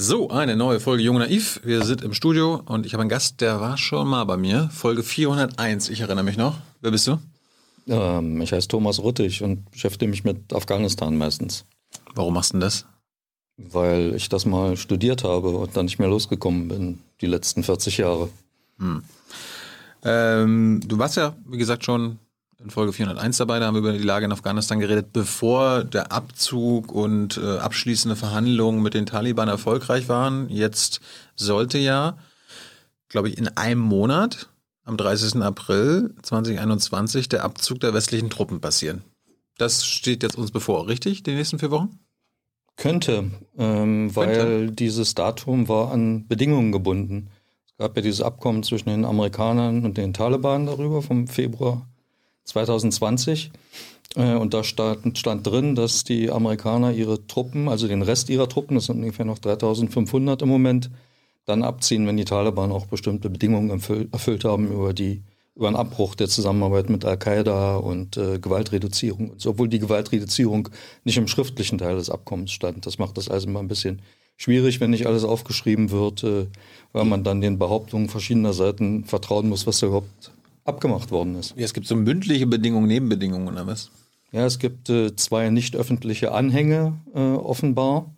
So, eine neue Folge Jung Naiv. Wir sind im Studio und ich habe einen Gast, der war schon mal bei mir. Folge 401, ich erinnere mich noch. Wer bist du? Ähm, ich heiße Thomas Rüttig und beschäftige mich mit Afghanistan meistens. Warum machst du denn das? Weil ich das mal studiert habe und dann nicht mehr losgekommen bin, die letzten 40 Jahre. Hm. Ähm, du warst ja, wie gesagt, schon in Folge 401 dabei, da haben wir über die Lage in Afghanistan geredet, bevor der Abzug und äh, abschließende Verhandlungen mit den Taliban erfolgreich waren. Jetzt sollte ja, glaube ich, in einem Monat, am 30. April 2021, der Abzug der westlichen Truppen passieren. Das steht jetzt uns bevor, richtig, die nächsten vier Wochen? Könnte, ähm, weil Könnte. dieses Datum war an Bedingungen gebunden. Es gab ja dieses Abkommen zwischen den Amerikanern und den Taliban darüber vom Februar 2020. Äh, und da stand, stand drin, dass die Amerikaner ihre Truppen, also den Rest ihrer Truppen, das sind ungefähr noch 3500 im Moment, dann abziehen, wenn die Taliban auch bestimmte Bedingungen erfüllt haben über die über einen Abbruch der Zusammenarbeit mit Al-Qaida und äh, Gewaltreduzierung. Obwohl die Gewaltreduzierung nicht im schriftlichen Teil des Abkommens stand. Das macht das also mal ein bisschen schwierig, wenn nicht alles aufgeschrieben wird, äh, weil man dann den Behauptungen verschiedener Seiten vertrauen muss, was da überhaupt abgemacht worden ist. Ja, es gibt so mündliche Bedingungen, Nebenbedingungen oder was? Ja, es gibt äh, zwei nicht öffentliche Anhänge äh, offenbar,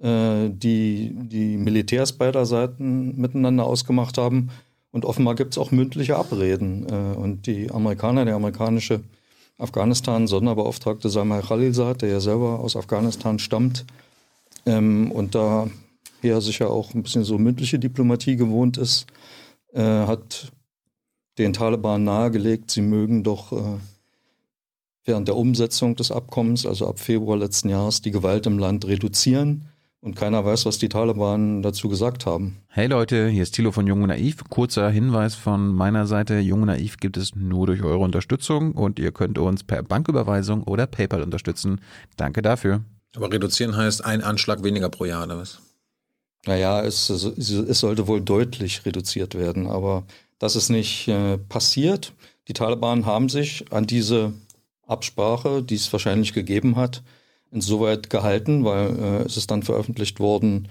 äh, die die Militärs beider Seiten miteinander ausgemacht haben. Und offenbar gibt es auch mündliche Abreden. Äh, und die Amerikaner, der amerikanische Afghanistan-Sonderbeauftragte Salman Khalilzad, der ja selber aus Afghanistan stammt ähm, und da hier sicher auch ein bisschen so mündliche Diplomatie gewohnt ist, äh, hat den Taliban nahegelegt, sie mögen doch äh, während der Umsetzung des Abkommens, also ab Februar letzten Jahres, die Gewalt im Land reduzieren. Und keiner weiß, was die Taliban dazu gesagt haben. Hey Leute, hier ist Thilo von Jung und Naiv. Kurzer Hinweis von meiner Seite. Jung und Naiv gibt es nur durch eure Unterstützung und ihr könnt uns per Banküberweisung oder PayPal unterstützen. Danke dafür. Aber reduzieren heißt ein Anschlag weniger pro Jahr, oder was? Naja, es, es sollte wohl deutlich reduziert werden, aber das ist nicht äh, passiert. Die Taliban haben sich an diese Absprache, die es wahrscheinlich gegeben hat, insoweit gehalten, weil äh, es ist dann veröffentlicht worden,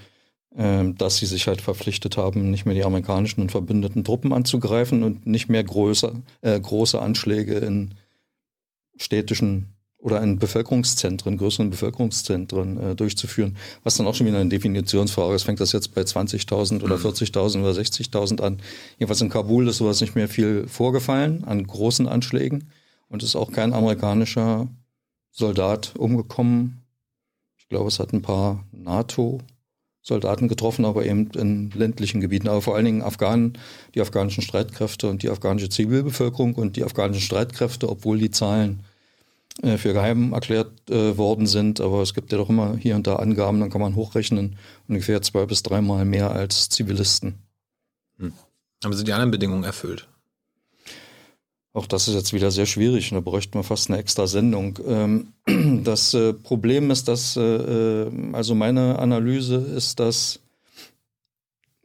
äh, dass sie sich halt verpflichtet haben, nicht mehr die amerikanischen und verbündeten Truppen anzugreifen und nicht mehr größer, äh, große Anschläge in städtischen oder in Bevölkerungszentren, größeren Bevölkerungszentren äh, durchzuführen, was dann auch schon wieder eine Definitionsfrage ist. Fängt das jetzt bei 20.000 oder 40.000 mhm. oder 60.000 an? Jedenfalls in Kabul ist sowas nicht mehr viel vorgefallen an großen Anschlägen und ist auch kein amerikanischer Soldat umgekommen. Ich glaube, es hat ein paar NATO Soldaten getroffen, aber eben in ländlichen Gebieten. Aber vor allen Dingen Afghanen, die afghanischen Streitkräfte und die afghanische Zivilbevölkerung und die afghanischen Streitkräfte, obwohl die Zahlen äh, für geheim erklärt äh, worden sind. Aber es gibt ja doch immer hier und da Angaben, dann kann man hochrechnen, ungefähr zwei bis dreimal mehr als Zivilisten. Hm. Aber sind die anderen Bedingungen erfüllt? Auch das ist jetzt wieder sehr schwierig und da bräuchten wir fast eine extra Sendung. Ähm, das äh, Problem ist, dass, also meine Analyse ist, dass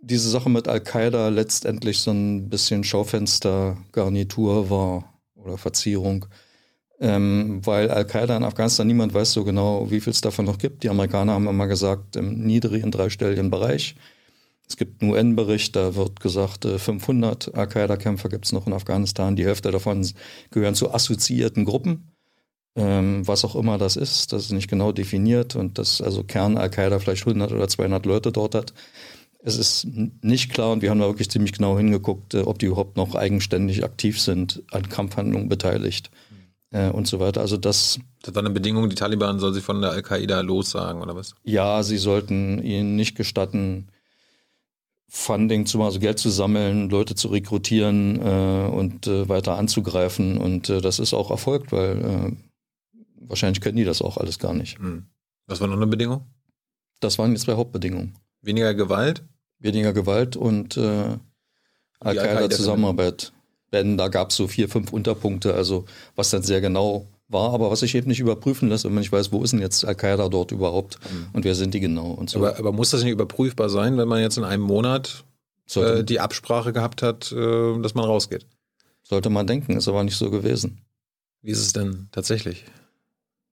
diese Sache mit Al-Qaida letztendlich so ein bisschen Schaufenstergarnitur war oder Verzierung ähm, weil Al-Qaida in Afghanistan, niemand weiß so genau, wie viel es davon noch gibt. Die Amerikaner haben immer gesagt, im niedrigen dreistelligen Bereich. Es gibt einen UN-Bericht, da wird gesagt, 500 äh, Al-Qaida-Kämpfer gibt es noch in Afghanistan. Die Hälfte davon gehören zu assoziierten Gruppen. Ähm, was auch immer das ist, das ist nicht genau definiert und dass also Kern Al-Qaida vielleicht 100 oder 200 Leute dort hat. Es ist nicht klar und wir haben da wirklich ziemlich genau hingeguckt, äh, ob die überhaupt noch eigenständig aktiv sind, an Kampfhandlungen beteiligt äh, und so weiter. Also das. Das war eine Bedingung, die Taliban soll sich von der Al-Qaida lossagen, oder was? Ja, sie sollten ihnen nicht gestatten, Funding zu also Geld zu sammeln, Leute zu rekrutieren äh, und äh, weiter anzugreifen. Und äh, das ist auch erfolgt, weil äh, wahrscheinlich können die das auch alles gar nicht. Hm. Was war noch eine Bedingung? Das waren die zwei Hauptbedingungen. Weniger Gewalt? Weniger Gewalt und äh, Al-Qaida-Zusammenarbeit. Denn da gab es so vier, fünf Unterpunkte, also was dann sehr genau war, aber was sich eben nicht überprüfen lässt, wenn man nicht weiß, wo ist denn jetzt Al-Qaida dort überhaupt mhm. und wer sind die genau und so. Aber, aber, muss das nicht überprüfbar sein, wenn man jetzt in einem Monat äh, die Absprache gehabt hat, äh, dass man rausgeht? Sollte man denken, ist aber nicht so gewesen. Wie ist es denn tatsächlich?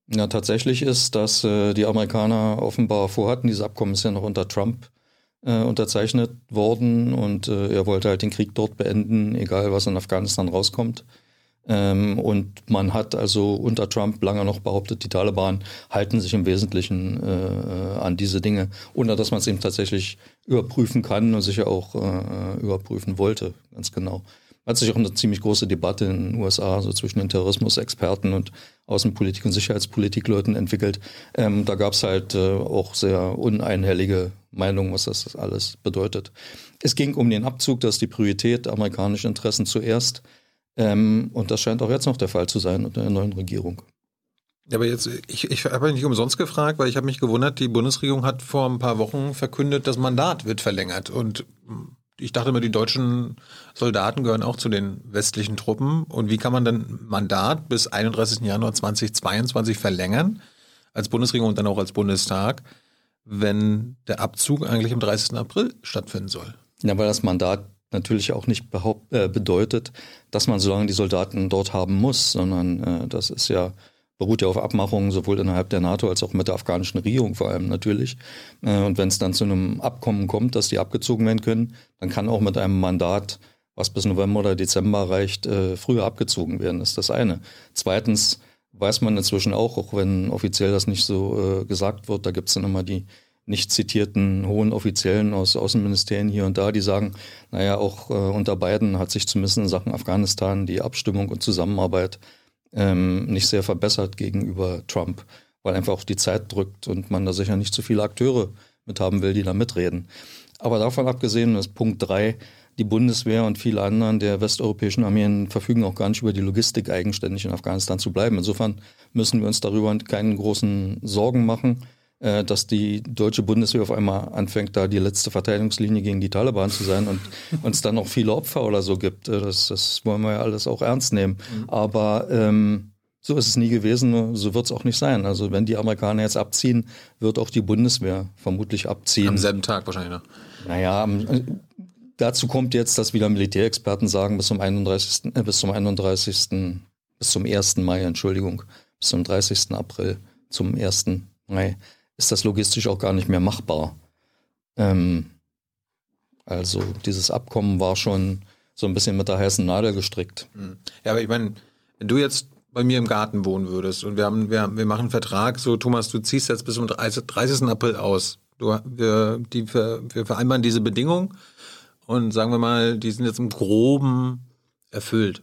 Ja, tatsächlich ist, dass äh, die Amerikaner offenbar vorhatten, dieses Abkommen ist ja noch unter Trump äh, unterzeichnet worden und äh, er wollte halt den Krieg dort beenden, egal was in Afghanistan rauskommt. Ähm, und man hat also unter Trump lange noch behauptet, die Taliban halten sich im Wesentlichen äh, an diese Dinge, ohne dass man es eben tatsächlich überprüfen kann und sicher auch äh, überprüfen wollte, ganz genau. Hat sich auch eine ziemlich große Debatte in den USA so zwischen den Terrorismusexperten und Außenpolitik- und Sicherheitspolitikleuten entwickelt. Ähm, da gab es halt äh, auch sehr uneinhellige Meinungen, was das alles bedeutet. Es ging um den Abzug, dass die Priorität amerikanische Interessen zuerst ähm, und das scheint auch jetzt noch der Fall zu sein unter der neuen Regierung. Aber jetzt, ich, ich habe nicht umsonst gefragt, weil ich habe mich gewundert, die Bundesregierung hat vor ein paar Wochen verkündet, das Mandat wird verlängert. Und ich dachte immer, die deutschen Soldaten gehören auch zu den westlichen Truppen. Und wie kann man dann Mandat bis 31. Januar 2022 verlängern, als Bundesregierung und dann auch als Bundestag, wenn der Abzug eigentlich am 30. April stattfinden soll? Ja, weil das Mandat natürlich auch nicht behaupt, äh, bedeutet, dass man so lange die Soldaten dort haben muss, sondern äh, das ist ja beruht ja auf Abmachungen sowohl innerhalb der NATO als auch mit der afghanischen Regierung vor allem natürlich. Äh, und wenn es dann zu einem Abkommen kommt, dass die abgezogen werden können, dann kann auch mit einem Mandat, was bis November oder Dezember reicht, äh, früher abgezogen werden. Ist das eine. Zweitens weiß man inzwischen auch, auch wenn offiziell das nicht so äh, gesagt wird, da gibt es dann immer die nicht zitierten hohen Offiziellen aus Außenministerien hier und da, die sagen, naja, auch äh, unter beiden hat sich zumindest in Sachen Afghanistan die Abstimmung und Zusammenarbeit ähm, nicht sehr verbessert gegenüber Trump, weil einfach auch die Zeit drückt und man da sicher nicht zu viele Akteure mit haben will, die da mitreden. Aber davon abgesehen ist Punkt drei, die Bundeswehr und viele anderen der westeuropäischen Armeen verfügen auch gar nicht über die Logistik, eigenständig in Afghanistan zu bleiben. Insofern müssen wir uns darüber keine großen Sorgen machen. Äh, dass die deutsche Bundeswehr auf einmal anfängt, da die letzte Verteidigungslinie gegen die Taliban zu sein und uns dann noch viele Opfer oder so gibt. Äh, das, das wollen wir ja alles auch ernst nehmen. Mhm. Aber ähm, so ist es nie gewesen, so wird es auch nicht sein. Also wenn die Amerikaner jetzt abziehen, wird auch die Bundeswehr vermutlich abziehen. Am selben Tag wahrscheinlich noch. Naja, äh, dazu kommt jetzt, dass wieder Militärexperten sagen, bis zum 31. Äh, bis zum 31. bis zum 1. Mai, Entschuldigung, bis zum 30. April, zum 1. Mai ist das logistisch auch gar nicht mehr machbar. Ähm, also dieses Abkommen war schon so ein bisschen mit der heißen Nadel gestrickt. Hm. Ja, aber ich meine, wenn du jetzt bei mir im Garten wohnen würdest und wir haben, wir, wir machen einen Vertrag, so Thomas, du ziehst jetzt bis zum 30. April aus. Du, wir, die, wir vereinbaren diese Bedingungen und sagen wir mal, die sind jetzt im Groben erfüllt.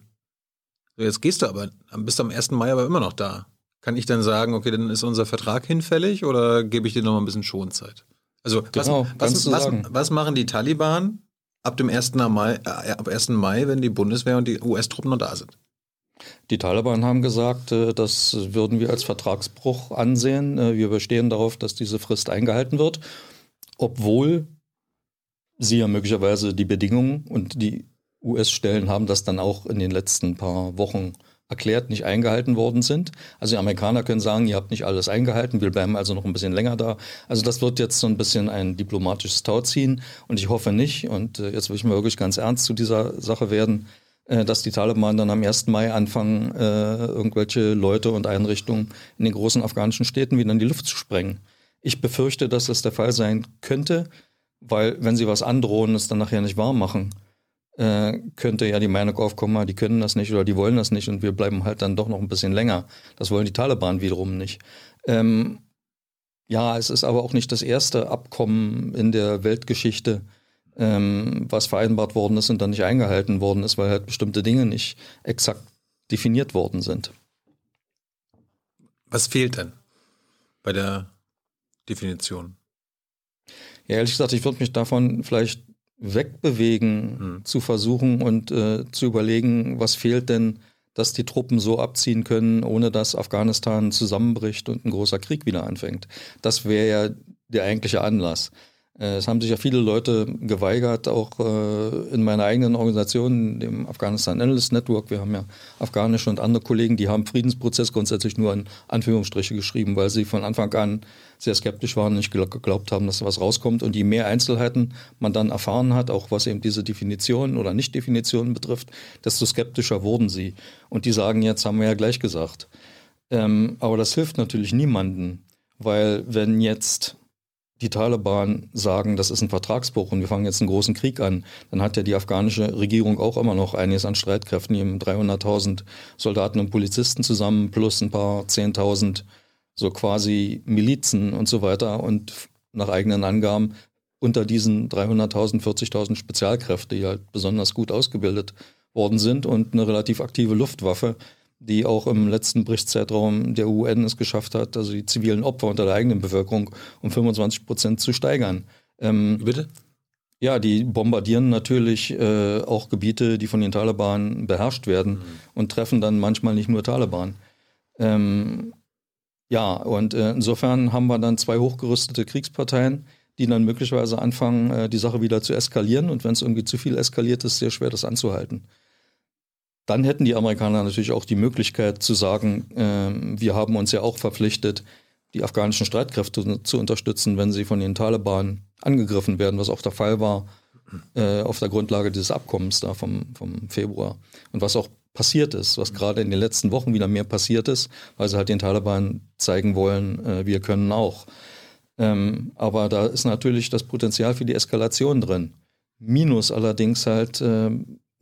So, jetzt gehst du aber, bist am 1. Mai aber immer noch da. Kann ich dann sagen, okay, dann ist unser Vertrag hinfällig oder gebe ich dir noch mal ein bisschen Schonzeit? Also genau, was, was, was, was, machen die Taliban ab dem 1. Mai, äh, ab 1. Mai, wenn die Bundeswehr und die US-Truppen noch da sind? Die Taliban haben gesagt, äh, das würden wir als Vertragsbruch ansehen. Äh, wir bestehen darauf, dass diese Frist eingehalten wird, obwohl sie ja möglicherweise die Bedingungen und die US-Stellen haben das dann auch in den letzten paar Wochen erklärt nicht eingehalten worden sind. Also die Amerikaner können sagen, ihr habt nicht alles eingehalten, wir bleiben also noch ein bisschen länger da. Also das wird jetzt so ein bisschen ein diplomatisches Tauziehen und ich hoffe nicht, und äh, jetzt will ich mal wirklich ganz ernst zu dieser Sache werden, äh, dass die Taliban dann am 1. Mai anfangen, äh, irgendwelche Leute und Einrichtungen in den großen afghanischen Städten wieder in die Luft zu sprengen. Ich befürchte, dass das der Fall sein könnte, weil wenn sie was androhen, es dann nachher nicht wahr machen äh, könnte ja die Meinung aufkommen, die können das nicht oder die wollen das nicht und wir bleiben halt dann doch noch ein bisschen länger. Das wollen die Taliban wiederum nicht. Ähm, ja, es ist aber auch nicht das erste Abkommen in der Weltgeschichte, ähm, was vereinbart worden ist und dann nicht eingehalten worden ist, weil halt bestimmte Dinge nicht exakt definiert worden sind. Was fehlt denn bei der Definition? Ja, ehrlich gesagt, ich würde mich davon vielleicht wegbewegen mhm. zu versuchen und äh, zu überlegen, was fehlt denn, dass die Truppen so abziehen können, ohne dass Afghanistan zusammenbricht und ein großer Krieg wieder anfängt. Das wäre ja der eigentliche Anlass. Äh, es haben sich ja viele Leute geweigert, auch äh, in meiner eigenen Organisation, dem Afghanistan Analyst Network. Wir haben ja afghanische und andere Kollegen, die haben Friedensprozess grundsätzlich nur in Anführungsstriche geschrieben, weil sie von Anfang an sehr skeptisch waren und nicht geglaubt haben, dass was rauskommt. Und je mehr Einzelheiten man dann erfahren hat, auch was eben diese Definitionen oder Nicht-Definitionen betrifft, desto skeptischer wurden sie. Und die sagen jetzt, haben wir ja gleich gesagt. Ähm, aber das hilft natürlich niemanden, weil wenn jetzt die Taliban sagen, das ist ein Vertragsbruch und wir fangen jetzt einen großen Krieg an, dann hat ja die afghanische Regierung auch immer noch einiges an Streitkräften, die haben 300.000 Soldaten und Polizisten zusammen plus ein paar 10.000 so quasi Milizen und so weiter und nach eigenen Angaben unter diesen 300.000, 40.000 Spezialkräfte, die halt besonders gut ausgebildet worden sind und eine relativ aktive Luftwaffe, die auch im letzten Berichtszeitraum der UN es geschafft hat, also die zivilen Opfer unter der eigenen Bevölkerung um 25 Prozent zu steigern. Ähm, Bitte? Ja, die bombardieren natürlich äh, auch Gebiete, die von den Taliban beherrscht werden mhm. und treffen dann manchmal nicht nur Taliban. Ähm, ja, und äh, insofern haben wir dann zwei hochgerüstete Kriegsparteien, die dann möglicherweise anfangen, äh, die Sache wieder zu eskalieren. Und wenn es irgendwie zu viel eskaliert, ist es sehr schwer, das anzuhalten. Dann hätten die Amerikaner natürlich auch die Möglichkeit zu sagen, äh, wir haben uns ja auch verpflichtet, die afghanischen Streitkräfte zu unterstützen, wenn sie von den Taliban angegriffen werden, was auch der Fall war äh, auf der Grundlage dieses Abkommens da vom, vom Februar. Und was auch passiert ist, was gerade in den letzten Wochen wieder mehr passiert ist, weil sie halt den Taliban zeigen wollen, äh, wir können auch. Ähm, aber da ist natürlich das Potenzial für die Eskalation drin. Minus allerdings halt äh,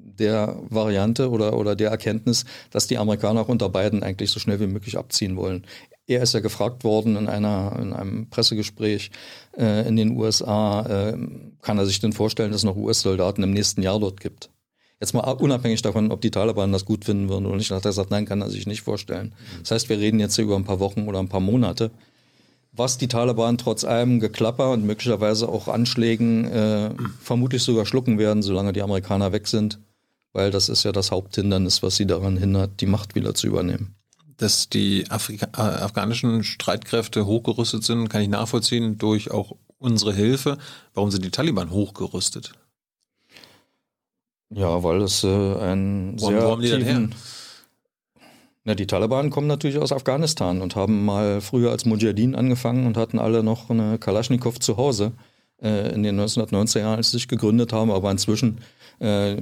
der Variante oder, oder der Erkenntnis, dass die Amerikaner auch unter beiden eigentlich so schnell wie möglich abziehen wollen. Er ist ja gefragt worden in, einer, in einem Pressegespräch äh, in den USA, äh, kann er sich denn vorstellen, dass es noch US-Soldaten im nächsten Jahr dort gibt? Jetzt mal unabhängig davon, ob die Taliban das gut finden würden oder nicht, hat er gesagt, nein, kann er sich nicht vorstellen. Das heißt, wir reden jetzt hier über ein paar Wochen oder ein paar Monate was die Taliban trotz allem Geklapper und möglicherweise auch Anschlägen äh, vermutlich sogar schlucken werden, solange die Amerikaner weg sind, weil das ist ja das Haupthindernis, was sie daran hindert, die Macht wieder zu übernehmen. Dass die Afrika äh, afghanischen Streitkräfte hochgerüstet sind, kann ich nachvollziehen durch auch unsere Hilfe. Warum sind die Taliban hochgerüstet? Ja, weil es äh, ein warum, sehr warum aktiven, na, die Taliban kommen natürlich aus Afghanistan und haben mal früher als Mujahideen angefangen und hatten alle noch eine Kalaschnikow zu Hause äh, in den 1990er Jahren, als sie sich gegründet haben. Aber inzwischen äh,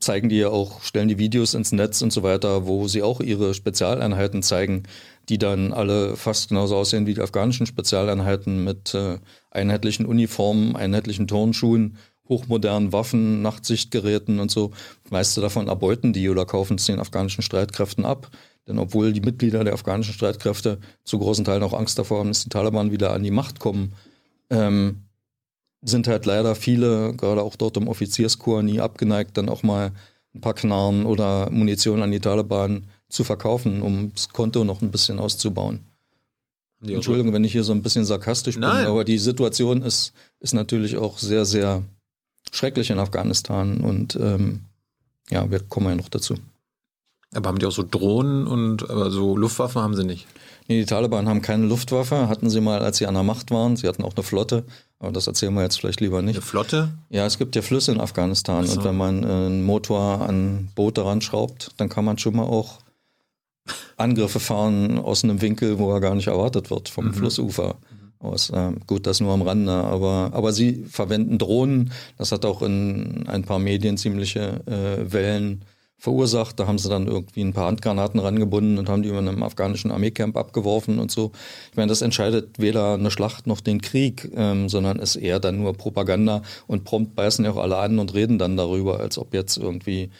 zeigen die ja auch, stellen die Videos ins Netz und so weiter, wo sie auch ihre Spezialeinheiten zeigen, die dann alle fast genauso aussehen wie die afghanischen Spezialeinheiten mit äh, einheitlichen Uniformen, einheitlichen Turnschuhen hochmodernen Waffen, Nachtsichtgeräten und so. Meiste davon erbeuten die oder kaufen es den afghanischen Streitkräften ab. Denn obwohl die Mitglieder der afghanischen Streitkräfte zu großen Teilen auch Angst davor haben, dass die Taliban wieder an die Macht kommen, ähm, sind halt leider viele, gerade auch dort im Offizierskorps, nie abgeneigt, dann auch mal ein paar Knarren oder Munition an die Taliban zu verkaufen, um das Konto noch ein bisschen auszubauen. Ja, Entschuldigung, wenn ich hier so ein bisschen sarkastisch Nein. bin, aber die Situation ist, ist natürlich auch sehr, sehr schrecklich in Afghanistan und ähm, ja, wir kommen ja noch dazu. Aber haben die auch so Drohnen und aber so Luftwaffen haben sie nicht? Nee, die Taliban haben keine Luftwaffe, hatten sie mal, als sie an der Macht waren. Sie hatten auch eine Flotte, aber das erzählen wir jetzt vielleicht lieber nicht. Eine Flotte? Ja, es gibt ja Flüsse in Afghanistan so. und wenn man einen Motor an Boote ranschraubt, dann kann man schon mal auch Angriffe fahren aus einem Winkel, wo er gar nicht erwartet wird, vom mhm. Flussufer aus. Äh, gut, das nur am Rande, aber, aber sie verwenden Drohnen. Das hat auch in ein paar Medien ziemliche äh, Wellen verursacht. Da haben sie dann irgendwie ein paar Handgranaten rangebunden und haben die über einem afghanischen Armeecamp abgeworfen und so. Ich meine, das entscheidet weder eine Schlacht noch den Krieg, ähm, sondern ist eher dann nur Propaganda und prompt beißen ja auch alle an und reden dann darüber, als ob jetzt irgendwie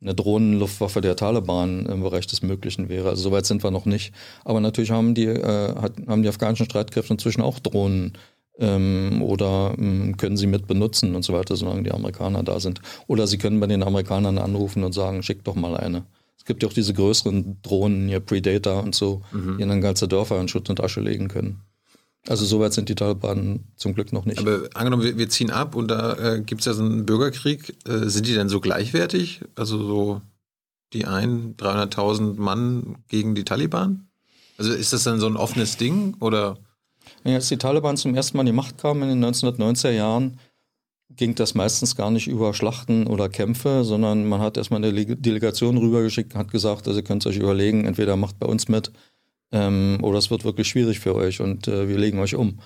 eine Drohnenluftwaffe der Taliban im Bereich des Möglichen wäre. Also soweit sind wir noch nicht. Aber natürlich haben die, äh, hat, haben die afghanischen Streitkräfte inzwischen auch Drohnen ähm, oder ähm, können sie mit benutzen und so weiter, solange die Amerikaner da sind. Oder sie können bei den Amerikanern anrufen und sagen, schick doch mal eine. Es gibt ja auch diese größeren Drohnen, hier Predator und so, mhm. die dann ganze Dörfer in Schutt und Asche legen können. Also soweit sind die Taliban zum Glück noch nicht. Aber angenommen, wir, wir ziehen ab und da äh, gibt es ja so einen Bürgerkrieg. Äh, sind die denn so gleichwertig? Also so die ein 300.000 Mann gegen die Taliban? Also ist das dann so ein offenes Ding oder? Ja, als die Taliban zum ersten Mal in die Macht kamen in den 1990er Jahren, ging das meistens gar nicht über Schlachten oder Kämpfe, sondern man hat erstmal eine Delegation rübergeschickt hat gesagt, also ihr könnt euch überlegen, entweder macht bei uns mit ähm, oder es wird wirklich schwierig für euch und äh, wir legen euch um.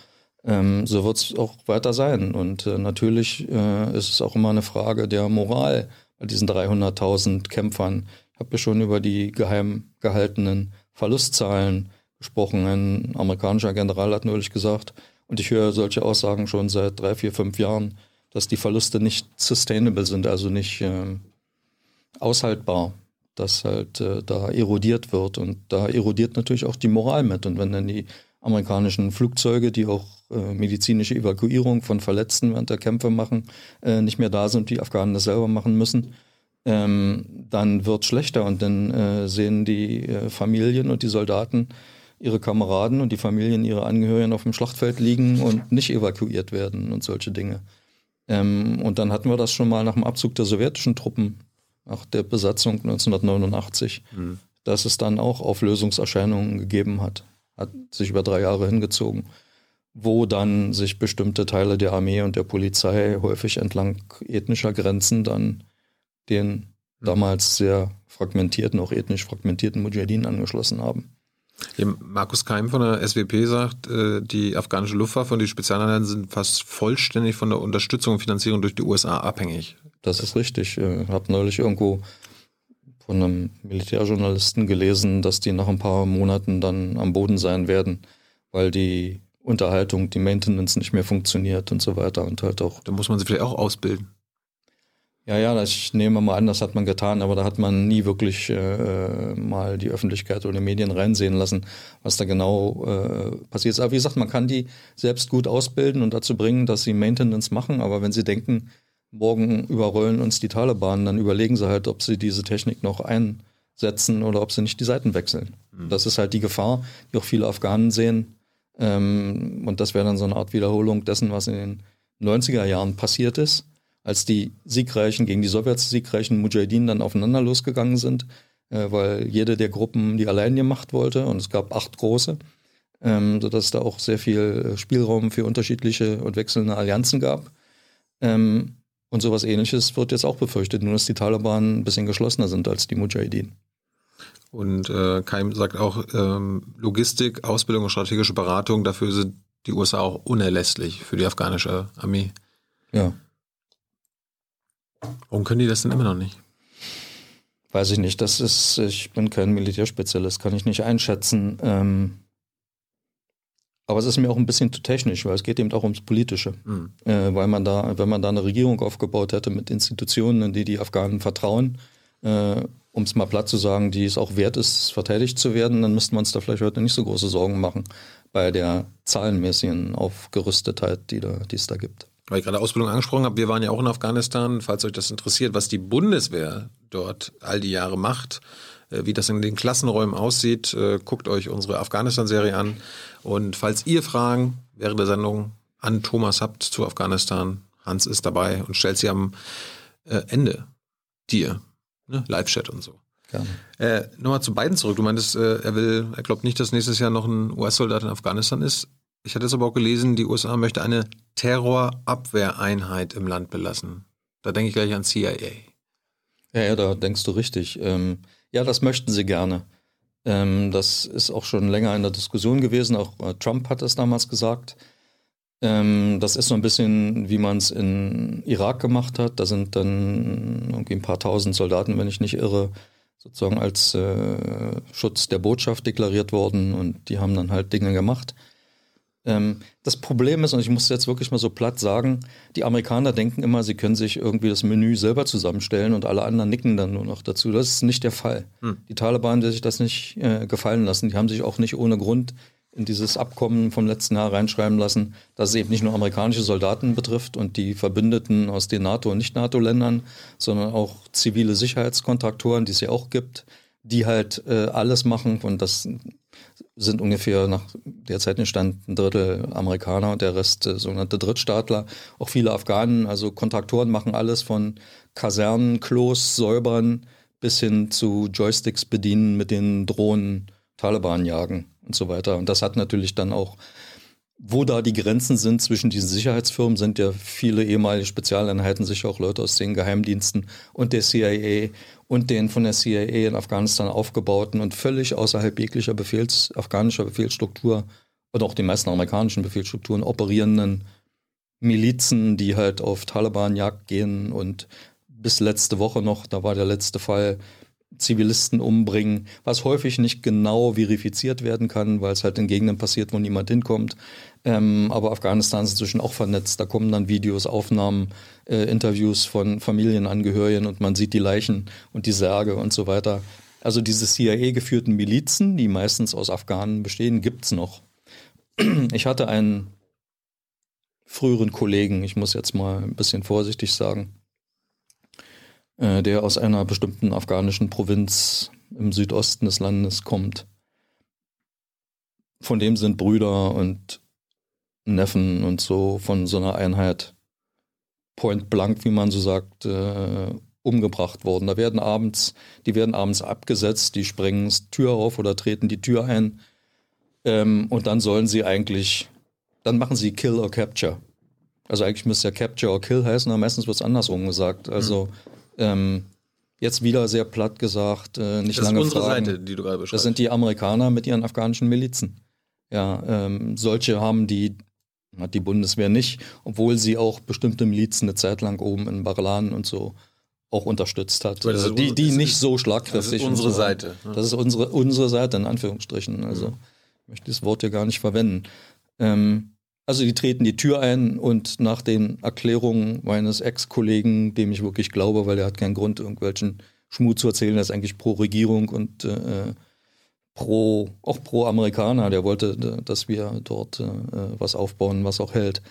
Ähm, so wird es auch weiter sein. Und äh, natürlich äh, ist es auch immer eine Frage der Moral bei diesen 300.000 Kämpfern. Ich habe ja schon über die geheim gehaltenen Verlustzahlen gesprochen. Ein amerikanischer General hat neulich gesagt, Und ich höre solche Aussagen schon seit drei, vier, fünf Jahren, dass die Verluste nicht sustainable sind, also nicht äh, aushaltbar, dass halt äh, da erodiert wird. Und da erodiert natürlich auch die Moral mit. Und wenn dann die amerikanischen Flugzeuge, die auch äh, medizinische Evakuierung von Verletzten während der Kämpfe machen, äh, nicht mehr da sind, die Afghanen das selber machen müssen, ähm, dann wird schlechter und dann äh, sehen die äh, Familien und die Soldaten ihre Kameraden und die Familien ihre Angehörigen auf dem Schlachtfeld liegen und nicht evakuiert werden und solche Dinge. Ähm, und dann hatten wir das schon mal nach dem Abzug der sowjetischen Truppen, nach der Besatzung 1989, mhm. dass es dann auch Auflösungserscheinungen gegeben hat. Hat sich über drei Jahre hingezogen, wo dann sich bestimmte Teile der Armee und der Polizei häufig entlang ethnischer Grenzen dann den mhm. damals sehr fragmentierten, auch ethnisch fragmentierten Mujahideen angeschlossen haben. Markus Keim von der SWP sagt, äh, die afghanische Luftwaffe und die Spezialeinheiten sind fast vollständig von der Unterstützung und Finanzierung durch die USA abhängig. Das ist richtig. Ich äh, habe neulich irgendwo von einem Militärjournalisten gelesen, dass die nach ein paar Monaten dann am Boden sein werden, weil die Unterhaltung, die Maintenance nicht mehr funktioniert und so weiter und halt auch. Da muss man sie vielleicht auch ausbilden. Ja, ja, ich nehme mal an, das hat man getan, aber da hat man nie wirklich äh, mal die Öffentlichkeit oder die Medien reinsehen lassen, was da genau äh, passiert ist. Aber wie gesagt, man kann die selbst gut ausbilden und dazu bringen, dass sie Maintenance machen, aber wenn sie denken, morgen überrollen uns die Taliban, dann überlegen sie halt, ob sie diese Technik noch einsetzen oder ob sie nicht die Seiten wechseln. Mhm. Das ist halt die Gefahr, die auch viele Afghanen sehen. Ähm, und das wäre dann so eine Art Wiederholung dessen, was in den 90er Jahren passiert ist als die siegreichen, gegen die Sowjets siegreichen Mujahideen dann aufeinander losgegangen sind, äh, weil jede der Gruppen die allein gemacht wollte und es gab acht große, ähm, sodass da auch sehr viel äh, Spielraum für unterschiedliche und wechselnde Allianzen gab. Ähm, und sowas ähnliches wird jetzt auch befürchtet, nur dass die Taliban ein bisschen geschlossener sind als die Mujahideen. Und äh, Keim sagt auch, ähm, Logistik, Ausbildung und strategische Beratung, dafür sind die USA auch unerlässlich für die afghanische Armee. Ja. Warum können die das denn immer noch nicht? Weiß ich nicht. Das ist, ich bin kein Militärspezialist, kann ich nicht einschätzen. Ähm, aber es ist mir auch ein bisschen zu technisch, weil es geht eben auch ums Politische. Mhm. Äh, weil man da, wenn man da eine Regierung aufgebaut hätte mit Institutionen, in die die Afghanen vertrauen, äh, um es mal platt zu sagen, die es auch wert ist, verteidigt zu werden, dann müssten wir uns da vielleicht heute nicht so große Sorgen machen bei der zahlenmäßigen Aufgerüstetheit, die, da, die es da gibt weil ich gerade Ausbildung angesprochen habe, wir waren ja auch in Afghanistan, falls euch das interessiert, was die Bundeswehr dort all die Jahre macht, äh, wie das in den Klassenräumen aussieht, äh, guckt euch unsere Afghanistan-Serie an. Und falls ihr Fragen während der Sendung an Thomas habt zu Afghanistan, Hans ist dabei und stellt sie am äh, Ende dir, ne? Live-Chat und so. Äh, Nochmal zu beiden zurück. Du meintest, er will, er glaubt nicht, dass nächstes Jahr noch ein US-Soldat in Afghanistan ist. Ich hatte es aber auch gelesen, die USA möchte eine Terrorabwehreinheit im Land belassen. Da denke ich gleich an CIA. Ja, ja, da denkst du richtig. Ähm, ja, das möchten sie gerne. Ähm, das ist auch schon länger in der Diskussion gewesen. Auch äh, Trump hat es damals gesagt. Ähm, das ist so ein bisschen, wie man es in Irak gemacht hat. Da sind dann irgendwie ein paar tausend Soldaten, wenn ich nicht irre, sozusagen als äh, Schutz der Botschaft deklariert worden und die haben dann halt Dinge gemacht. Ähm, das Problem ist, und ich muss jetzt wirklich mal so platt sagen, die Amerikaner denken immer, sie können sich irgendwie das Menü selber zusammenstellen und alle anderen nicken dann nur noch dazu. Das ist nicht der Fall. Hm. Die Taliban, die sich das nicht äh, gefallen lassen, die haben sich auch nicht ohne Grund in dieses Abkommen vom letzten Jahr reinschreiben lassen, dass es eben nicht nur amerikanische Soldaten betrifft und die Verbündeten aus den NATO- und Nicht-NATO-Ländern, sondern auch zivile Sicherheitskontraktoren, die es ja auch gibt, die halt äh, alles machen und das sind ungefähr nach derzeitigen Stand ein Drittel Amerikaner und der Rest äh, sogenannte Drittstaatler. Auch viele Afghanen, also Kontraktoren machen alles von Kasernen, Klos säubern bis hin zu Joysticks bedienen mit den Drohnen, Taliban jagen und so weiter. Und das hat natürlich dann auch wo da die Grenzen sind zwischen diesen Sicherheitsfirmen, sind ja viele ehemalige Spezialeinheiten, sicher auch Leute aus den Geheimdiensten und der CIA und den von der CIA in Afghanistan aufgebauten und völlig außerhalb jeglicher Befehls, afghanischer Befehlsstruktur oder auch die meisten amerikanischen Befehlsstrukturen operierenden Milizen, die halt auf Taliban-Jagd gehen und bis letzte Woche noch, da war der letzte Fall, Zivilisten umbringen, was häufig nicht genau verifiziert werden kann, weil es halt in Gegenden passiert, wo niemand hinkommt. Ähm, aber Afghanistan ist inzwischen auch vernetzt. Da kommen dann Videos, Aufnahmen, äh, Interviews von Familienangehörigen und man sieht die Leichen und die Särge und so weiter. Also diese CIA-geführten Milizen, die meistens aus Afghanen bestehen, gibt's noch. Ich hatte einen früheren Kollegen, ich muss jetzt mal ein bisschen vorsichtig sagen, äh, der aus einer bestimmten afghanischen Provinz im Südosten des Landes kommt. Von dem sind Brüder und Neffen und so von so einer Einheit point blank, wie man so sagt, äh, umgebracht worden. Da werden abends, die werden abends abgesetzt, die sprengen Tür auf oder treten die Tür ein. Ähm, und dann sollen sie eigentlich, dann machen sie Kill or Capture. Also eigentlich müsste ja Capture or Kill heißen, aber meistens wird es andersrum gesagt. Also mhm. Ähm, jetzt wieder sehr platt gesagt, äh, nicht das lange ist unsere Fragen. Seite, die du gerade beschreibst. Das sind die Amerikaner mit ihren afghanischen Milizen. Ja, ähm, solche haben die hat die Bundeswehr nicht, obwohl sie auch bestimmte Milizen eine Zeit lang oben in Barlan und so auch unterstützt hat. Also die, die nicht so schlagkräftig. Das ist unsere so. Seite. Ne? Das ist unsere, unsere Seite, in Anführungsstrichen. Also ich möchte das Wort ja gar nicht verwenden. Ähm, also die treten die Tür ein und nach den Erklärungen meines Ex-Kollegen, dem ich wirklich glaube, weil er hat keinen Grund, irgendwelchen Schmut zu erzählen, er ist eigentlich pro Regierung und äh, pro, auch pro Amerikaner, der wollte, dass wir dort äh, was aufbauen, was auch hält.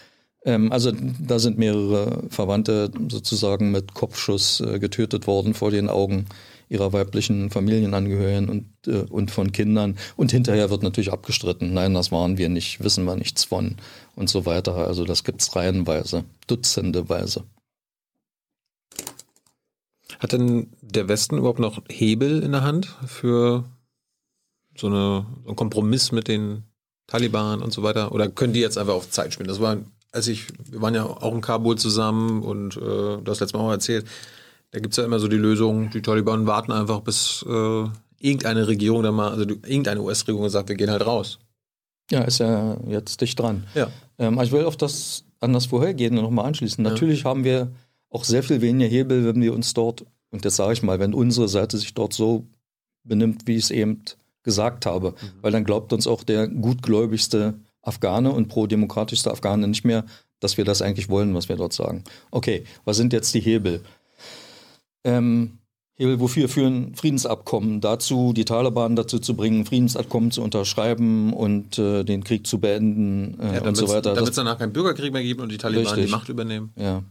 Ähm, also da sind mehrere Verwandte sozusagen mit Kopfschuss äh, getötet worden vor den Augen ihrer weiblichen Familienangehörigen und, äh, und von Kindern. Und hinterher wird natürlich abgestritten, nein, das waren wir nicht, wissen wir nichts von und so weiter. Also das gibt es reihenweise, dutzendeweise. Hat denn der Westen überhaupt noch Hebel in der Hand für so, eine, so einen Kompromiss mit den Taliban und so weiter? Oder können die jetzt einfach auf Zeit spielen? Das war, als ich, wir waren ja auch in Kabul zusammen und äh, du hast letztes Mal auch erzählt, da gibt es ja immer so die Lösung, die Taliban warten einfach, bis äh, irgendeine Regierung dann mal, also irgendeine US-Regierung sagt, wir gehen halt raus. Ja, ist ja jetzt dicht dran. Ja. Ähm, ich will auf das an das Vorhergehende nochmal anschließen. Ja. Natürlich haben wir auch sehr viel weniger Hebel, wenn wir uns dort, und das sage ich mal, wenn unsere Seite sich dort so benimmt, wie es eben gesagt habe. Mhm. Weil dann glaubt uns auch der gutgläubigste Afghane und pro-demokratischste Afghane nicht mehr, dass wir das eigentlich wollen, was wir dort sagen. Okay, was sind jetzt die Hebel? Ähm, Hebel wofür? Für ein Friedensabkommen. Dazu, die Taliban dazu zu bringen, Friedensabkommen zu unterschreiben und äh, den Krieg zu beenden äh, ja, und so weiter. Damit es danach keinen Bürgerkrieg mehr gibt und die Taliban richtig. die Macht übernehmen. Ja.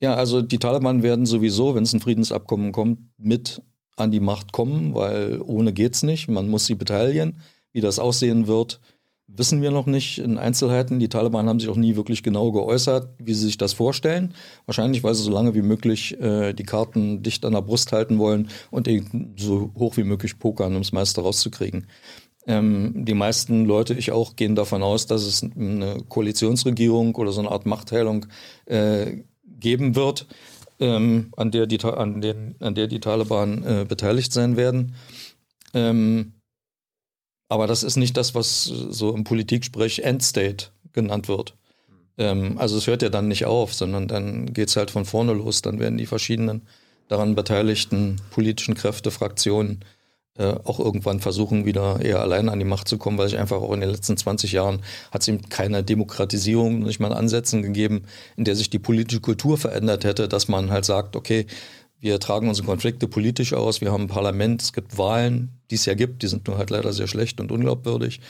Ja, also die Taliban werden sowieso, wenn es ein Friedensabkommen kommt, mit an die Macht kommen, weil ohne geht's nicht. Man muss sie beteiligen. Wie das aussehen wird, wissen wir noch nicht in Einzelheiten. Die Taliban haben sich auch nie wirklich genau geäußert, wie sie sich das vorstellen. Wahrscheinlich, weil sie so lange wie möglich äh, die Karten dicht an der Brust halten wollen und so hoch wie möglich pokern, um das meiste rauszukriegen. Ähm, die meisten Leute, ich auch, gehen davon aus, dass es eine Koalitionsregierung oder so eine Art Machtteilung äh, geben wird ähm, an, der die, an, den, an der die Taliban äh, beteiligt sein werden. Ähm, aber das ist nicht das, was so im Politiksprech Endstate genannt wird. Ähm, also es hört ja dann nicht auf, sondern dann geht es halt von vorne los. Dann werden die verschiedenen daran beteiligten politischen Kräfte, Fraktionen äh, auch irgendwann versuchen, wieder eher allein an die Macht zu kommen, weil sich einfach auch in den letzten 20 Jahren hat es eben keine Demokratisierung, nicht mal Ansätzen gegeben, in der sich die politische Kultur verändert hätte, dass man halt sagt, okay, wir tragen unsere Konflikte politisch aus, wir haben ein Parlament, es gibt Wahlen, die es ja gibt, die sind nur halt leider sehr schlecht und unglaubwürdig.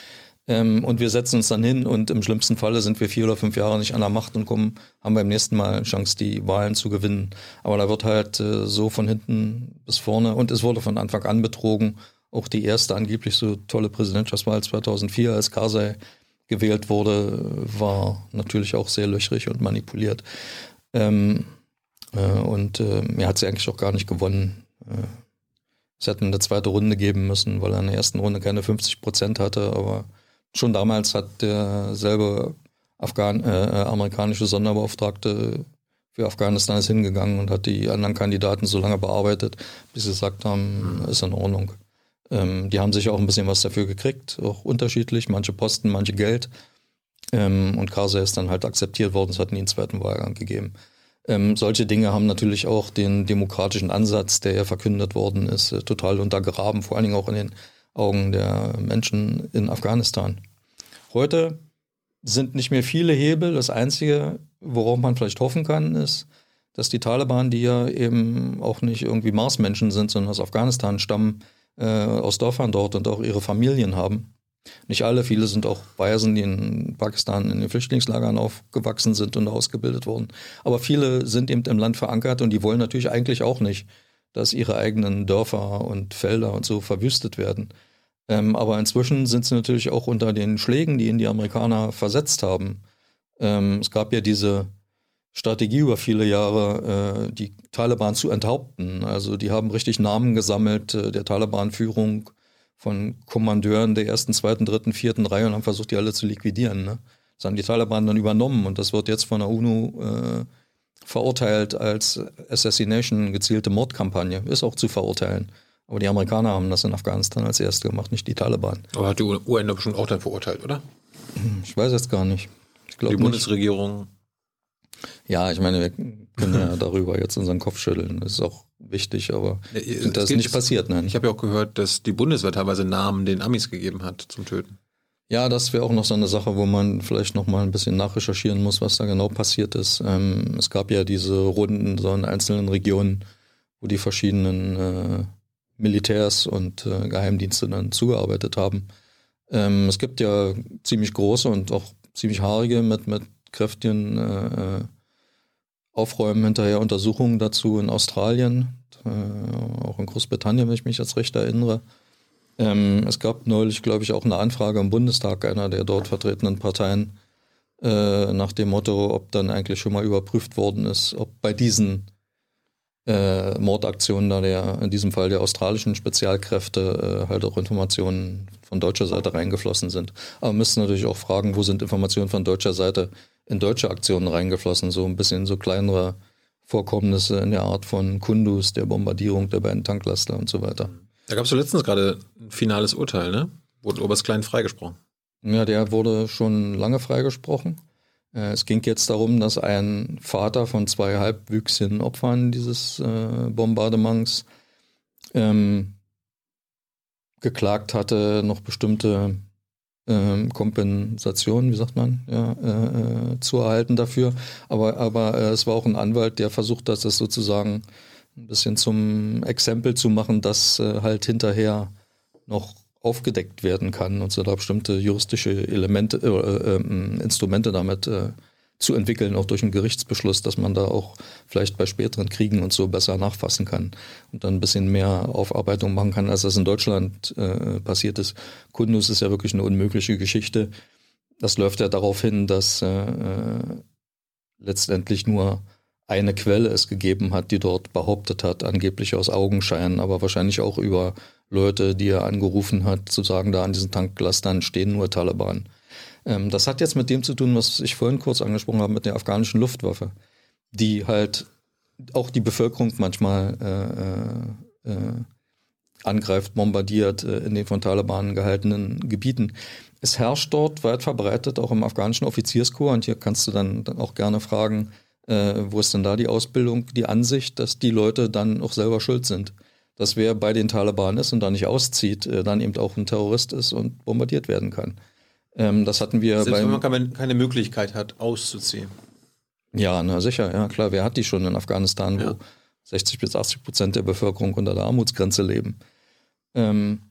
Ähm, und wir setzen uns dann hin und im schlimmsten Falle sind wir vier oder fünf Jahre nicht an der Macht und kommen, haben beim nächsten Mal eine Chance, die Wahlen zu gewinnen. Aber da wird halt äh, so von hinten bis vorne und es wurde von Anfang an betrogen. Auch die erste angeblich so tolle Präsidentschaftswahl 2004, als Karzai gewählt wurde, war natürlich auch sehr löchrig und manipuliert. Ähm, äh, und äh, er hat sie eigentlich auch gar nicht gewonnen. Es hätte eine zweite Runde geben müssen, weil er in der ersten Runde keine 50 Prozent hatte, aber Schon damals hat derselbe Afghan, äh, äh, amerikanische Sonderbeauftragte für Afghanistan ist hingegangen und hat die anderen Kandidaten so lange bearbeitet, bis sie gesagt haben, mhm. ist in Ordnung. Ähm, die haben sich auch ein bisschen was dafür gekriegt, auch unterschiedlich, manche Posten, manche Geld. Ähm, und Karzai ist dann halt akzeptiert worden, es hat nie einen zweiten Wahlgang gegeben. Ähm, solche Dinge haben natürlich auch den demokratischen Ansatz, der ja verkündet worden ist, äh, total untergraben, vor allen Dingen auch in den Augen der Menschen in Afghanistan. Heute sind nicht mehr viele Hebel. Das Einzige, worauf man vielleicht hoffen kann, ist, dass die Taliban, die ja eben auch nicht irgendwie Marsmenschen sind, sondern aus Afghanistan stammen, äh, aus Dörfern dort und auch ihre Familien haben. Nicht alle, viele sind auch Waisen, die in Pakistan in den Flüchtlingslagern aufgewachsen sind und ausgebildet wurden. Aber viele sind eben im Land verankert und die wollen natürlich eigentlich auch nicht, dass ihre eigenen Dörfer und Felder und so verwüstet werden. Ähm, aber inzwischen sind sie natürlich auch unter den Schlägen, die ihnen die Amerikaner versetzt haben. Ähm, es gab ja diese Strategie über viele Jahre, äh, die Taliban zu enthaupten. Also die haben richtig Namen gesammelt äh, der Taliban-Führung von Kommandeuren der ersten, zweiten, dritten, vierten Reihe und haben versucht, die alle zu liquidieren. Ne? Das haben die Taliban dann übernommen und das wird jetzt von der UNO äh, verurteilt als Assassination, gezielte Mordkampagne. Ist auch zu verurteilen. Aber die Amerikaner haben das in Afghanistan als erste gemacht, nicht die Taliban. Aber hat die UN da bestimmt auch dann verurteilt, oder? Ich weiß jetzt gar nicht. Ich die Bundesregierung ja, ich meine, wir können ja darüber jetzt unseren Kopf schütteln. Das ist auch wichtig, aber ja, das ist nicht passiert. Nein. Ich habe ja auch gehört, dass die Bundeswehr teilweise Namen den Amis gegeben hat zum Töten. Ja, das wäre auch noch so eine Sache, wo man vielleicht noch mal ein bisschen nachrecherchieren muss, was da genau passiert ist. Ähm, es gab ja diese Runden so in einzelnen Regionen, wo die verschiedenen äh, Militärs und äh, Geheimdienste dann zugearbeitet haben. Ähm, es gibt ja ziemlich große und auch ziemlich haarige mit, mit kräftigen äh, äh, Aufräumen hinterher Untersuchungen dazu in Australien, äh, auch in Großbritannien, wenn ich mich jetzt recht erinnere. Ähm, es gab neulich, glaube ich, auch eine Anfrage im Bundestag einer der dort vertretenen Parteien äh, nach dem Motto, ob dann eigentlich schon mal überprüft worden ist, ob bei diesen äh, Mordaktionen da der, in diesem Fall der australischen Spezialkräfte, äh, halt auch Informationen von deutscher Seite reingeflossen sind. Aber wir müssen natürlich auch fragen, wo sind Informationen von deutscher Seite in deutsche Aktionen reingeflossen, so ein bisschen so kleinere Vorkommnisse in der Art von Kundus, der Bombardierung der beiden Tanklaster und so weiter. Da gab es letztens gerade ein finales Urteil, ne? Wurde Oberst Klein freigesprochen. Ja, der wurde schon lange freigesprochen. Äh, es ging jetzt darum, dass ein Vater von zwei halbwüchsigen Opfern dieses äh, Bombardements ähm, geklagt hatte, noch bestimmte ähm, Kompensation, wie sagt man, ja, äh, äh, zu erhalten dafür. Aber, aber äh, es war auch ein Anwalt, der versucht hat, das sozusagen ein bisschen zum Exempel zu machen, dass äh, halt hinterher noch aufgedeckt werden kann und so da bestimmte juristische Elemente, äh, äh, Instrumente damit zu entwickeln, auch durch einen Gerichtsbeschluss, dass man da auch vielleicht bei späteren Kriegen und so besser nachfassen kann und dann ein bisschen mehr Aufarbeitung machen kann, als das in Deutschland äh, passiert ist. Kundus ist ja wirklich eine unmögliche Geschichte. Das läuft ja darauf hin, dass äh, äh, letztendlich nur eine Quelle es gegeben hat, die dort behauptet hat, angeblich aus Augenschein, aber wahrscheinlich auch über Leute, die er angerufen hat, zu sagen, da an diesen Tanklastern stehen nur Taliban. Ähm, das hat jetzt mit dem zu tun, was ich vorhin kurz angesprochen habe, mit der afghanischen Luftwaffe, die halt auch die Bevölkerung manchmal äh, äh, äh angreift, bombardiert äh, in den von Taliban gehaltenen Gebieten. Es herrscht dort weit verbreitet, auch im afghanischen Offizierskorps, und hier kannst du dann, dann auch gerne fragen, äh, wo ist denn da die Ausbildung, die Ansicht, dass die Leute dann auch selber schuld sind. Dass wer bei den Taliban ist und da nicht auszieht, äh, dann eben auch ein Terrorist ist und bombardiert werden kann. Ähm, das hatten wir Selbst beim, wenn man keine Möglichkeit hat, auszuziehen. Ja, na sicher, ja klar. Wer hat die schon in Afghanistan, ja. wo 60 bis 80 Prozent der Bevölkerung unter der Armutsgrenze leben? Ähm,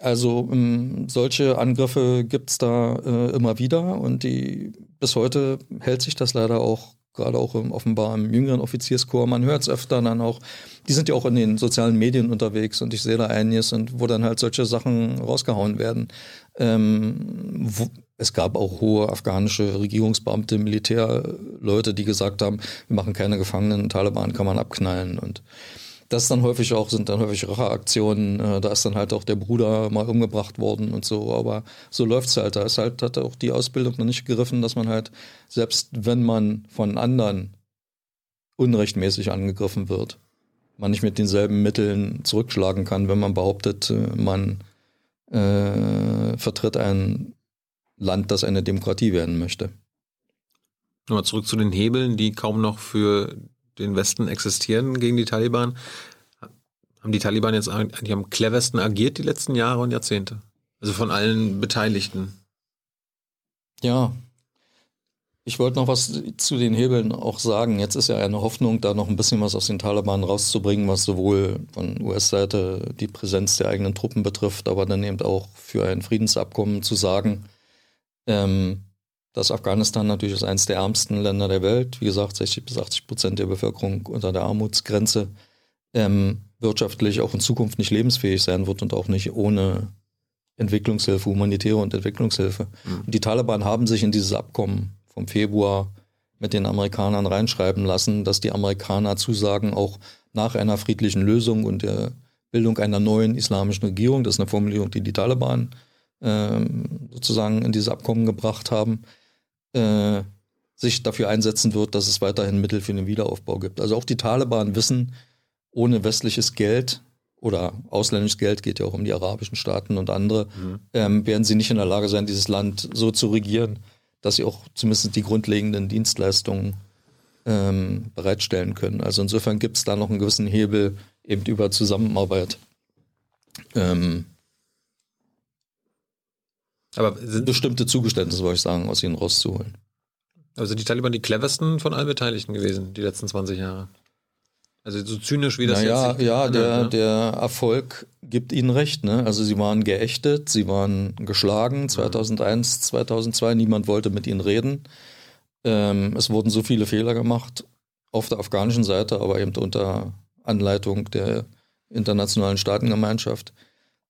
also ähm, solche Angriffe gibt es da äh, immer wieder und die bis heute hält sich das leider auch gerade auch im, offenbar im jüngeren Offizierskorps. Man hört es öfter dann auch. Die sind ja auch in den sozialen Medien unterwegs und ich sehe da einiges und wo dann halt solche Sachen rausgehauen werden. Ähm, wo, es gab auch hohe afghanische Regierungsbeamte, Militärleute, die gesagt haben, wir machen keine Gefangenen, Taliban kann man abknallen. Und das dann häufig auch, sind dann häufig Racheaktionen, äh, da ist dann halt auch der Bruder mal umgebracht worden und so, aber so läuft's halt. Da ist halt, hat auch die Ausbildung noch nicht gegriffen, dass man halt, selbst wenn man von anderen unrechtmäßig angegriffen wird, man nicht mit denselben Mitteln zurückschlagen kann, wenn man behauptet, äh, man äh, vertritt ein Land, das eine Demokratie werden möchte. Nochmal zurück zu den Hebeln, die kaum noch für den Westen existieren gegen die Taliban. Haben die Taliban jetzt eigentlich am cleversten agiert die letzten Jahre und Jahrzehnte? Also von allen Beteiligten. Ja. Ich wollte noch was zu den Hebeln auch sagen. Jetzt ist ja eine Hoffnung, da noch ein bisschen was aus den Taliban rauszubringen, was sowohl von US-Seite die Präsenz der eigenen Truppen betrifft, aber dann eben auch für ein Friedensabkommen zu sagen, ähm, dass Afghanistan natürlich ist eines der ärmsten Länder der Welt. Wie gesagt, 60 bis 80 Prozent der Bevölkerung unter der Armutsgrenze. Ähm, wirtschaftlich auch in Zukunft nicht lebensfähig sein wird und auch nicht ohne Entwicklungshilfe, humanitäre und Entwicklungshilfe. Mhm. Und die Taliban haben sich in dieses Abkommen vom Februar mit den Amerikanern reinschreiben lassen, dass die Amerikaner zusagen, auch nach einer friedlichen Lösung und der Bildung einer neuen islamischen Regierung, das ist eine Formulierung, die die Taliban äh, sozusagen in dieses Abkommen gebracht haben, äh, sich dafür einsetzen wird, dass es weiterhin Mittel für den Wiederaufbau gibt. Also auch die Taliban wissen, ohne westliches Geld oder ausländisches Geld geht ja auch um die arabischen Staaten und andere, mhm. ähm, werden sie nicht in der Lage sein, dieses Land so zu regieren, dass sie auch zumindest die grundlegenden Dienstleistungen ähm, bereitstellen können. Also insofern gibt es da noch einen gewissen Hebel eben über Zusammenarbeit. Ähm, aber sind bestimmte Zugeständnisse, wollte ich sagen, aus ihnen rauszuholen. Also die Taliban die cleversten von allen Beteiligten gewesen, die letzten 20 Jahre. Also so zynisch wie das naja, jetzt. Ja, der, ne? der Erfolg gibt ihnen recht. Ne? Also sie waren geächtet, sie waren geschlagen 2001, 2002. Niemand wollte mit ihnen reden. Ähm, es wurden so viele Fehler gemacht auf der afghanischen Seite, aber eben unter Anleitung der internationalen Staatengemeinschaft,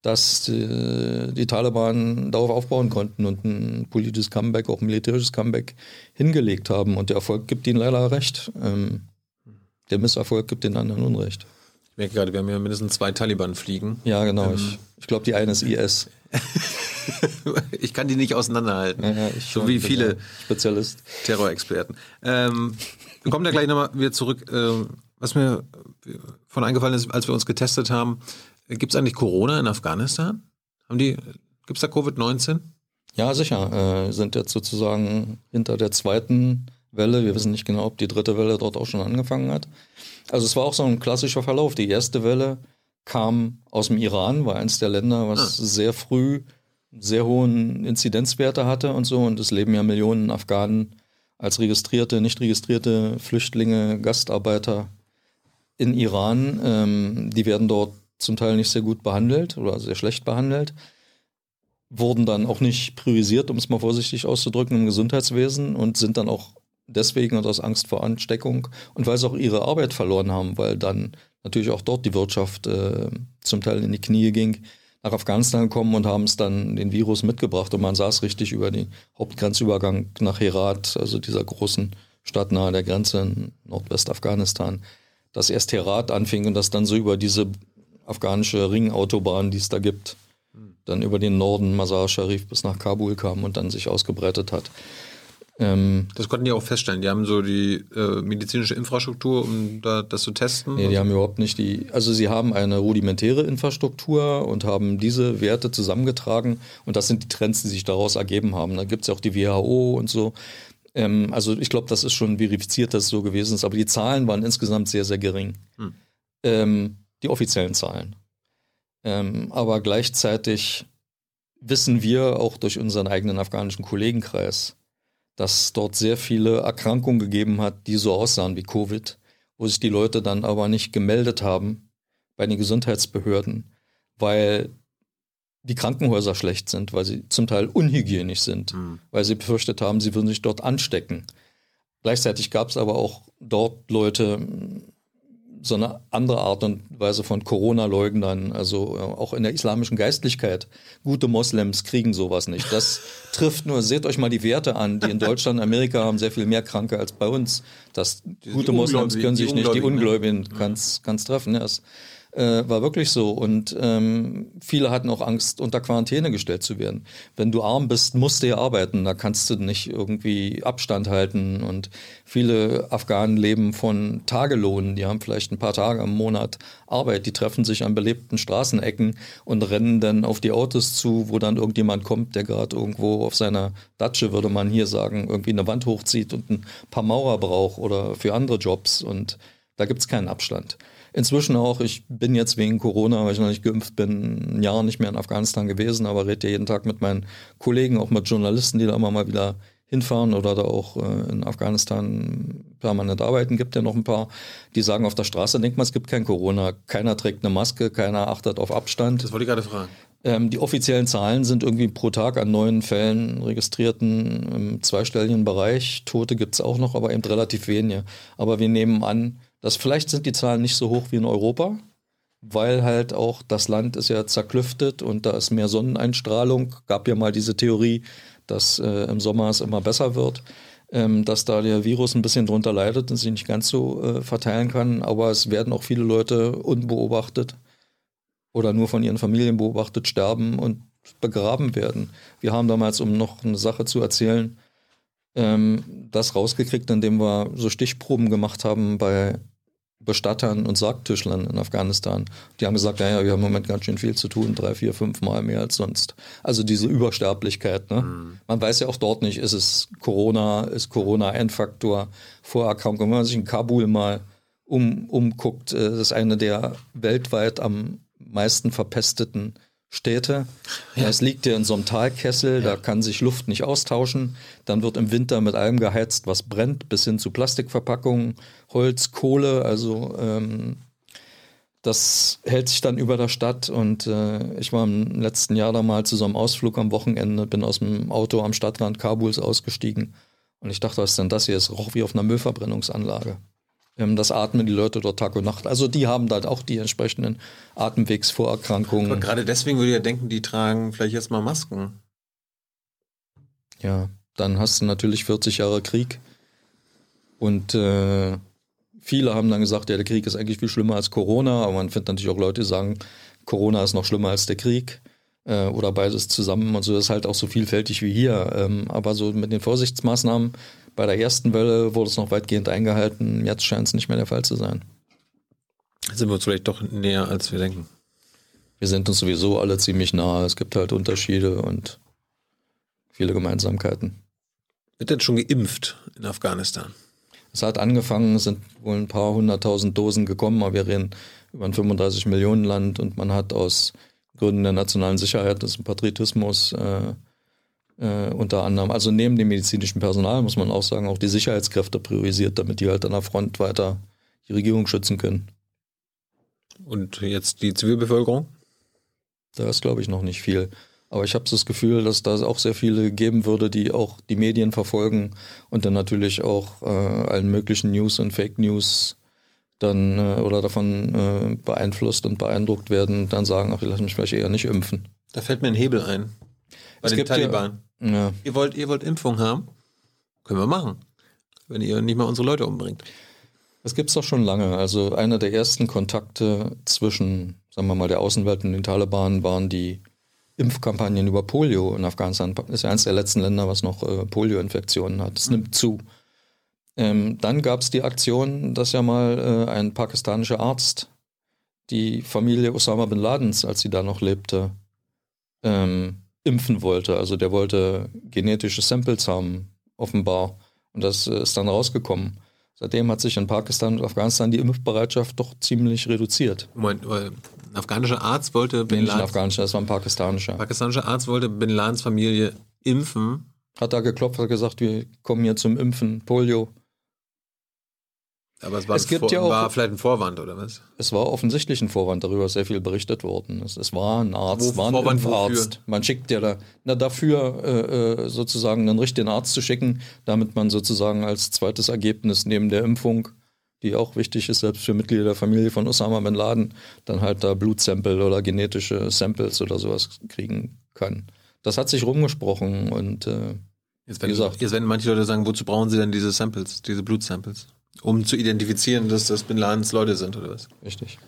dass die, die Taliban darauf aufbauen konnten und ein politisches Comeback, auch ein militärisches Comeback hingelegt haben. Und der Erfolg gibt ihnen leider recht. Ähm, der Misserfolg gibt den anderen Unrecht. Ich merke gerade, wir haben ja mindestens zwei Taliban fliegen. Ja, genau. Ähm, ich, ich glaube, die eine ist IS. ich kann die nicht auseinanderhalten. Ja, so wie viele Spezialist. Terrorexperten. Ähm, wir kommen da gleich nochmal wieder zurück. Ähm, was mir von eingefallen ist, als wir uns getestet haben, gibt es eigentlich Corona in Afghanistan? Haben die, gibt es da Covid-19? Ja, sicher. Äh, sind jetzt sozusagen hinter der zweiten Welle. Wir wissen nicht genau, ob die dritte Welle dort auch schon angefangen hat. Also es war auch so ein klassischer Verlauf. Die erste Welle kam aus dem Iran, war eines der Länder, was ah. sehr früh sehr hohen Inzidenzwerte hatte und so. Und es leben ja Millionen Afghanen als registrierte, nicht registrierte Flüchtlinge, Gastarbeiter in Iran. Ähm, die werden dort zum Teil nicht sehr gut behandelt oder sehr schlecht behandelt. Wurden dann auch nicht priorisiert, um es mal vorsichtig auszudrücken, im Gesundheitswesen und sind dann auch deswegen und aus Angst vor Ansteckung und weil sie auch ihre Arbeit verloren haben, weil dann natürlich auch dort die Wirtschaft äh, zum Teil in die Knie ging, nach Afghanistan gekommen und haben es dann den Virus mitgebracht und man saß richtig über den Hauptgrenzübergang nach Herat, also dieser großen Stadt nahe der Grenze in Nordwestafghanistan, dass erst Herat anfing und das dann so über diese afghanische Ringautobahn, die es da gibt, dann über den Norden Mazar Sharif bis nach Kabul kam und dann sich ausgebreitet hat. Ähm, das konnten die auch feststellen. Die haben so die äh, medizinische Infrastruktur, um da, das zu testen? Nee, die haben überhaupt nicht die. Also sie haben eine rudimentäre Infrastruktur und haben diese Werte zusammengetragen und das sind die Trends, die sich daraus ergeben haben. Da gibt es ja auch die WHO und so. Ähm, also ich glaube, das ist schon verifiziert, dass es so gewesen ist, aber die Zahlen waren insgesamt sehr, sehr gering. Hm. Ähm, die offiziellen Zahlen. Ähm, aber gleichzeitig wissen wir auch durch unseren eigenen afghanischen Kollegenkreis, dass dort sehr viele Erkrankungen gegeben hat, die so aussahen wie Covid, wo sich die Leute dann aber nicht gemeldet haben bei den Gesundheitsbehörden, weil die Krankenhäuser schlecht sind, weil sie zum Teil unhygienisch sind, mhm. weil sie befürchtet haben, sie würden sich dort anstecken. Gleichzeitig gab es aber auch dort Leute, so eine andere Art und Weise von Corona-Leugnern, also äh, auch in der islamischen Geistlichkeit. Gute Moslems kriegen sowas nicht. Das trifft nur, seht euch mal die Werte an, die in Deutschland, Amerika haben sehr viel mehr Kranke als bei uns. Das, gute Moslems können sich nicht, die Ungläubigen ne? kann es treffen. Ja, es, äh, war wirklich so. Und ähm, viele hatten auch Angst, unter Quarantäne gestellt zu werden. Wenn du arm bist, musst du ja arbeiten. Da kannst du nicht irgendwie Abstand halten. Und viele Afghanen leben von Tagelohnen. Die haben vielleicht ein paar Tage im Monat Arbeit. Die treffen sich an belebten Straßenecken und rennen dann auf die Autos zu, wo dann irgendjemand kommt, der gerade irgendwo auf seiner Datsche, würde man hier sagen, irgendwie eine Wand hochzieht und ein paar Maurer braucht oder für andere Jobs. Und Da gibt es keinen Abstand. Inzwischen auch, ich bin jetzt wegen Corona, weil ich noch nicht geimpft bin, ein Jahr nicht mehr in Afghanistan gewesen, aber rede ja jeden Tag mit meinen Kollegen, auch mit Journalisten, die da immer mal wieder hinfahren oder da auch äh, in Afghanistan permanent arbeiten, gibt ja noch ein paar, die sagen auf der Straße, denkt man, es gibt kein Corona, keiner trägt eine Maske, keiner achtet auf Abstand. Das wollte ich gerade fragen. Ähm, die offiziellen Zahlen sind irgendwie pro Tag an neuen Fällen registrierten im zweistelligen Bereich. Tote gibt es auch noch, aber eben relativ wenige. Aber wir nehmen an, dass vielleicht sind die Zahlen nicht so hoch wie in Europa, weil halt auch das Land ist ja zerklüftet und da ist mehr Sonneneinstrahlung. Gab ja mal diese Theorie, dass äh, im Sommer es immer besser wird, ähm, dass da der Virus ein bisschen drunter leidet und sich nicht ganz so äh, verteilen kann. Aber es werden auch viele Leute unbeobachtet oder nur von ihren Familien beobachtet sterben und begraben werden. Wir haben damals, um noch eine Sache zu erzählen, ähm, das rausgekriegt, indem wir so Stichproben gemacht haben bei Bestattern und Sargtischlern in Afghanistan. Die haben gesagt, naja, wir haben im Moment ganz schön viel zu tun, drei, vier, fünf Mal mehr als sonst. Also diese Übersterblichkeit. Ne? Mhm. Man weiß ja auch dort nicht, ist es Corona, ist Corona ein Faktor, Vorerkrankung. Wenn man sich in Kabul mal um, umguckt, äh, das ist eine der weltweit am meisten verpesteten Städte. Ja. Es liegt ja in so einem Talkessel, ja. da kann sich Luft nicht austauschen. Dann wird im Winter mit allem geheizt, was brennt, bis hin zu Plastikverpackungen, Holz, Kohle. Also ähm, das hält sich dann über der Stadt. Und äh, ich war im letzten Jahr da mal zu so einem Ausflug am Wochenende, bin aus dem Auto am Stadtrand Kabuls ausgestiegen. Und ich dachte, was ist denn das hier? Es roch wie auf einer Müllverbrennungsanlage. Ähm, das atmen die Leute dort Tag und Nacht. Also die haben dann auch die entsprechenden Atemwegsvorerkrankungen. Aber gerade deswegen würde ich ja denken, die tragen vielleicht jetzt mal Masken. Ja, dann hast du natürlich 40 Jahre Krieg. Und äh, viele haben dann gesagt, ja, der Krieg ist eigentlich viel schlimmer als Corona. Aber man findet natürlich auch Leute, die sagen, Corona ist noch schlimmer als der Krieg. Äh, oder beides zusammen. Und so ist halt auch so vielfältig wie hier. Ähm, aber so mit den Vorsichtsmaßnahmen bei der ersten Welle wurde es noch weitgehend eingehalten. Jetzt scheint es nicht mehr der Fall zu sein. Sind wir uns vielleicht doch näher, als wir denken. Wir sind uns sowieso alle ziemlich nah. Es gibt halt Unterschiede und viele Gemeinsamkeiten. Wird denn schon geimpft in Afghanistan? Es hat angefangen, es sind wohl ein paar hunderttausend Dosen gekommen, aber wir reden über ein 35 Millionen Land und man hat aus Gründen der nationalen Sicherheit, des Patriotismus, äh, äh, unter anderem, also neben dem medizinischen Personal muss man auch sagen, auch die Sicherheitskräfte priorisiert, damit die halt an der Front weiter die Regierung schützen können. Und jetzt die Zivilbevölkerung? Da ist, glaube ich, noch nicht viel. Aber ich habe das Gefühl, dass da auch sehr viele geben würde, die auch die Medien verfolgen und dann natürlich auch äh, allen möglichen News und Fake News dann äh, oder davon äh, beeinflusst und beeindruckt werden und dann sagen, ach, ich lasse mich vielleicht eher nicht impfen. Da fällt mir ein Hebel ein. Bei es den Taliban. Ja. Ihr, wollt, ihr wollt Impfung haben? Können wir machen. Wenn ihr nicht mal unsere Leute umbringt. Das gibt es doch schon lange. Also einer der ersten Kontakte zwischen, sagen wir mal, der Außenwelt und den Taliban waren die Impfkampagnen über Polio in Afghanistan. Das ist ja eines der letzten Länder, was noch äh, Polio-Infektionen hat. Das mhm. nimmt zu. Ähm, dann gab es die Aktion, dass ja mal äh, ein pakistanischer Arzt die Familie Osama bin Ladens, als sie da noch lebte, ähm, impfen wollte. Also der wollte genetische Samples haben, offenbar. Und das ist dann rausgekommen. Seitdem hat sich in Pakistan und Afghanistan die Impfbereitschaft doch ziemlich reduziert. Moment, ein afghanischer Arzt wollte Bin Ladens... Nicht ein afghanischer, das war ein pakistanischer. Pakistanischer Arzt wollte Bin Ladens Familie impfen. Hat da geklopft, hat gesagt, wir kommen hier zum Impfen, Polio. Aber es war, es gibt ja auch, war vielleicht ein Vorwand, oder was? Es war offensichtlich ein Vorwand, darüber ist sehr viel berichtet worden. Es, es war ein Arzt, Wo, war ein Vorwand Impfarzt. Man schickt ja da na, dafür äh, äh, sozusagen einen richtigen Arzt zu schicken, damit man sozusagen als zweites Ergebnis neben der Impfung, die auch wichtig ist, selbst für Mitglieder der Familie von Osama Bin Laden, dann halt da Blutsample oder genetische Samples oder sowas kriegen kann. Das hat sich rumgesprochen und äh, jetzt, werden, gesagt, jetzt werden manche Leute sagen, wozu brauchen sie denn diese Samples, diese Blutsamples? Um zu identifizieren, dass das Bin Ladens Leute sind, oder was? Richtig.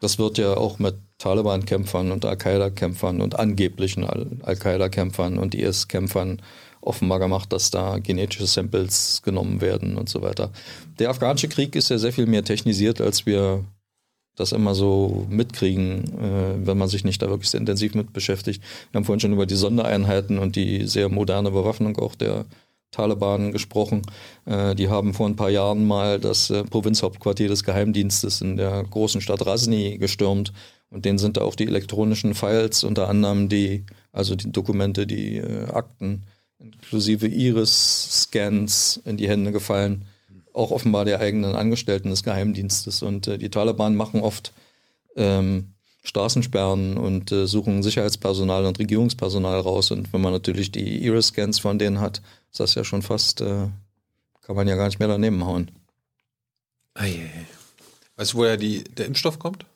Das wird ja auch mit Taliban-Kämpfern und Al-Qaida-Kämpfern und angeblichen Al-Qaida-Kämpfern und IS-Kämpfern offenbar gemacht, dass da genetische Samples genommen werden und so weiter. Der afghanische Krieg ist ja sehr viel mehr technisiert, als wir das immer so mitkriegen, äh, wenn man sich nicht da wirklich sehr intensiv mit beschäftigt. Wir haben vorhin schon über die Sondereinheiten und die sehr moderne Bewaffnung auch der Taliban gesprochen. Äh, die haben vor ein paar Jahren mal das äh, Provinzhauptquartier des Geheimdienstes in der großen Stadt Rasni gestürmt. Und denen sind da auch die elektronischen Files, unter anderem die, also die Dokumente, die äh, Akten, inklusive Iris-Scans in die Hände gefallen. Auch offenbar der eigenen Angestellten des Geheimdienstes. Und die Taliban machen oft ähm, Straßensperren und äh, suchen Sicherheitspersonal und Regierungspersonal raus. Und wenn man natürlich die Iris-Scans von denen hat, ist das ja schon fast, äh, kann man ja gar nicht mehr daneben hauen. Weißt du, woher die, der Impfstoff kommt?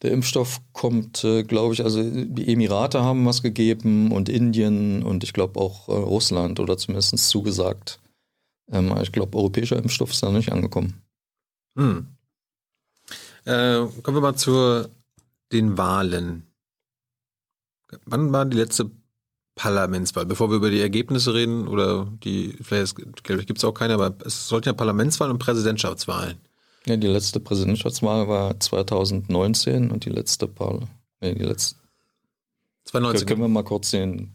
Der Impfstoff kommt, äh, glaube ich, also die Emirate haben was gegeben und Indien und ich glaube auch äh, Russland oder zumindest zugesagt. Ähm, ich glaube, europäischer Impfstoff ist da nicht angekommen. Hm. Äh, kommen wir mal zu den Wahlen. Wann war die letzte Parlamentswahl? Bevor wir über die Ergebnisse reden, oder die, vielleicht gibt es auch keine, aber es sollten ja Parlamentswahlen und Präsidentschaftswahlen. Ja, die letzte Präsidentschaftswahl war 2019 und die letzte Parlament. Nee, die letzte. 2019. Können wir mal kurz den,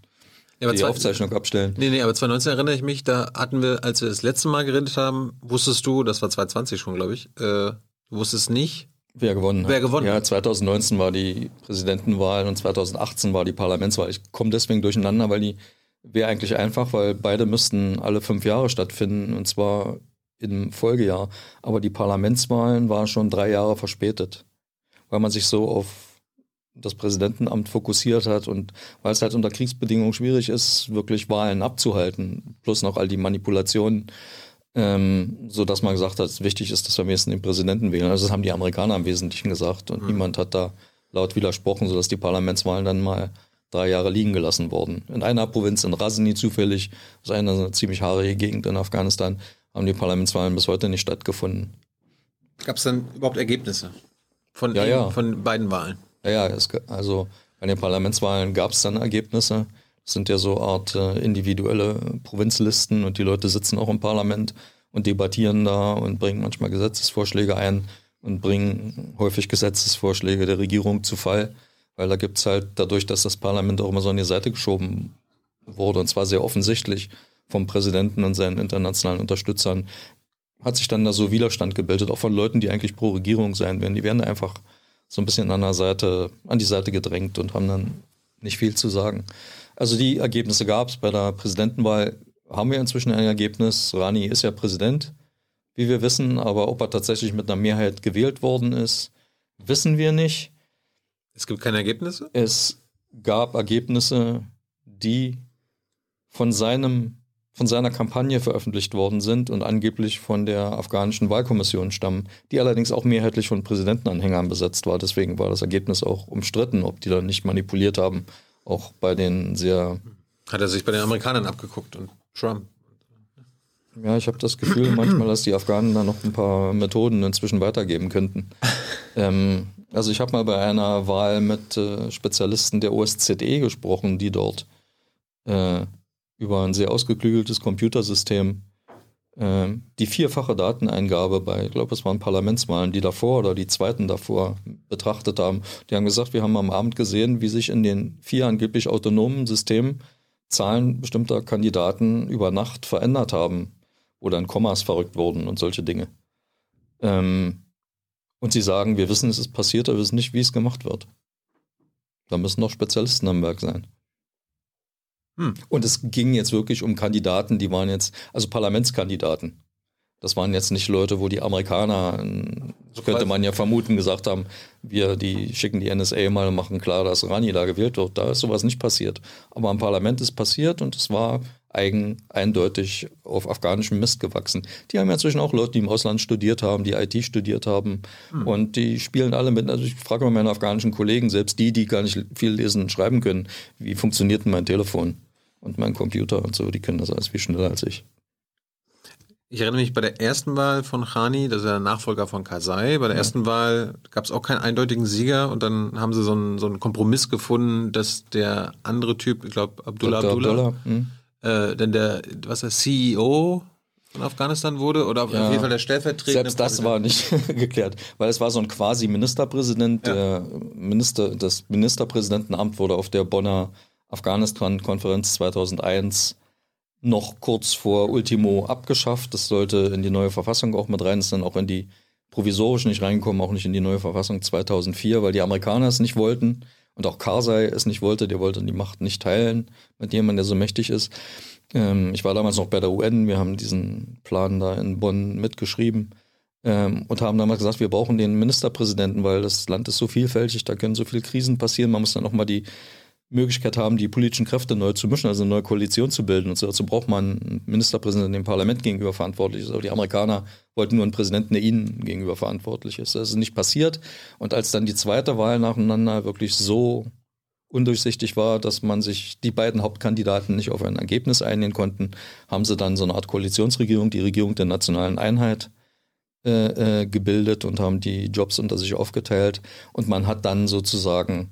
ja, die zwei, Aufzeichnung abstellen? Nee, nee, aber 2019 erinnere ich mich, da hatten wir, als wir das letzte Mal geredet haben, wusstest du, das war 2020 schon, glaube ich, äh, du wusstest nicht, Wer gewonnen hat. Wer gewonnen Ja, 2019 war die Präsidentenwahl und 2018 war die Parlamentswahl. Ich komme deswegen durcheinander, weil die wäre eigentlich einfach, weil beide müssten alle fünf Jahre stattfinden und zwar im Folgejahr. Aber die Parlamentswahlen waren schon drei Jahre verspätet, weil man sich so auf das Präsidentenamt fokussiert hat und weil es halt unter Kriegsbedingungen schwierig ist, wirklich Wahlen abzuhalten, plus noch all die Manipulationen ähm, so dass man gesagt hat, wichtig ist, dass wir am ehesten den Präsidenten wählen. Also das haben die Amerikaner im Wesentlichen gesagt und mhm. niemand hat da laut widersprochen, sodass die Parlamentswahlen dann mal drei Jahre liegen gelassen wurden. In einer Provinz in Rasni zufällig, das ist eine ziemlich haarige Gegend in Afghanistan, haben die Parlamentswahlen bis heute nicht stattgefunden. Gab es dann überhaupt Ergebnisse von, ja, ja. von beiden Wahlen? Ja, ja, es, also bei den Parlamentswahlen gab es dann Ergebnisse sind ja so Art äh, individuelle Provinzlisten und die Leute sitzen auch im Parlament und debattieren da und bringen manchmal Gesetzesvorschläge ein und bringen häufig Gesetzesvorschläge der Regierung zu Fall, weil da gibt es halt dadurch, dass das Parlament auch immer so an die Seite geschoben wurde und zwar sehr offensichtlich vom Präsidenten und seinen internationalen Unterstützern, hat sich dann da so Widerstand gebildet, auch von Leuten, die eigentlich pro Regierung sein werden. Die werden da einfach so ein bisschen an der Seite, an die Seite gedrängt und haben dann nicht viel zu sagen. Also die Ergebnisse gab es. Bei der Präsidentenwahl haben wir inzwischen ein Ergebnis. Rani ist ja Präsident, wie wir wissen, aber ob er tatsächlich mit einer Mehrheit gewählt worden ist, wissen wir nicht. Es gibt keine Ergebnisse? Es gab Ergebnisse, die von seinem von seiner Kampagne veröffentlicht worden sind und angeblich von der afghanischen Wahlkommission stammen, die allerdings auch mehrheitlich von Präsidentenanhängern besetzt war. Deswegen war das Ergebnis auch umstritten, ob die da nicht manipuliert haben auch bei den sehr. Hat er sich bei den Amerikanern abgeguckt und Trump? Ja, ich habe das Gefühl manchmal, dass die Afghanen da noch ein paar Methoden inzwischen weitergeben könnten. ähm, also ich habe mal bei einer Wahl mit äh, Spezialisten der OSZE gesprochen, die dort äh, über ein sehr ausgeklügeltes Computersystem die vierfache Dateneingabe bei, ich glaube, es waren Parlamentswahlen, die davor oder die zweiten davor betrachtet haben. Die haben gesagt, wir haben am Abend gesehen, wie sich in den vier angeblich autonomen Systemen Zahlen bestimmter Kandidaten über Nacht verändert haben oder in Kommas verrückt wurden und solche Dinge. Ähm, und sie sagen, wir wissen, es ist passiert, aber wir wissen nicht, wie es gemacht wird. Da müssen noch Spezialisten am Werk sein. Hm. Und es ging jetzt wirklich um Kandidaten, die waren jetzt, also Parlamentskandidaten. Das waren jetzt nicht Leute, wo die Amerikaner, so könnte man ja vermuten, gesagt haben, wir die schicken die NSA mal und machen klar, dass Rani da gewählt wird. Da ist sowas nicht passiert. Aber am Parlament ist passiert und es war eigen, eindeutig auf afghanischem Mist gewachsen. Die haben ja inzwischen auch Leute, die im Ausland studiert haben, die IT studiert haben hm. und die spielen alle mit. Also ich frage mal meine afghanischen Kollegen, selbst die, die gar nicht viel lesen und schreiben können, wie funktioniert denn mein Telefon? Und mein Computer und so, die können das alles viel schneller als ich. Ich erinnere mich bei der ersten Wahl von Khani, das ist der Nachfolger von Karzai, bei der ja. ersten Wahl gab es auch keinen eindeutigen Sieger und dann haben sie so einen, so einen Kompromiss gefunden, dass der andere Typ, ich glaube Abdullah Dr. Abdullah, Abdullah hm. äh, denn der, was der CEO von Afghanistan wurde oder ja. auf jeden Fall der stellvertretende. Selbst das war nicht geklärt, weil es war so ein quasi Ministerpräsident, ja. der Minister, das Ministerpräsidentenamt wurde auf der Bonner Afghanistan-Konferenz 2001 noch kurz vor Ultimo abgeschafft. Das sollte in die neue Verfassung auch mit rein, ist dann auch in die provisorisch nicht reingekommen, auch nicht in die neue Verfassung 2004, weil die Amerikaner es nicht wollten und auch Karzai es nicht wollte. Der wollte die Macht nicht teilen mit jemandem, der so mächtig ist. Ähm, ich war damals noch bei der UN, wir haben diesen Plan da in Bonn mitgeschrieben ähm, und haben damals gesagt, wir brauchen den Ministerpräsidenten, weil das Land ist so vielfältig, da können so viele Krisen passieren. Man muss dann auch mal die Möglichkeit haben, die politischen Kräfte neu zu mischen, also eine neue Koalition zu bilden. Und dazu braucht man einen Ministerpräsidenten, dem Parlament gegenüber verantwortlich ist. Aber die Amerikaner wollten nur einen Präsidenten, der ihnen gegenüber verantwortlich ist. Das ist nicht passiert. Und als dann die zweite Wahl nacheinander wirklich so undurchsichtig war, dass man sich die beiden Hauptkandidaten nicht auf ein Ergebnis einigen konnten, haben sie dann so eine Art Koalitionsregierung, die Regierung der nationalen Einheit, äh, äh, gebildet und haben die Jobs unter sich aufgeteilt. Und man hat dann sozusagen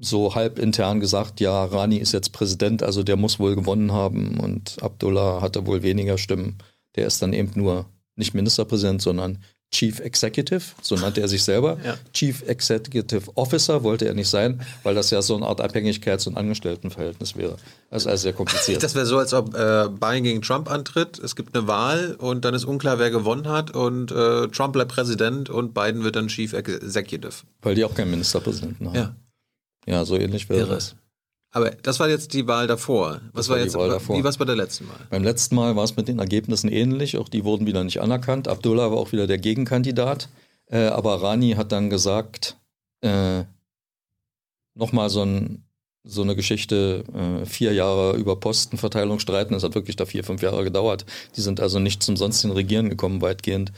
so halb intern gesagt, ja, Rani ist jetzt Präsident, also der muss wohl gewonnen haben und Abdullah hatte wohl weniger Stimmen. Der ist dann eben nur nicht Ministerpräsident, sondern Chief Executive, so nannte er sich selber. Ja. Chief Executive Officer wollte er nicht sein, weil das ja so eine Art Abhängigkeits- und Angestelltenverhältnis wäre. Das ist also sehr kompliziert. Das wäre so, als ob äh, Biden gegen Trump antritt, es gibt eine Wahl und dann ist unklar, wer gewonnen hat und äh, Trump bleibt Präsident und Biden wird dann Chief Executive. Weil die auch keinen Ministerpräsidenten haben. Ja. Ja, so ähnlich wäre das. Aber das war jetzt die Wahl davor. Was das war, war jetzt, Wahl davor. wie war es bei der letzten Wahl? Beim letzten Mal war es mit den Ergebnissen ähnlich. Auch die wurden wieder nicht anerkannt. Abdullah war auch wieder der Gegenkandidat. Äh, aber Rani hat dann gesagt, äh, nochmal so, ein, so eine Geschichte, äh, vier Jahre über Postenverteilung streiten. Das hat wirklich da vier, fünf Jahre gedauert. Die sind also nicht zum sonstigen Regieren gekommen, weitgehend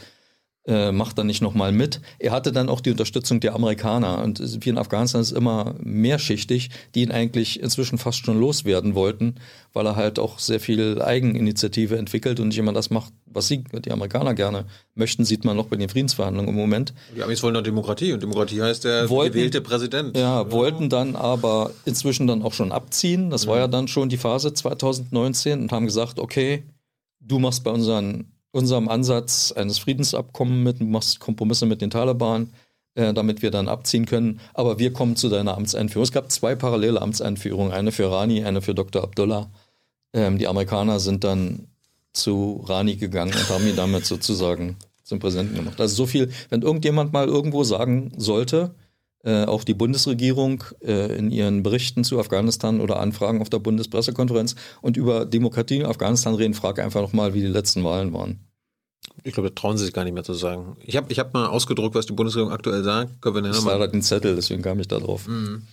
äh, macht er nicht nochmal mit. Er hatte dann auch die Unterstützung der Amerikaner und wie in Afghanistan ist es immer mehrschichtig, die ihn eigentlich inzwischen fast schon loswerden wollten, weil er halt auch sehr viel Eigeninitiative entwickelt und nicht immer das macht, was sie, die Amerikaner gerne möchten, sieht man noch bei den Friedensverhandlungen im Moment. Die Amis wollen doch Demokratie und Demokratie heißt der wollten, gewählte Präsident. Ja, ja, wollten dann aber inzwischen dann auch schon abziehen. Das ja. war ja dann schon die Phase 2019 und haben gesagt, okay, du machst bei unseren unserem Ansatz eines Friedensabkommens mit, machst Kompromisse mit den Taliban, äh, damit wir dann abziehen können. Aber wir kommen zu deiner Amtseinführung. Es gab zwei parallele Amtseinführungen, eine für Rani, eine für Dr. Abdullah. Ähm, die Amerikaner sind dann zu Rani gegangen und haben ihn damit sozusagen zum Präsidenten gemacht. Also so viel, wenn irgendjemand mal irgendwo sagen sollte, äh, auch die Bundesregierung äh, in ihren Berichten zu Afghanistan oder Anfragen auf der Bundespressekonferenz und über Demokratie in Afghanistan reden, frage einfach nochmal, wie die letzten Wahlen waren. Ich glaube, da trauen sie sich gar nicht mehr zu sagen. Ich habe ich hab mal ausgedruckt, was die Bundesregierung aktuell sagt. Können wir das war halt ein Zettel, deswegen kam ich da drauf. Mhm.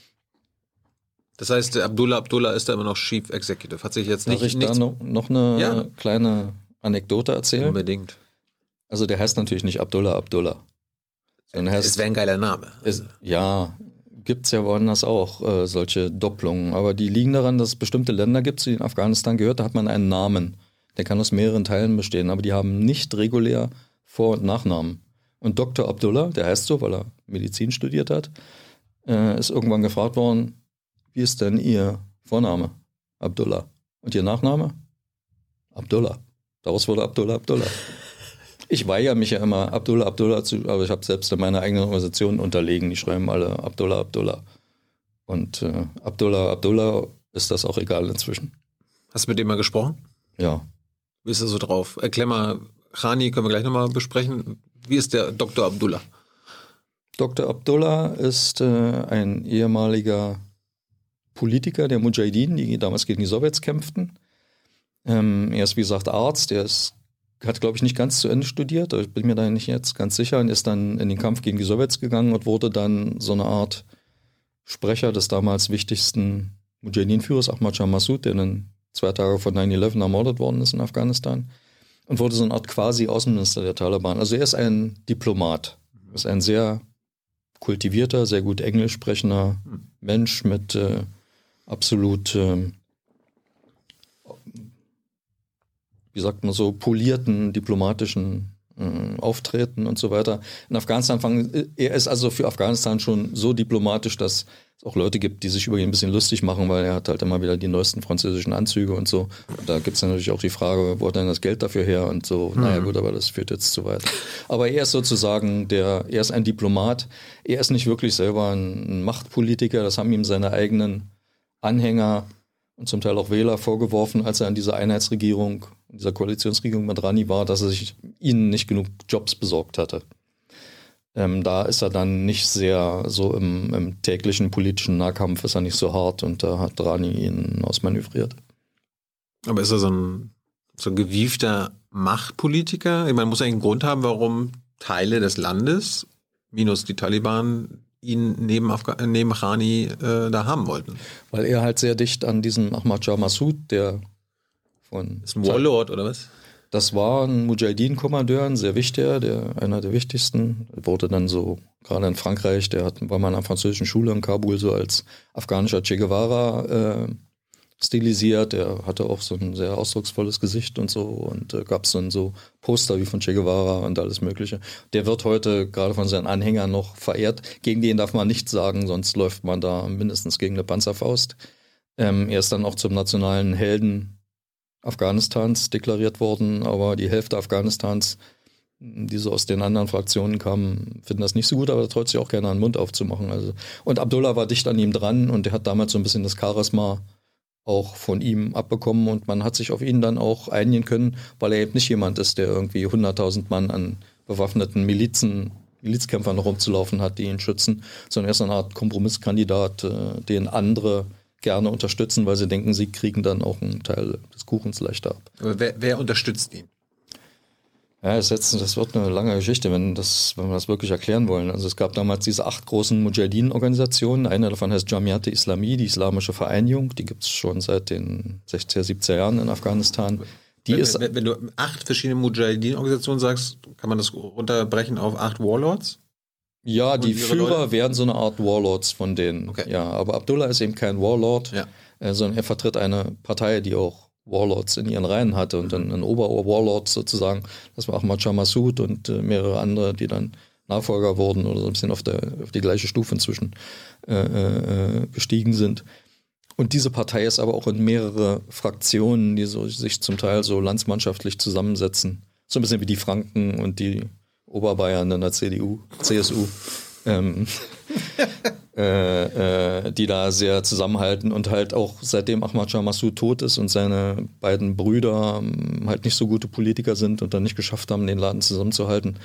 Das heißt, Abdullah Abdullah ist da immer noch Chief Executive. Hat sich jetzt nicht. Darf ich da noch, noch eine ja. kleine Anekdote erzählen? Unbedingt. Also der heißt natürlich nicht Abdullah Abdullah. Es wäre ein geiler Name. Es, ja, gibt es ja woanders auch äh, solche Doppelungen. Aber die liegen daran, dass es bestimmte Länder gibt, die in Afghanistan gehört, da hat man einen Namen. Der kann aus mehreren Teilen bestehen, aber die haben nicht regulär Vor- und Nachnamen. Und Dr. Abdullah, der heißt so, weil er Medizin studiert hat, äh, ist irgendwann gefragt worden, wie ist denn Ihr Vorname? Abdullah. Und Ihr Nachname? Abdullah. Daraus wurde Abdullah Abdullah. Ich weigere mich ja immer, Abdullah, Abdullah zu, aber ich habe selbst in meiner eigenen Organisation unterlegen. Die schreiben alle Abdullah, Abdullah. Und äh, Abdullah, Abdullah ist das auch egal inzwischen. Hast du mit dem mal gesprochen? Ja. Wie ist er so drauf? Erklär mal, Khani können wir gleich nochmal besprechen. Wie ist der Dr. Abdullah? Dr. Abdullah ist äh, ein ehemaliger Politiker der Mujahideen, die damals gegen die Sowjets kämpften. Ähm, er ist, wie gesagt, Arzt, er ist hat, glaube ich, nicht ganz zu Ende studiert, ich bin mir da nicht jetzt ganz sicher, und ist dann in den Kampf gegen die Sowjets gegangen und wurde dann so eine Art Sprecher des damals wichtigsten Mujahideen-Führers, Ahmad Shah Massoud, der dann zwei Tage vor 9-11 ermordet worden ist in Afghanistan und wurde so eine Art quasi Außenminister der Taliban. Also er ist ein Diplomat, ist ein sehr kultivierter, sehr gut Englisch sprechender Mensch mit äh, absolut äh, wie sagt man so, polierten diplomatischen äh, Auftreten und so weiter. In Afghanistan fangen, äh, er ist also für Afghanistan schon so diplomatisch, dass es auch Leute gibt, die sich über ihn ein bisschen lustig machen, weil er hat halt immer wieder die neuesten französischen Anzüge und so. Und da gibt es natürlich auch die Frage, wo hat denn das Geld dafür her und so. Mhm. Naja gut, aber das führt jetzt zu weit. Aber er ist sozusagen der, er ist ein Diplomat. Er ist nicht wirklich selber ein Machtpolitiker. Das haben ihm seine eigenen Anhänger und zum Teil auch Wähler vorgeworfen, als er in dieser Einheitsregierung, in dieser Koalitionsregierung mit Rani war, dass er sich ihnen nicht genug Jobs besorgt hatte. Ähm, da ist er dann nicht sehr so im, im, täglichen politischen Nahkampf ist er nicht so hart und da hat Rani ihn ausmanövriert. Aber ist er so ein, so ein gewiefter Machtpolitiker? Ich meine, muss er einen Grund haben, warum Teile des Landes, minus die Taliban, ihn neben, Afga neben Rani äh, da haben wollten. Weil er halt sehr dicht an diesem Ahmad Shah Massoud, der von. Ist ein Warlord oder was? Das war ein Mujahideen-Kommandeur, ein sehr wichtiger, der, einer der wichtigsten. Wurde dann so, gerade in Frankreich, der hat, war mal in einer französischen Schule in Kabul so als afghanischer Che Guevara äh, stilisiert. Er hatte auch so ein sehr ausdrucksvolles Gesicht und so und äh, gab es dann so Poster wie von Che Guevara und alles Mögliche. Der wird heute gerade von seinen Anhängern noch verehrt. Gegen den darf man nichts sagen, sonst läuft man da mindestens gegen eine Panzerfaust. Ähm, er ist dann auch zum nationalen Helden Afghanistans deklariert worden, aber die Hälfte Afghanistans, die so aus den anderen Fraktionen kamen, finden das nicht so gut, aber er traut sich auch gerne einen Mund aufzumachen. Also. Und Abdullah war dicht an ihm dran und der hat damals so ein bisschen das Charisma auch von ihm abbekommen und man hat sich auf ihn dann auch einigen können, weil er eben nicht jemand ist, der irgendwie 100.000 Mann an bewaffneten Milizen, Milizkämpfern rumzulaufen hat, die ihn schützen, sondern er ist eine Art Kompromisskandidat, äh, den andere gerne unterstützen, weil sie denken, sie kriegen dann auch einen Teil des Kuchens leichter ab. Wer, wer unterstützt ihn? Ja, das, jetzt, das wird eine lange Geschichte, wenn, das, wenn wir das wirklich erklären wollen. Also es gab damals diese acht großen Mujahideen-Organisationen. Eine davon heißt Jamiat Islami, die Islamische Vereinigung. Die gibt es schon seit den 60er, 70er Jahren in Afghanistan. Die wenn, ist, wenn, wenn du acht verschiedene Mujahideen-Organisationen sagst, kann man das runterbrechen auf acht Warlords? Ja, die Führer Leute? wären so eine Art Warlords von denen. Okay. Ja, aber Abdullah ist eben kein Warlord, ja. äh, sondern er vertritt eine Partei, die auch Warlords in ihren Reihen hatte und dann ein Ober-Warlord sozusagen, das war Ahmad Shah Massoud und äh, mehrere andere, die dann Nachfolger wurden oder so ein bisschen auf, der, auf die gleiche Stufe inzwischen äh, äh, gestiegen sind. Und diese Partei ist aber auch in mehrere Fraktionen, die so, sich zum Teil so landsmannschaftlich zusammensetzen. So ein bisschen wie die Franken und die Oberbayern in der CDU, CSU. Ähm, äh, äh, die da sehr zusammenhalten und halt auch seitdem Ahmad Shah Massoud tot ist und seine beiden Brüder ähm, halt nicht so gute Politiker sind und dann nicht geschafft haben, den Laden zusammenzuhalten,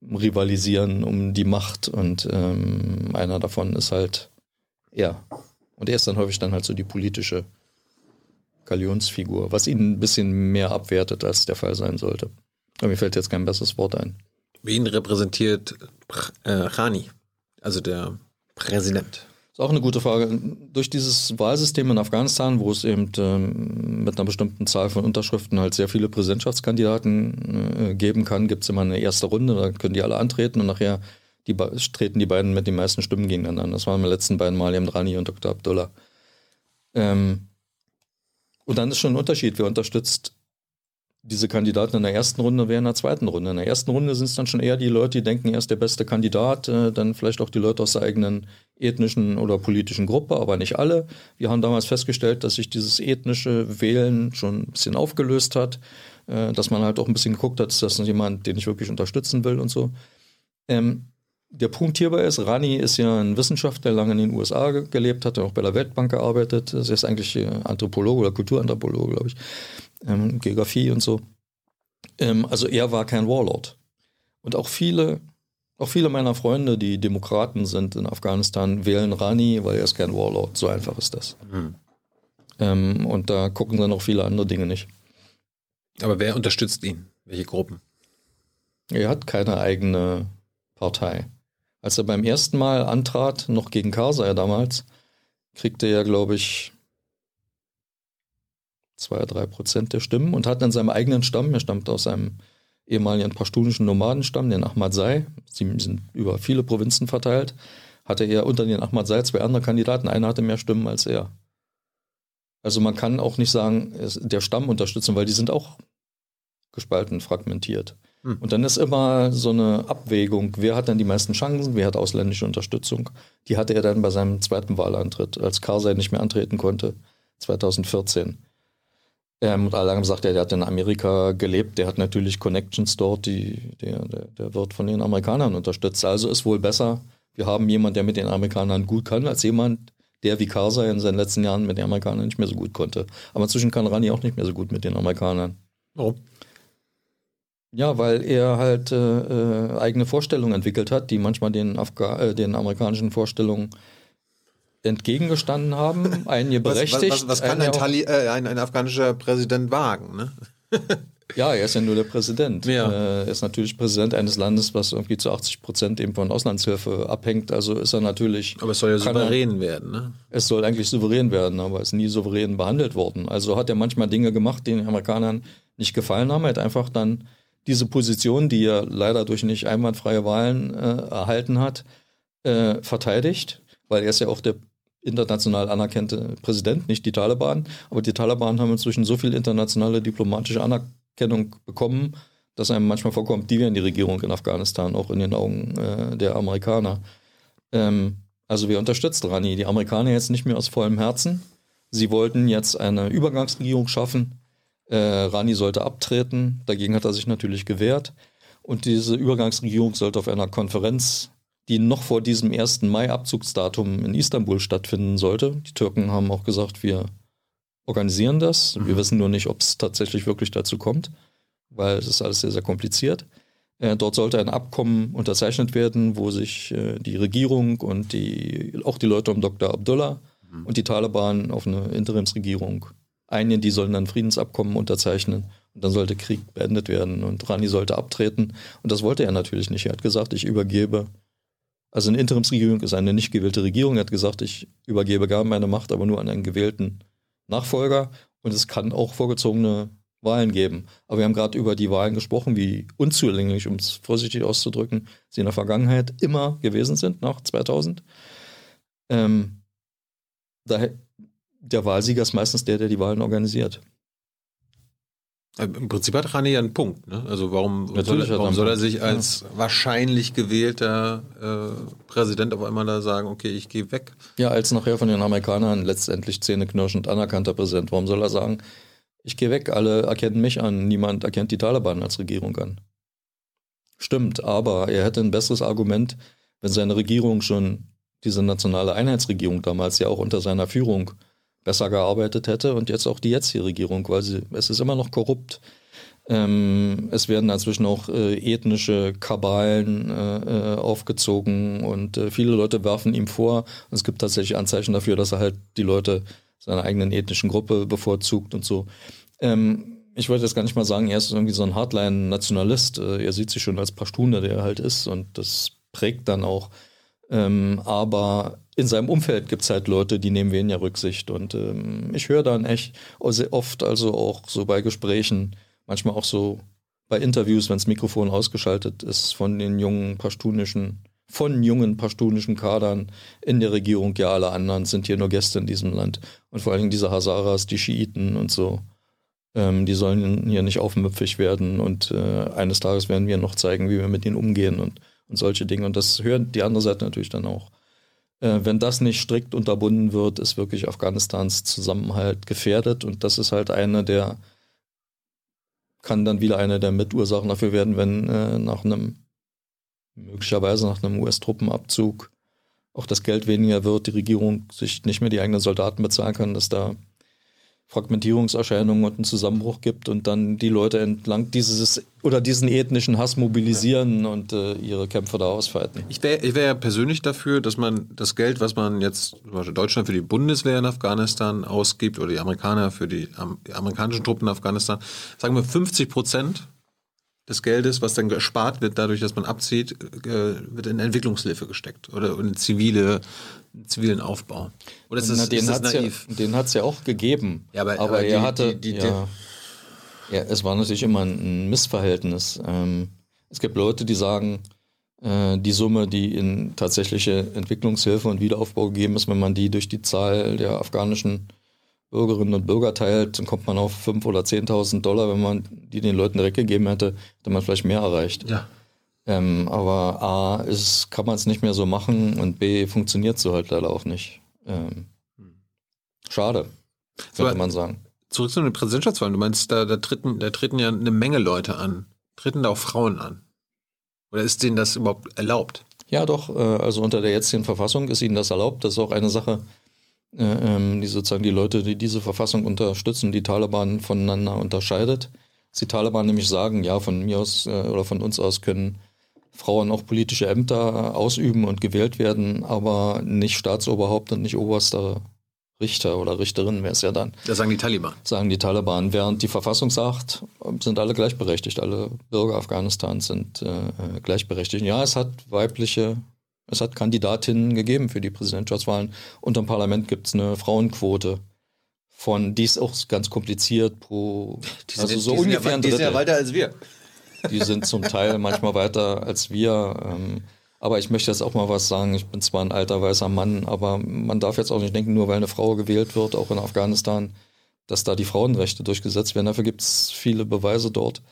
rivalisieren um die Macht und ähm, einer davon ist halt er. Und er ist dann häufig dann halt so die politische Galionsfigur, was ihn ein bisschen mehr abwertet, als der Fall sein sollte. Aber mir fällt jetzt kein besseres Wort ein. Wen repräsentiert äh? Also der Präsident? Das ist auch eine gute Frage. Durch dieses Wahlsystem in Afghanistan, wo es eben ähm, mit einer bestimmten Zahl von Unterschriften halt sehr viele Präsidentschaftskandidaten äh, geben kann, gibt es immer eine erste Runde, da können die alle antreten und nachher die, treten die beiden mit den meisten Stimmen gegeneinander an. Das waren die letzten beiden Mal eben Rani und Dr. Abdullah. Ähm, und dann ist schon ein Unterschied, wer unterstützt diese Kandidaten in der ersten Runde wären in der zweiten Runde. In der ersten Runde sind es dann schon eher die Leute, die denken, er ist der beste Kandidat, äh, dann vielleicht auch die Leute aus der eigenen ethnischen oder politischen Gruppe, aber nicht alle. Wir haben damals festgestellt, dass sich dieses ethnische Wählen schon ein bisschen aufgelöst hat, äh, dass man halt auch ein bisschen geguckt hat, ist das jemand, den ich wirklich unterstützen will und so. Ähm, der Punkt hierbei ist, Rani ist ja ein Wissenschaftler, der lange in den USA gelebt hat, auch bei der Weltbank gearbeitet. Er ist eigentlich äh, Anthropologe oder Kulturanthropologe, glaube ich ähm, Geografie und so. Ähm, also er war kein Warlord. Und auch viele, auch viele meiner Freunde, die Demokraten sind in Afghanistan, wählen Rani, weil er ist kein Warlord. So einfach ist das. Mhm. Ähm, und da gucken dann auch viele andere Dinge nicht. Aber wer unterstützt ihn? Welche Gruppen? Er hat keine eigene Partei. Als er beim ersten Mal antrat, noch gegen Karzai damals, kriegte er, glaube ich, zwei, drei Prozent der Stimmen und hat dann seinem eigenen Stamm, er stammt aus einem ehemaligen pashtunischen Nomadenstamm, den Ahmadzai, sie sind über viele Provinzen verteilt, hatte er unter den Ahmadzai zwei andere Kandidaten, einer hatte mehr Stimmen als er. Also man kann auch nicht sagen, der Stamm unterstützen, weil die sind auch gespalten, fragmentiert. Hm. Und dann ist immer so eine Abwägung, wer hat dann die meisten Chancen, wer hat ausländische Unterstützung. Die hatte er dann bei seinem zweiten Wahlantritt, als Karzai nicht mehr antreten konnte, 2014. Ähm, und alle haben gesagt, ja, der hat in Amerika gelebt, der hat natürlich Connections dort, die, der, der, der wird von den Amerikanern unterstützt. Also ist wohl besser, wir haben jemanden, der mit den Amerikanern gut kann, als jemand, der wie Karzai in seinen letzten Jahren mit den Amerikanern nicht mehr so gut konnte. Aber inzwischen kann Rani auch nicht mehr so gut mit den Amerikanern. Warum? Ja, weil er halt äh, äh, eigene Vorstellungen entwickelt hat, die manchmal den, Afga äh, den amerikanischen Vorstellungen entgegengestanden haben. Einige berechtigt. Was, was, was kann ein, Tali äh, ein, ein, afghanischer Präsident wagen? Ne? ja, er ist ja nur der Präsident. Ja. Äh, er ist natürlich Präsident eines Landes, was irgendwie zu 80 Prozent eben von Auslandshilfe abhängt. Also ist er natürlich. Aber es soll ja souverän er, werden, ne? Es soll eigentlich souverän werden, aber es ist nie souverän behandelt worden. Also hat er manchmal Dinge gemacht, die den Amerikanern nicht gefallen haben. Er hat einfach dann diese Position, die er leider durch nicht einwandfreie Wahlen äh, erhalten hat, äh, verteidigt, weil er ist ja auch der international anerkannte Präsident, nicht die Taliban. Aber die Taliban haben inzwischen so viel internationale diplomatische Anerkennung bekommen, dass einem manchmal vorkommt, die wären die Regierung in Afghanistan, auch in den Augen äh, der Amerikaner. Ähm, also wir unterstützen Rani, die Amerikaner jetzt nicht mehr aus vollem Herzen. Sie wollten jetzt eine Übergangsregierung schaffen, äh, Rani sollte abtreten, dagegen hat er sich natürlich gewehrt. Und diese Übergangsregierung sollte auf einer Konferenz, die noch vor diesem 1. Mai-Abzugsdatum in Istanbul stattfinden sollte. Die Türken haben auch gesagt, wir organisieren das. Mhm. Wir wissen nur nicht, ob es tatsächlich wirklich dazu kommt, weil es ist alles sehr, sehr kompliziert. Äh, dort sollte ein Abkommen unterzeichnet werden, wo sich äh, die Regierung und die, auch die Leute um Dr. Abdullah mhm. und die Taliban auf eine Interimsregierung einigen, die sollen dann Friedensabkommen unterzeichnen und dann sollte Krieg beendet werden und Rani sollte abtreten. Und das wollte er natürlich nicht. Er hat gesagt, ich übergebe. Also eine Interimsregierung ist eine nicht gewählte Regierung. Er hat gesagt, ich übergebe gar meine Macht, aber nur an einen gewählten Nachfolger. Und es kann auch vorgezogene Wahlen geben. Aber wir haben gerade über die Wahlen gesprochen, wie unzulänglich, um es vorsichtig auszudrücken, sie in der Vergangenheit immer gewesen sind, nach 2000. Ähm, da der Wahlsieger ist meistens der, der die Wahlen organisiert. Im Prinzip hat Rani ja einen Punkt. Ne? Also warum, soll, er, warum soll er sich als ja. wahrscheinlich gewählter äh, Präsident auf einmal da sagen, okay, ich gehe weg? Ja, als nachher von den Amerikanern letztendlich zähneknirschend anerkannter Präsident. Warum soll er sagen, ich gehe weg, alle erkennen mich an, niemand erkennt die Taliban als Regierung an? Stimmt, aber er hätte ein besseres Argument, wenn seine Regierung schon diese nationale Einheitsregierung damals ja auch unter seiner Führung besser gearbeitet hätte und jetzt auch die jetzige Regierung, weil sie, es ist immer noch korrupt. Ähm, es werden inzwischen auch äh, ethnische Kabalen äh, äh, aufgezogen und äh, viele Leute werfen ihm vor, es gibt tatsächlich Anzeichen dafür, dass er halt die Leute seiner eigenen ethnischen Gruppe bevorzugt und so. Ähm, ich wollte jetzt gar nicht mal sagen, er ist irgendwie so ein Hardline-Nationalist. Äh, er sieht sich schon als Pashtune, der er halt ist und das prägt dann auch. Ähm, aber in seinem Umfeld gibt es halt Leute, die nehmen weniger Rücksicht. Und ähm, ich höre dann echt oft, also auch so bei Gesprächen, manchmal auch so bei Interviews, wenn das Mikrofon ausgeschaltet ist, von den jungen pashtunischen, von jungen pashtunischen Kadern in der Regierung, ja, alle anderen sind hier nur Gäste in diesem Land. Und vor allen Dingen diese Hazaras, die Schiiten und so. Ähm, die sollen hier nicht aufmüpfig werden und äh, eines Tages werden wir noch zeigen, wie wir mit ihnen umgehen und, und solche Dinge. Und das hören die andere Seite natürlich dann auch. Äh, wenn das nicht strikt unterbunden wird, ist wirklich Afghanistans Zusammenhalt gefährdet. Und das ist halt eine der, kann dann wieder eine der Mitursachen dafür werden, wenn äh, nach einem, möglicherweise nach einem US-Truppenabzug auch das Geld weniger wird, die Regierung sich nicht mehr die eigenen Soldaten bezahlen kann, dass da Fragmentierungserscheinungen und einen Zusammenbruch gibt und dann die Leute entlang dieses oder diesen ethnischen Hass mobilisieren ja. und äh, ihre Kämpfe da ausfeiten. Ich wäre ich wär ja persönlich dafür, dass man das Geld, was man jetzt zum Beispiel Deutschland für die Bundeswehr in Afghanistan ausgibt oder die Amerikaner für die, die amerikanischen Truppen in Afghanistan, sagen wir 50 Prozent des Geldes, was dann gespart wird, dadurch, dass man abzieht, äh, wird in Entwicklungshilfe gesteckt oder in zivile, zivilen Aufbau. Oder ist das, Na, den ist das naiv? Ja, den hat es ja auch gegeben. Ja, aber, aber, aber er die, hatte. Die, die, ja, ja, es war natürlich immer ein Missverhältnis. Ähm, es gibt Leute, die sagen, äh, die Summe, die in tatsächliche Entwicklungshilfe und Wiederaufbau gegeben ist, wenn man die durch die Zahl der afghanischen Bürgerinnen und Bürger teilt, dann kommt man auf 5.000 oder 10.000 Dollar. Wenn man die den Leuten direkt gegeben hätte, hätte man vielleicht mehr erreicht. Ja. Ähm, aber A, ist, kann man es nicht mehr so machen und B, funktioniert so halt leider auch nicht. Ähm, schade, könnte aber man sagen. Zurück zu den Präsidentschaftswahlen. Du meinst, da, da, treten, da treten ja eine Menge Leute an. Treten da auch Frauen an? Oder ist denen das überhaupt erlaubt? Ja, doch. Äh, also unter der jetzigen Verfassung ist ihnen das erlaubt. Das ist auch eine Sache, äh, ähm, die sozusagen die Leute, die diese Verfassung unterstützen, die Taliban voneinander unterscheidet. Dass die Taliban nämlich sagen, ja, von mir aus äh, oder von uns aus können Frauen auch politische Ämter ausüben und gewählt werden, aber nicht Staatsoberhaupt und nicht oberster Richter oder Richterin wäre es ja dann. Das sagen die Taliban. Sagen die Taliban. Während die Verfassung sagt, sind alle gleichberechtigt. Alle Bürger Afghanistans sind äh, gleichberechtigt. Ja, es hat weibliche, es hat Kandidatinnen gegeben für die Präsidentschaftswahlen. Unter dem Parlament gibt es eine Frauenquote von, die ist auch ganz kompliziert pro, die also so ungefähr ja, ein Drittel. Die sind ja weiter als wir. Die sind zum Teil manchmal weiter als wir. Ähm, aber ich möchte jetzt auch mal was sagen. Ich bin zwar ein alter weißer Mann, aber man darf jetzt auch nicht denken, nur weil eine Frau gewählt wird, auch in Afghanistan, dass da die Frauenrechte durchgesetzt werden. Dafür gibt es viele Beweise dort.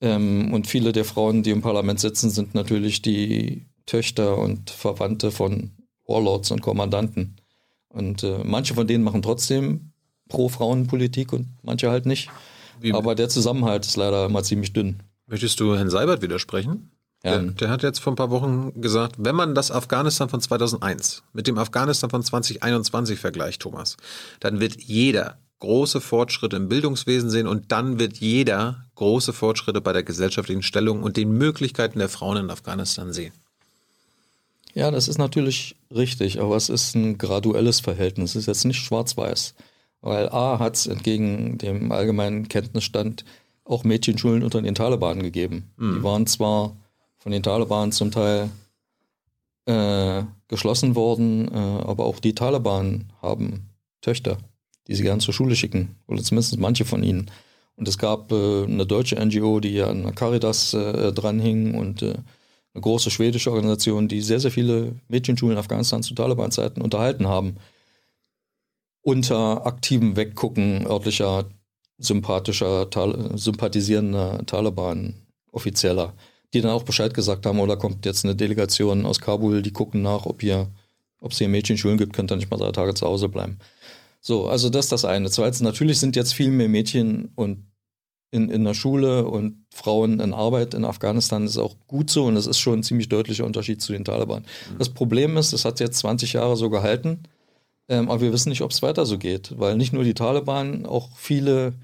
Ähm, und viele der Frauen, die im Parlament sitzen, sind natürlich die Töchter und Verwandte von Warlords und Kommandanten. Und äh, manche von denen machen trotzdem pro-Frauenpolitik und manche halt nicht. Wie Aber der Zusammenhalt ist leider immer ziemlich dünn. Möchtest du Herrn Seibert widersprechen? Der, der, hat jetzt vor ein paar Wochen gesagt, wenn man das Afghanistan von 2001 mit dem Afghanistan von 2021 vergleicht, Thomas, dann wird jeder große Fortschritte im Bildungswesen sehen und dann wird jeder große Fortschritte bei der gesellschaftlichen Stellung und den Möglichkeiten der Frauen in Afghanistan sehen. Ja, das ist natürlich richtig, aber es ist ein graduelles Verhältnis. Es ist jetzt nicht schwarz-weiß. Weil A hat es entgegen dem allgemeinen Kenntnisstand auch Mädchenschulen unter den Taliban gegeben. Mhm. Die waren zwar von den Taliban zum Teil äh, geschlossen worden, äh, aber auch die Taliban haben Töchter, die sie gern zur Schule schicken, oder zumindest manche von ihnen. Und es gab äh, eine deutsche NGO, die an Caritas äh, dranhing und äh, eine große schwedische Organisation, die sehr, sehr viele Mädchenschulen in Afghanistan zu Taliban-Zeiten unterhalten haben. Unter aktivem Weggucken örtlicher, sympathischer, sympathisierender Taliban-Offizieller die dann auch Bescheid gesagt haben, oder kommt jetzt eine Delegation aus Kabul, die gucken nach, ob hier, ob es hier Mädchenschulen gibt, könnt ihr nicht mal drei Tage zu Hause bleiben. So, also das ist das eine. Zweitens, natürlich sind jetzt viel mehr Mädchen und in, in der Schule und Frauen in Arbeit in Afghanistan ist auch gut so und das ist schon ein ziemlich deutlicher Unterschied zu den Taliban. Mhm. Das Problem ist, es hat jetzt 20 Jahre so gehalten, ähm, aber wir wissen nicht, ob es weiter so geht, weil nicht nur die Taliban, auch viele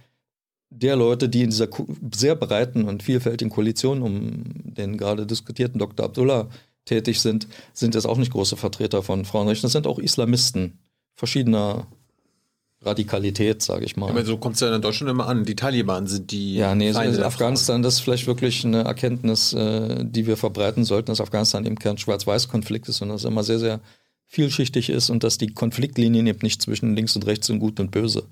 der Leute, die in dieser sehr breiten und vielfältigen Koalition um den gerade diskutierten Dr. Abdullah tätig sind, sind jetzt auch nicht große Vertreter von Frauenrechten. Das sind auch Islamisten verschiedener Radikalität, sage ich mal. Aber so kommt es ja in Deutschland immer an. Die Taliban sind die. Ja, nee, so in Afghanistan, das ist vielleicht wirklich eine Erkenntnis, äh, die wir verbreiten sollten, dass Afghanistan eben kein Schwarz-Weiß-Konflikt ist, sondern dass es immer sehr, sehr vielschichtig ist und dass die Konfliktlinien eben nicht zwischen links und rechts und gut und böse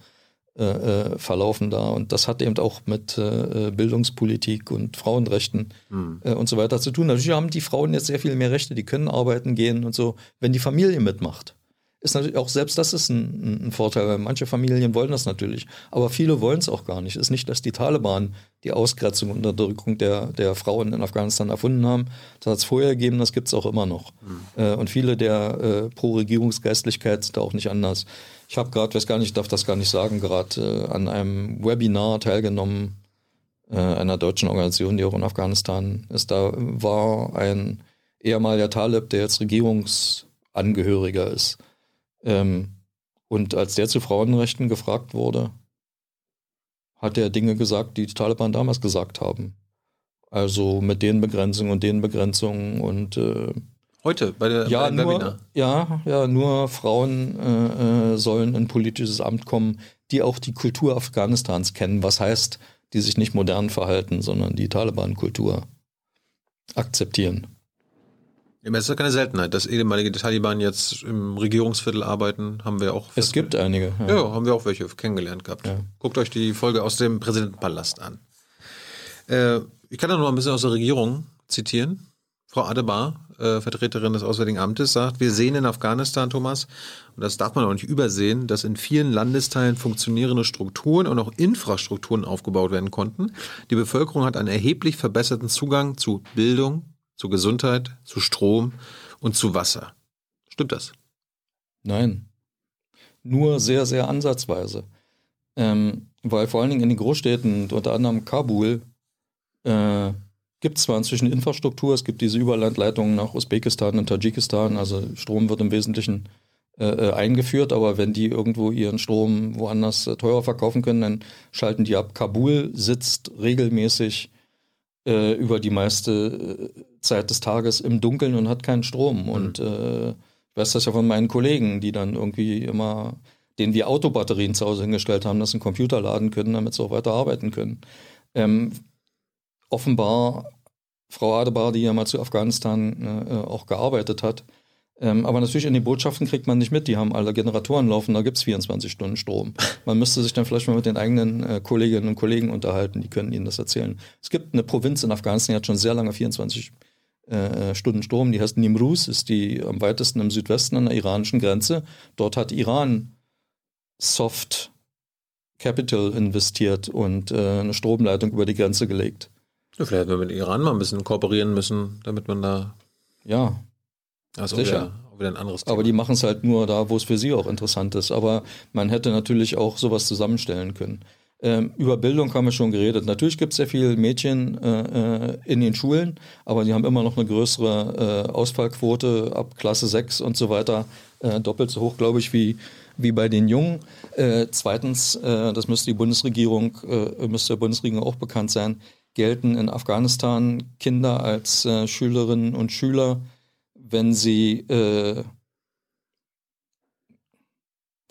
äh, äh, verlaufen da. Und das hat eben auch mit äh, Bildungspolitik und Frauenrechten mhm. äh, und so weiter zu tun. Natürlich haben die Frauen jetzt sehr viel mehr Rechte, die können arbeiten gehen und so, wenn die Familie mitmacht. Ist natürlich auch selbst das ist ein, ein Vorteil, weil manche Familien wollen das natürlich, aber viele wollen es auch gar nicht. Es ist nicht, dass die Taliban die Ausgrenzung und Unterdrückung der, der Frauen in Afghanistan erfunden haben. Das hat es vorher gegeben, das gibt es auch immer noch. Mhm. Äh, und viele der äh, Pro-Regierungsgeistlichkeit sind da auch nicht anders. Ich habe gerade, weiß gar nicht, darf das gar nicht sagen, gerade äh, an einem Webinar teilgenommen äh, einer deutschen Organisation, die auch in Afghanistan ist. Da war ein ehemaliger Talib, der jetzt Regierungsangehöriger ist. Ähm, und als der zu Frauenrechten gefragt wurde, hat er Dinge gesagt, die die Taliban damals gesagt haben. Also mit den Begrenzungen und den Begrenzungen und äh, Heute bei der ja, bei nur, Webinar. Ja, ja, nur Frauen äh, äh, sollen in politisches Amt kommen, die auch die Kultur Afghanistans kennen. Was heißt, die sich nicht modern verhalten, sondern die Taliban-Kultur akzeptieren. Ja, es ist ja keine Seltenheit, dass ehemalige Taliban jetzt im Regierungsviertel arbeiten, haben wir auch. Es gibt einige. Ja. ja. haben wir auch welche kennengelernt gehabt. Ja. Guckt euch die Folge aus dem Präsidentenpalast an. Äh, ich kann da noch ein bisschen aus der Regierung zitieren. Frau Adebar, äh, Vertreterin des Auswärtigen Amtes, sagt, wir sehen in Afghanistan, Thomas, und das darf man auch nicht übersehen, dass in vielen Landesteilen funktionierende Strukturen und auch Infrastrukturen aufgebaut werden konnten. Die Bevölkerung hat einen erheblich verbesserten Zugang zu Bildung, zu Gesundheit, zu Strom und zu Wasser. Stimmt das? Nein. Nur sehr, sehr ansatzweise. Ähm, weil vor allen Dingen in den Großstädten, unter anderem Kabul, äh, gibt zwar inzwischen Infrastruktur, es gibt diese Überlandleitungen nach Usbekistan und Tadschikistan, also Strom wird im Wesentlichen äh, eingeführt, aber wenn die irgendwo ihren Strom woanders äh, teurer verkaufen können, dann schalten die ab. Kabul sitzt regelmäßig äh, über die meiste äh, Zeit des Tages im Dunkeln und hat keinen Strom. Mhm. Und äh, ich weiß das ja von meinen Kollegen, die dann irgendwie immer, denen wir Autobatterien zu Hause hingestellt haben, dass sie einen Computer laden können, damit sie auch weiter arbeiten können. Ähm, offenbar Frau Adebar, die ja mal zu Afghanistan äh, auch gearbeitet hat, ähm, aber natürlich in den Botschaften kriegt man nicht mit, die haben alle Generatoren laufen, da gibt es 24 Stunden Strom. Man müsste sich dann vielleicht mal mit den eigenen äh, Kolleginnen und Kollegen unterhalten, die können Ihnen das erzählen. Es gibt eine Provinz in Afghanistan, die hat schon sehr lange 24 äh, Stunden Strom, die heißt Nimruz, ist die am weitesten im Südwesten an der iranischen Grenze. Dort hat Iran Soft Capital investiert und äh, eine Stromleitung über die Grenze gelegt. Ja, vielleicht hätten wir mit Iran mal ein bisschen kooperieren müssen, damit man da ja, also Sicher. Wieder, wieder ein anderes Thema. Aber die machen es halt nur da, wo es für sie auch interessant ist. Aber man hätte natürlich auch sowas zusammenstellen können. Ähm, über Bildung haben wir schon geredet. Natürlich gibt es sehr viele Mädchen äh, äh, in den Schulen, aber die haben immer noch eine größere äh, Ausfallquote ab Klasse 6 und so weiter. Äh, doppelt so hoch, glaube ich, wie, wie bei den Jungen. Äh, zweitens, äh, das müsste die Bundesregierung, müsste der Bundesregierung auch bekannt sein, gelten in Afghanistan Kinder als Schülerinnen und Schüler wenn sie, äh,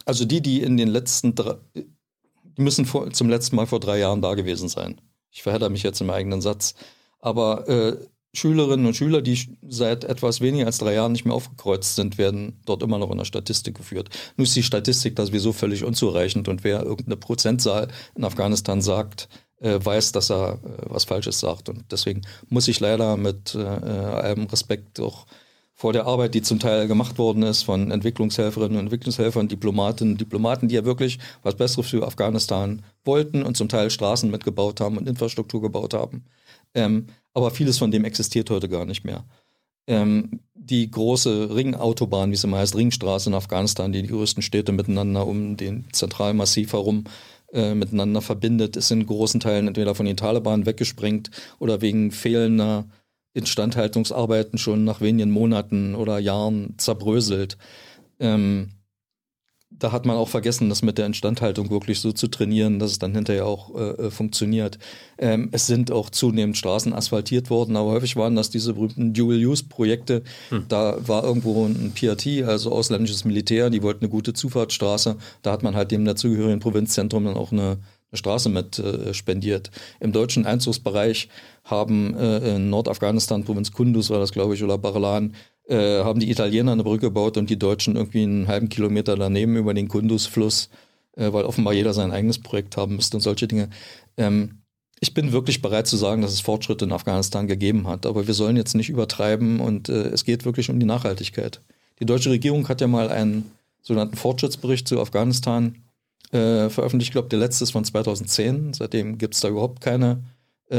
also die, die in den letzten drei, die müssen vor, zum letzten Mal vor drei Jahren da gewesen sein. Ich verhedder mich jetzt im eigenen Satz. Aber äh, Schülerinnen und Schüler, die seit etwas weniger als drei Jahren nicht mehr aufgekreuzt sind, werden dort immer noch in der Statistik geführt. Nun ist die Statistik da sowieso völlig unzureichend und wer irgendeine Prozentzahl in Afghanistan sagt, äh, weiß, dass er äh, was Falsches sagt. Und deswegen muss ich leider mit äh, allem Respekt auch vor der Arbeit, die zum Teil gemacht worden ist von Entwicklungshelferinnen und Entwicklungshelfern, Diplomatinnen, Diplomaten, die ja wirklich was Besseres für Afghanistan wollten und zum Teil Straßen mitgebaut haben und Infrastruktur gebaut haben. Ähm, aber vieles von dem existiert heute gar nicht mehr. Ähm, die große Ringautobahn, wie sie mal heißt, Ringstraße in Afghanistan, die die größten Städte miteinander um den Zentralmassiv herum äh, miteinander verbindet, ist in großen Teilen entweder von den Taliban weggesprengt oder wegen fehlender Instandhaltungsarbeiten schon nach wenigen Monaten oder Jahren zerbröselt. Ähm, da hat man auch vergessen, das mit der Instandhaltung wirklich so zu trainieren, dass es dann hinterher auch äh, äh, funktioniert. Ähm, es sind auch zunehmend Straßen asphaltiert worden, aber häufig waren das diese berühmten Dual-Use-Projekte. Hm. Da war irgendwo ein PRT, also ausländisches Militär, die wollten eine gute Zufahrtsstraße. Da hat man halt dem dazugehörigen Provinzzentrum dann auch eine eine Straße mit äh, spendiert. Im deutschen Einzugsbereich haben äh, in Nordafghanistan, Provinz Kunduz war das, glaube ich, oder Barlan, äh, haben die Italiener eine Brücke gebaut und die Deutschen irgendwie einen halben Kilometer daneben über den Kunduz-Fluss, äh, weil offenbar jeder sein eigenes Projekt haben müsste und solche Dinge. Ähm, ich bin wirklich bereit zu sagen, dass es Fortschritte in Afghanistan gegeben hat, aber wir sollen jetzt nicht übertreiben und äh, es geht wirklich um die Nachhaltigkeit. Die deutsche Regierung hat ja mal einen sogenannten Fortschrittsbericht zu Afghanistan äh, veröffentlicht. Ich glaube, der letzte ist von 2010. Seitdem gibt es da überhaupt keine äh,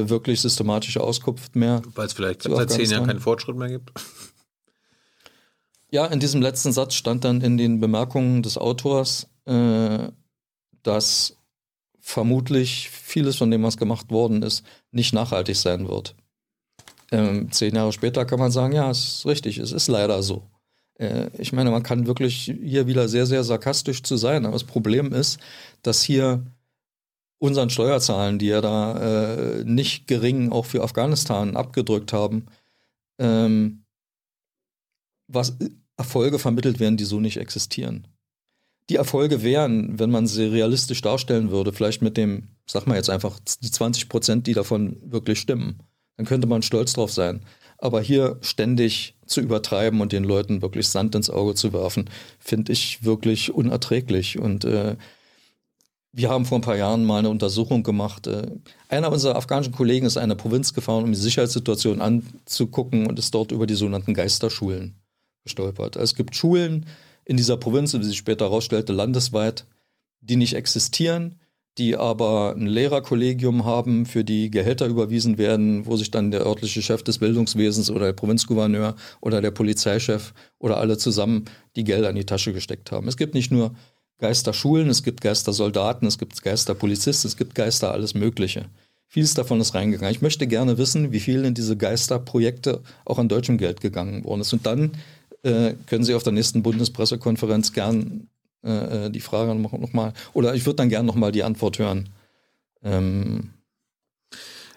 äh, wirklich systematische Auskunft mehr. Weil es vielleicht seit zehn Jahren keinen Fortschritt mehr gibt. Ja, in diesem letzten Satz stand dann in den Bemerkungen des Autors, äh, dass vermutlich vieles von dem, was gemacht worden ist, nicht nachhaltig sein wird. Ähm, zehn Jahre später kann man sagen, ja, es ist richtig, es ist leider so. Äh, ich meine, man kann wirklich hier wieder sehr, sehr sarkastisch zu sein, aber das Problem ist, dass hier unseren Steuerzahlen, die ja da äh, nicht gering auch für Afghanistan abgedrückt haben, ähm, was Erfolge vermittelt werden, die so nicht existieren. Die Erfolge wären, wenn man sie realistisch darstellen würde, vielleicht mit dem, sag mal jetzt einfach, die 20 Prozent, die davon wirklich stimmen. Dann könnte man stolz drauf sein. Aber hier ständig zu übertreiben und den Leuten wirklich Sand ins Auge zu werfen, finde ich wirklich unerträglich. Und äh, wir haben vor ein paar Jahren mal eine Untersuchung gemacht. Äh, einer unserer afghanischen Kollegen ist in eine Provinz gefahren, um die Sicherheitssituation anzugucken und ist dort über die sogenannten Geisterschulen gestolpert. Es gibt Schulen in dieser Provinz, wie sich später herausstellte, landesweit, die nicht existieren, die aber ein Lehrerkollegium haben, für die Gehälter überwiesen werden, wo sich dann der örtliche Chef des Bildungswesens oder der Provinzgouverneur oder der Polizeichef oder alle zusammen die Gelder in die Tasche gesteckt haben. Es gibt nicht nur Geisterschulen, es gibt Geistersoldaten, es gibt Geisterpolizisten, es gibt Geister alles Mögliche. Vieles davon ist reingegangen. Ich möchte gerne wissen, wie viel in diese Geisterprojekte auch an deutschem Geld gegangen worden ist. Und dann äh, können Sie auf der nächsten Bundespressekonferenz gern äh, äh die Frage nochmal, oder ich würde dann gern nochmal die Antwort hören. Ähm,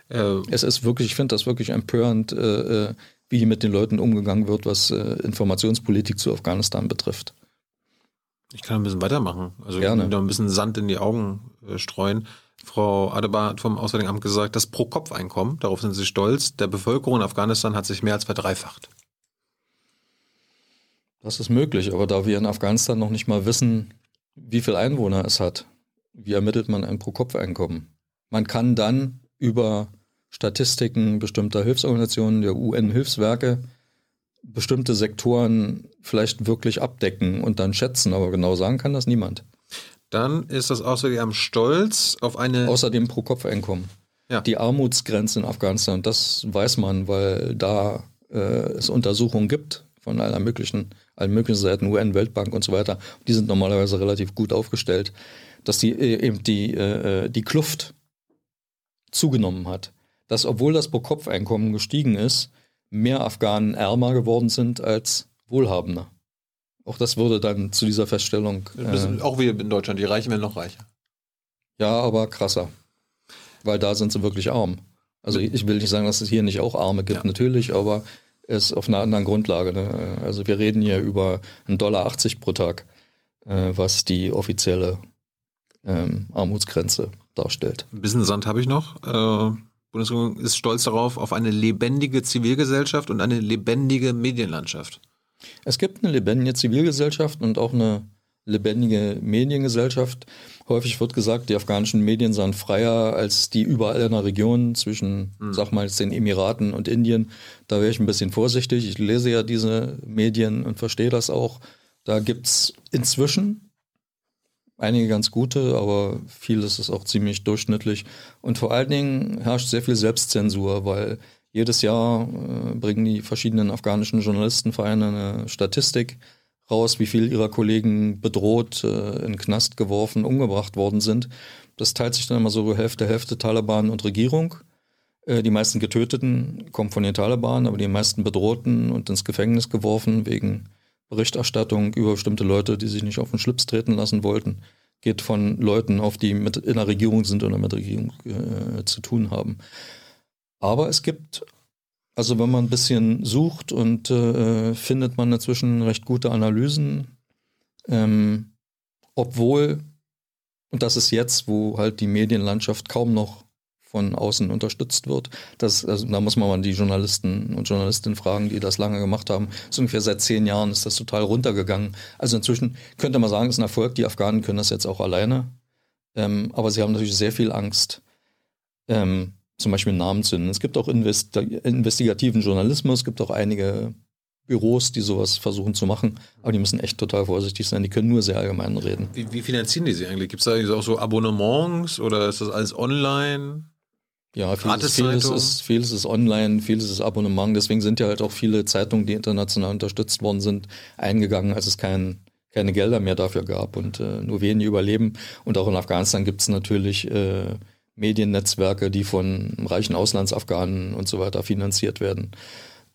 äh, es ist wirklich, ich finde das wirklich empörend, äh, äh, wie mit den Leuten umgegangen wird, was Informationspolitik zu Afghanistan betrifft. Ich kann ein bisschen weitermachen. Also Gerne. noch ein bisschen Sand in die Augen streuen. Frau Adebar hat vom Auswärtigen Amt gesagt, das Pro-Kopf-Einkommen, darauf sind sie stolz, der Bevölkerung in Afghanistan hat sich mehr als verdreifacht. Das ist möglich, aber da wir in Afghanistan noch nicht mal wissen, wie viele Einwohner es hat, wie ermittelt man ein Pro-Kopf-Einkommen? Man kann dann über Statistiken bestimmter Hilfsorganisationen, der UN-Hilfswerke, bestimmte Sektoren vielleicht wirklich abdecken und dann schätzen, aber genau sagen kann das niemand. Dann ist das außerdem stolz auf eine. Außerdem pro Kopf Einkommen. Ja. Die Armutsgrenze in Afghanistan, das weiß man, weil da äh, es Untersuchungen gibt von allen möglichen, allen möglichen Seiten, UN, Weltbank und so weiter. Die sind normalerweise relativ gut aufgestellt, dass die äh, eben die, äh, die Kluft zugenommen hat. Dass, obwohl das Pro-Kopf-Einkommen gestiegen ist, mehr Afghanen ärmer geworden sind als Wohlhabende. Auch das würde dann zu dieser Feststellung. Äh, auch wie in Deutschland, die Reichen werden noch reicher. Ja, aber krasser. Weil da sind sie wirklich arm. Also ich will nicht sagen, dass es hier nicht auch Arme gibt, ja. natürlich, aber ist auf einer anderen Grundlage. Ne? Also wir reden hier über 1,80 Dollar pro Tag, äh, was die offizielle ähm, Armutsgrenze darstellt. Ein bisschen Sand habe ich noch. Äh, Bundesregierung ist stolz darauf, auf eine lebendige Zivilgesellschaft und eine lebendige Medienlandschaft. Es gibt eine lebendige Zivilgesellschaft und auch eine lebendige Mediengesellschaft. Häufig wird gesagt, die afghanischen Medien seien freier als die überall in der Region zwischen, mhm. sag mal, den Emiraten und Indien. Da wäre ich ein bisschen vorsichtig. Ich lese ja diese Medien und verstehe das auch. Da gibt es inzwischen einige ganz gute, aber vieles ist auch ziemlich durchschnittlich. Und vor allen Dingen herrscht sehr viel Selbstzensur, weil jedes Jahr äh, bringen die verschiedenen afghanischen Journalistenvereine eine Statistik raus, wie viel ihrer Kollegen bedroht, äh, in Knast geworfen, umgebracht worden sind. Das teilt sich dann immer so Hälfte, Hälfte Taliban und Regierung. Äh, die meisten Getöteten kommen von den Taliban, aber die meisten Bedrohten und ins Gefängnis geworfen wegen Berichterstattung über bestimmte Leute, die sich nicht auf den Schlips treten lassen wollten, geht von Leuten auf, die mit in der Regierung sind oder mit der Regierung äh, zu tun haben. Aber es gibt, also wenn man ein bisschen sucht und äh, findet man inzwischen recht gute Analysen, ähm, obwohl, und das ist jetzt, wo halt die Medienlandschaft kaum noch von außen unterstützt wird. Das, also, da muss man mal die Journalisten und Journalistinnen fragen, die das lange gemacht haben. So ungefähr seit zehn Jahren ist das total runtergegangen. Also inzwischen könnte man sagen, es ist ein Erfolg. Die Afghanen können das jetzt auch alleine. Ähm, aber sie haben natürlich sehr viel Angst. Ähm, zum Beispiel Namen zu nennen. Es gibt auch Investi investigativen Journalismus, es gibt auch einige Büros, die sowas versuchen zu machen, aber die müssen echt total vorsichtig sein, die können nur sehr allgemein reden. Wie, wie finanzieren die sie eigentlich? Gibt es da auch so Abonnements oder ist das alles online? Ja, vieles, vieles, ist, vieles ist online, vieles ist Abonnement. Deswegen sind ja halt auch viele Zeitungen, die international unterstützt worden sind, eingegangen, als es kein, keine Gelder mehr dafür gab und äh, nur wenige überleben. Und auch in Afghanistan gibt es natürlich äh, Mediennetzwerke, die von reichen Auslandsafghanen und so weiter finanziert werden.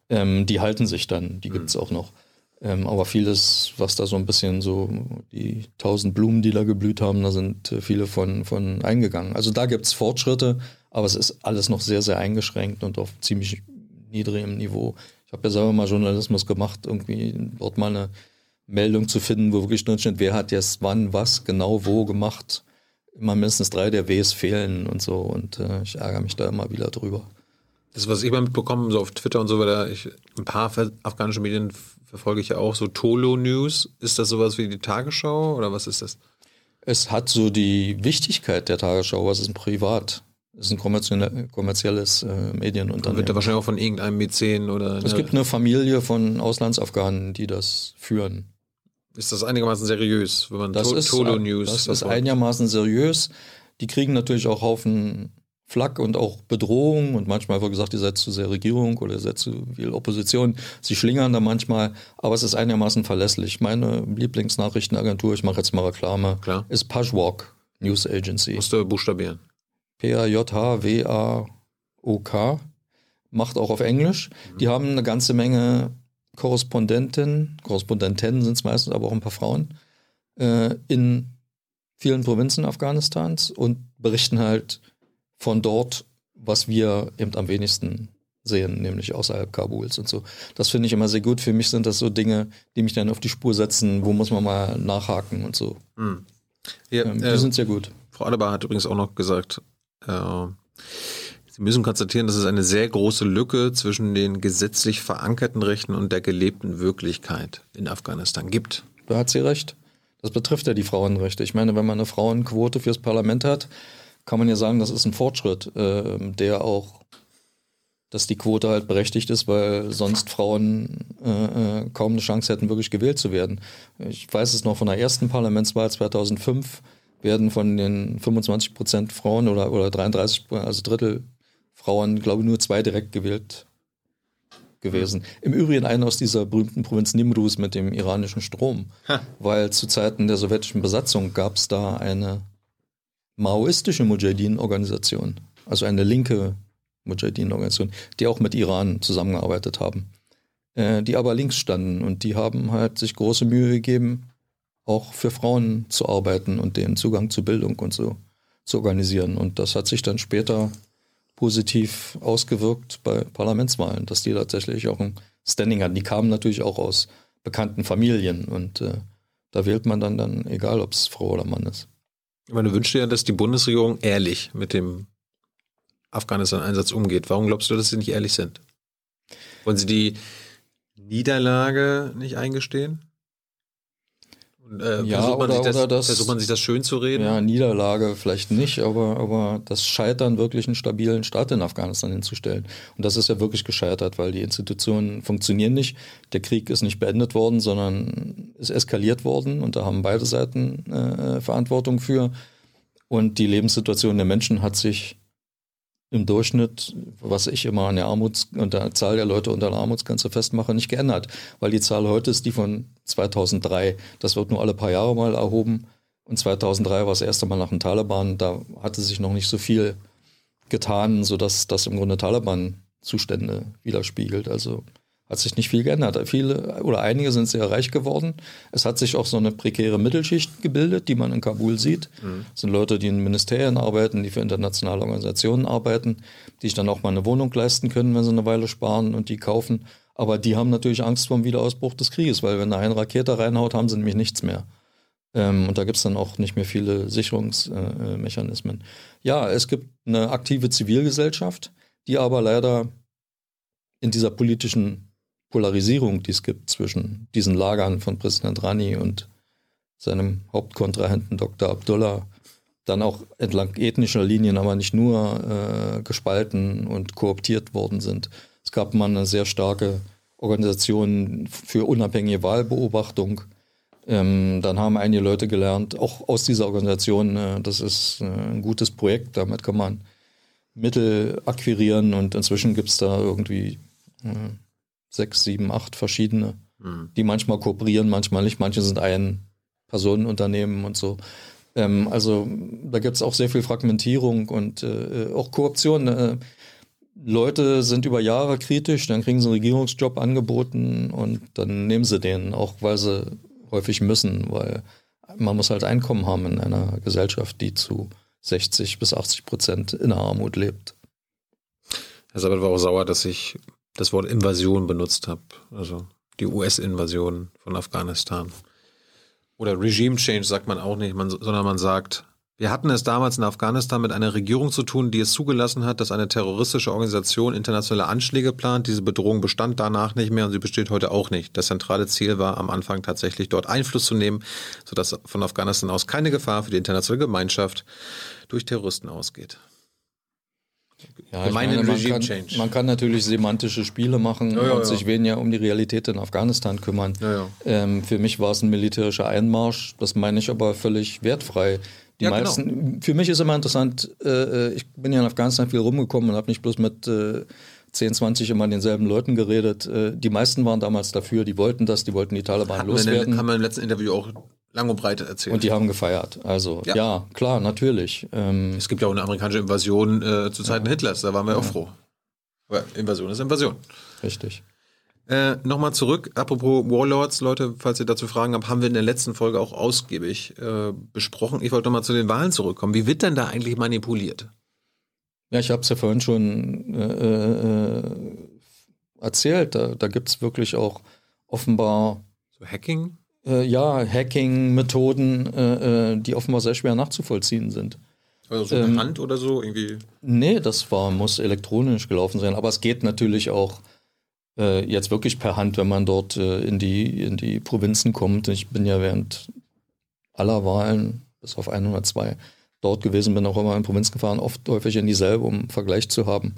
Ähm, die halten sich dann, die gibt es mhm. auch noch. Ähm, aber vieles, was da so ein bisschen so, die tausend Blumen, die da geblüht haben, da sind äh, viele von, von eingegangen. Also da gibt es Fortschritte, aber es ist alles noch sehr, sehr eingeschränkt und auf ziemlich niedrigem Niveau. Ich habe ja selber mal Journalismus gemacht, irgendwie dort mal eine Meldung zu finden, wo wirklich drin steht, wer hat jetzt wann, was, genau wo gemacht immer mindestens drei der Ws fehlen und so und äh, ich ärgere mich da immer wieder drüber. Das, was ich mal mitbekomme, so auf Twitter und so weiter, ich, ein paar afghanische Medien verfolge ich ja auch, so Tolo News. Ist das sowas wie die Tagesschau oder was ist das? Es hat so die Wichtigkeit der Tagesschau, was ist ein Privat? Es ist ein kommerzielles äh, Medienunternehmen. Wird da wahrscheinlich auch von irgendeinem Mäzen oder. Es gibt eine Familie von Auslandsafghanen, die das führen. Ist das einigermaßen seriös, wenn man das to ist, Tolo News Das ist einigermaßen seriös. Die kriegen natürlich auch Haufen Flak und auch Bedrohung und manchmal wird gesagt, ihr seid zu sehr Regierung oder ihr seid zu viel Opposition. Sie schlingern da manchmal, aber es ist einigermaßen verlässlich. Meine Lieblingsnachrichtenagentur, ich mache jetzt mal Reklame, Klar. ist Pajwalk News Agency. Musst du buchstabieren. P-A-J-H-W-A-O-K. Macht auch auf Englisch. Mhm. Die haben eine ganze Menge Korrespondenten, Korrespondenten sind es meistens, aber auch ein paar Frauen, äh, in vielen Provinzen Afghanistans und berichten halt von dort, was wir eben am wenigsten sehen, nämlich außerhalb Kabuls und so. Das finde ich immer sehr gut. Für mich sind das so Dinge, die mich dann auf die Spur setzen, wo muss man mal nachhaken und so. Hm. Ja, ähm, die äh, sind sehr gut. Frau Adebar hat übrigens auch noch gesagt, äh, Sie müssen konstatieren, dass es eine sehr große Lücke zwischen den gesetzlich verankerten Rechten und der gelebten Wirklichkeit in Afghanistan gibt. Da hat sie recht. Das betrifft ja die Frauenrechte. Ich meine, wenn man eine Frauenquote fürs Parlament hat, kann man ja sagen, das ist ein Fortschritt, äh, der auch, dass die Quote halt berechtigt ist, weil sonst Frauen äh, äh kaum eine Chance hätten, wirklich gewählt zu werden. Ich weiß es noch von der ersten Parlamentswahl 2005 werden von den 25 Prozent Frauen oder, oder 33, also Drittel Frauen, glaube ich, nur zwei direkt gewählt gewesen. Im Übrigen eine aus dieser berühmten Provinz Nimruz mit dem iranischen Strom, ha. weil zu Zeiten der sowjetischen Besatzung gab es da eine maoistische Mujahideen-Organisation, also eine linke Mujahideen-Organisation, die auch mit Iran zusammengearbeitet haben, äh, die aber links standen und die haben halt sich große Mühe gegeben, auch für Frauen zu arbeiten und den Zugang zu Bildung und so zu organisieren. Und das hat sich dann später positiv ausgewirkt bei Parlamentswahlen, dass die tatsächlich auch ein Standing hatten. Die kamen natürlich auch aus bekannten Familien und äh, da wählt man dann, dann egal, ob es Frau oder Mann ist. Man wünscht ja, dass die Bundesregierung ehrlich mit dem Afghanistan-Einsatz umgeht. Warum glaubst du, dass sie nicht ehrlich sind? Wollen sie die Niederlage nicht eingestehen? Und, äh, ja, versucht, man oder, das, oder das, versucht man sich das schön zu reden? Ja, Niederlage vielleicht nicht, aber, aber das Scheitern, wirklich einen stabilen Staat in Afghanistan hinzustellen. Und das ist ja wirklich gescheitert, weil die Institutionen funktionieren nicht. Der Krieg ist nicht beendet worden, sondern ist eskaliert worden und da haben beide Seiten äh, Verantwortung für. Und die Lebenssituation der Menschen hat sich im Durchschnitt, was ich immer an der Armuts und der Zahl der Leute unter der Armutsgrenze festmache, nicht geändert. Weil die Zahl heute ist die von 2003. Das wird nur alle paar Jahre mal erhoben. Und 2003 war das erste Mal nach dem Taliban. Da hatte sich noch nicht so viel getan, sodass das im Grunde Taliban-Zustände widerspiegelt. Also hat sich nicht viel geändert. Viele oder einige sind sehr reich geworden. Es hat sich auch so eine prekäre Mittelschicht gebildet, die man in Kabul sieht. Mhm. Das sind Leute, die in Ministerien arbeiten, die für internationale Organisationen arbeiten, die sich dann auch mal eine Wohnung leisten können, wenn sie eine Weile sparen und die kaufen. Aber die haben natürlich Angst vor dem Wiederausbruch des Krieges, weil wenn da eine Rakete reinhaut, haben sie nämlich nichts mehr. Ähm, und da gibt es dann auch nicht mehr viele Sicherungsmechanismen. Äh, ja, es gibt eine aktive Zivilgesellschaft, die aber leider in dieser politischen Polarisierung, die es gibt zwischen diesen Lagern von Präsident Rani und seinem Hauptkontrahenten Dr. Abdullah, dann auch entlang ethnischer Linien, aber nicht nur äh, gespalten und kooptiert worden sind. Es gab mal eine sehr starke Organisation für unabhängige Wahlbeobachtung. Ähm, dann haben einige Leute gelernt, auch aus dieser Organisation, äh, das ist äh, ein gutes Projekt, damit kann man Mittel akquirieren und inzwischen gibt es da irgendwie äh, sechs, sieben, acht verschiedene, mhm. die manchmal kooperieren, manchmal nicht. Manche sind ein Personenunternehmen und so. Ähm, also da gibt es auch sehr viel Fragmentierung und äh, auch Korruption. Äh, Leute sind über Jahre kritisch, dann kriegen sie einen Regierungsjob angeboten und dann nehmen sie den, auch weil sie häufig müssen, weil man muss halt Einkommen haben in einer Gesellschaft, die zu 60 bis 80 Prozent in der Armut lebt. Herr Sabat war auch sauer, dass ich das Wort Invasion benutzt habe. Also die US-Invasion von Afghanistan. Oder Regime Change sagt man auch nicht, man, sondern man sagt, wir hatten es damals in Afghanistan mit einer Regierung zu tun, die es zugelassen hat, dass eine terroristische Organisation internationale Anschläge plant. Diese Bedrohung bestand danach nicht mehr und sie besteht heute auch nicht. Das zentrale Ziel war am Anfang tatsächlich dort Einfluss zu nehmen, sodass von Afghanistan aus keine Gefahr für die internationale Gemeinschaft durch Terroristen ausgeht. Ja, meine, man, kann, man, kann, natürlich semantische Spiele machen ja, ja, und sich weniger um die Realität in Afghanistan kümmern. Ähm, für mich war es ein militärischer Einmarsch, das meine ich aber völlig wertfrei. Die genau. meisten, genau. Für mich ist immer interessant, äh, ich bin ja in Afghanistan viel rumgekommen und habe nicht bloß mit äh, 10, 20 immer denselben Leuten geredet. Äh, die meisten waren damals dafür, die wollten das, die wollten die Taliban Hatten loswerden. Wir haben wir im letzten Interview auch lang und breit erzählt. Und die haben gefeiert. Also ja, ja klar, natürlich. Ähm, es gibt ja auch eine amerikanische Invasion äh, zu Zeiten ja. Hitlers, da waren wir ja. auch froh. Aber Invasion ist Invasion. Richtig. Äh, Nochmal zurück, apropos Warlords, Leute, falls ihr dazu Fragen habt, haben wir in der letzten Folge auch ausgiebig äh, besprochen. Ich wollte nochmal zu den Wahlen zurückkommen. Wie wird denn da eigentlich manipuliert? Ja, ich habe es ja vorhin schon äh, äh, erzählt. Da, da gibt es wirklich auch offenbar. So Hacking? Äh, ja, Hacking-Methoden, äh, äh, die offenbar sehr schwer nachzuvollziehen sind. Also so ähm, Hand oder so irgendwie? Nee, das war, muss elektronisch gelaufen sein. Aber es geht natürlich auch äh, jetzt wirklich per Hand, wenn man dort äh, in, die, in die Provinzen kommt. Ich bin ja während aller Wahlen, bis auf 102, dort gewesen, bin auch immer in Provinzen gefahren, oft häufig in dieselbe, um einen Vergleich zu haben.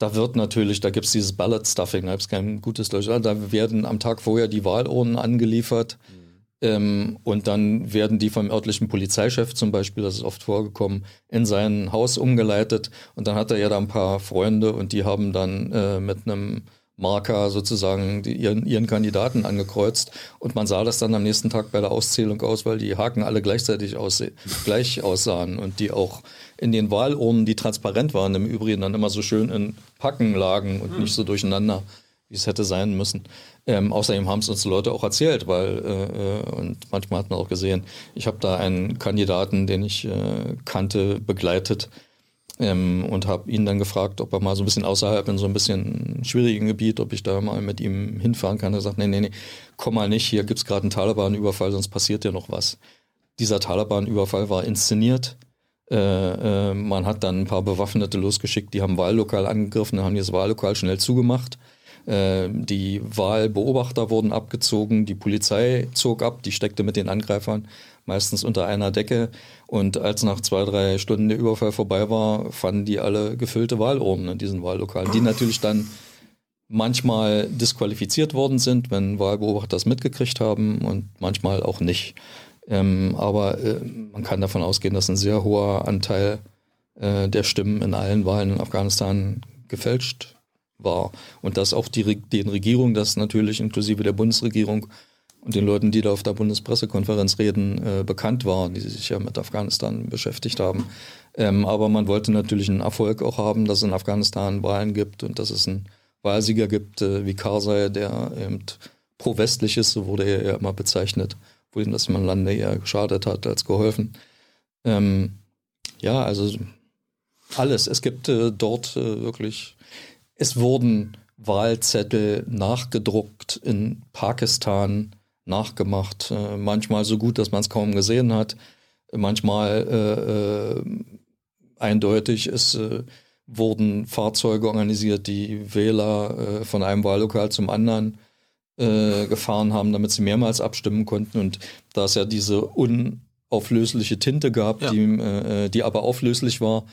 Da wird natürlich, da gibt es dieses Ballot Stuffing, da gibt es kein gutes Deutsch. Da werden am Tag vorher die Wahlurnen angeliefert. Mhm. Ähm, und dann werden die vom örtlichen Polizeichef zum Beispiel, das ist oft vorgekommen, in sein Haus umgeleitet. Und dann hat er ja da ein paar Freunde und die haben dann äh, mit einem Marker sozusagen die, ihren, ihren Kandidaten angekreuzt und man sah das dann am nächsten Tag bei der Auszählung aus, weil die Haken alle gleichzeitig ausseh gleich aussahen und die auch in den Wahlurnen, die transparent waren, im Übrigen dann immer so schön in Packen lagen und mhm. nicht so durcheinander, wie es hätte sein müssen. Ähm, außerdem haben es uns Leute auch erzählt, weil äh, äh, und manchmal hat man auch gesehen, ich habe da einen Kandidaten, den ich äh, kannte, begleitet ähm, und habe ihn dann gefragt, ob er mal so ein bisschen außerhalb in so ein bisschen schwierigen Gebiet, ob ich da mal mit ihm hinfahren kann. Er sagt, nee, nee, nee, komm mal nicht, hier gibt's gerade einen Taliban-Überfall, sonst passiert ja noch was. Dieser Taliban-Überfall war inszeniert. Äh, äh, man hat dann ein paar Bewaffnete losgeschickt, die haben Wahllokal angegriffen, haben das Wahllokal schnell zugemacht. Äh, die Wahlbeobachter wurden abgezogen, die Polizei zog ab, die steckte mit den Angreifern meistens unter einer Decke. Und als nach zwei, drei Stunden der Überfall vorbei war, fanden die alle gefüllte Wahlurnen in diesen Wahllokalen, die natürlich dann manchmal disqualifiziert worden sind, wenn Wahlbeobachter das mitgekriegt haben und manchmal auch nicht. Ähm, aber äh, man kann davon ausgehen, dass ein sehr hoher Anteil äh, der Stimmen in allen Wahlen in Afghanistan gefälscht war. Und dass auch die, den Regierungen, das natürlich inklusive der Bundesregierung, und den Leuten, die da auf der Bundespressekonferenz reden, äh, bekannt war, die sich ja mit Afghanistan beschäftigt haben. Ähm, aber man wollte natürlich einen Erfolg auch haben, dass es in Afghanistan Wahlen gibt und dass es einen Wahlsieger gibt äh, wie Karzai, der eben pro-westlich ist, so wurde er ja immer bezeichnet, wo ihm das man Lande eher geschadet hat als geholfen. Ähm, ja, also alles. Es gibt äh, dort äh, wirklich, es wurden Wahlzettel nachgedruckt in Pakistan, nachgemacht. Äh, manchmal so gut, dass man es kaum gesehen hat. Manchmal äh, äh, eindeutig, es äh, wurden Fahrzeuge organisiert, die Wähler äh, von einem Wahllokal zum anderen äh, gefahren haben, damit sie mehrmals abstimmen konnten. Und da es ja diese unauflösliche Tinte gab, ja. die, die aber auflöslich war,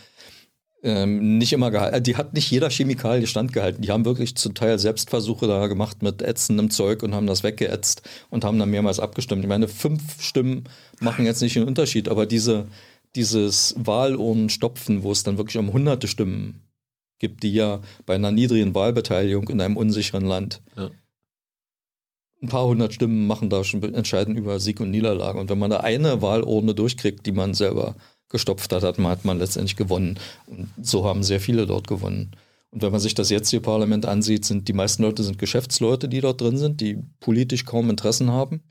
ähm, nicht immer gehalten. Äh, die hat nicht jeder Chemikalie standgehalten. Die haben wirklich zum Teil Selbstversuche da gemacht mit ätzendem Zeug und haben das weggeätzt und haben dann mehrmals abgestimmt. Ich meine, fünf Stimmen machen jetzt nicht einen Unterschied, aber diese, dieses Wahlurnenstopfen, wo es dann wirklich um hunderte Stimmen gibt, die ja bei einer niedrigen Wahlbeteiligung in einem unsicheren Land ja. Ein paar hundert Stimmen machen da schon entscheidend über Sieg und Niederlage. Und wenn man da eine Wahlurne durchkriegt, die man selber gestopft hat, hat man, hat man letztendlich gewonnen. Und so haben sehr viele dort gewonnen. Und wenn man sich das jetzige Parlament ansieht, sind die meisten Leute sind Geschäftsleute, die dort drin sind, die politisch kaum Interessen haben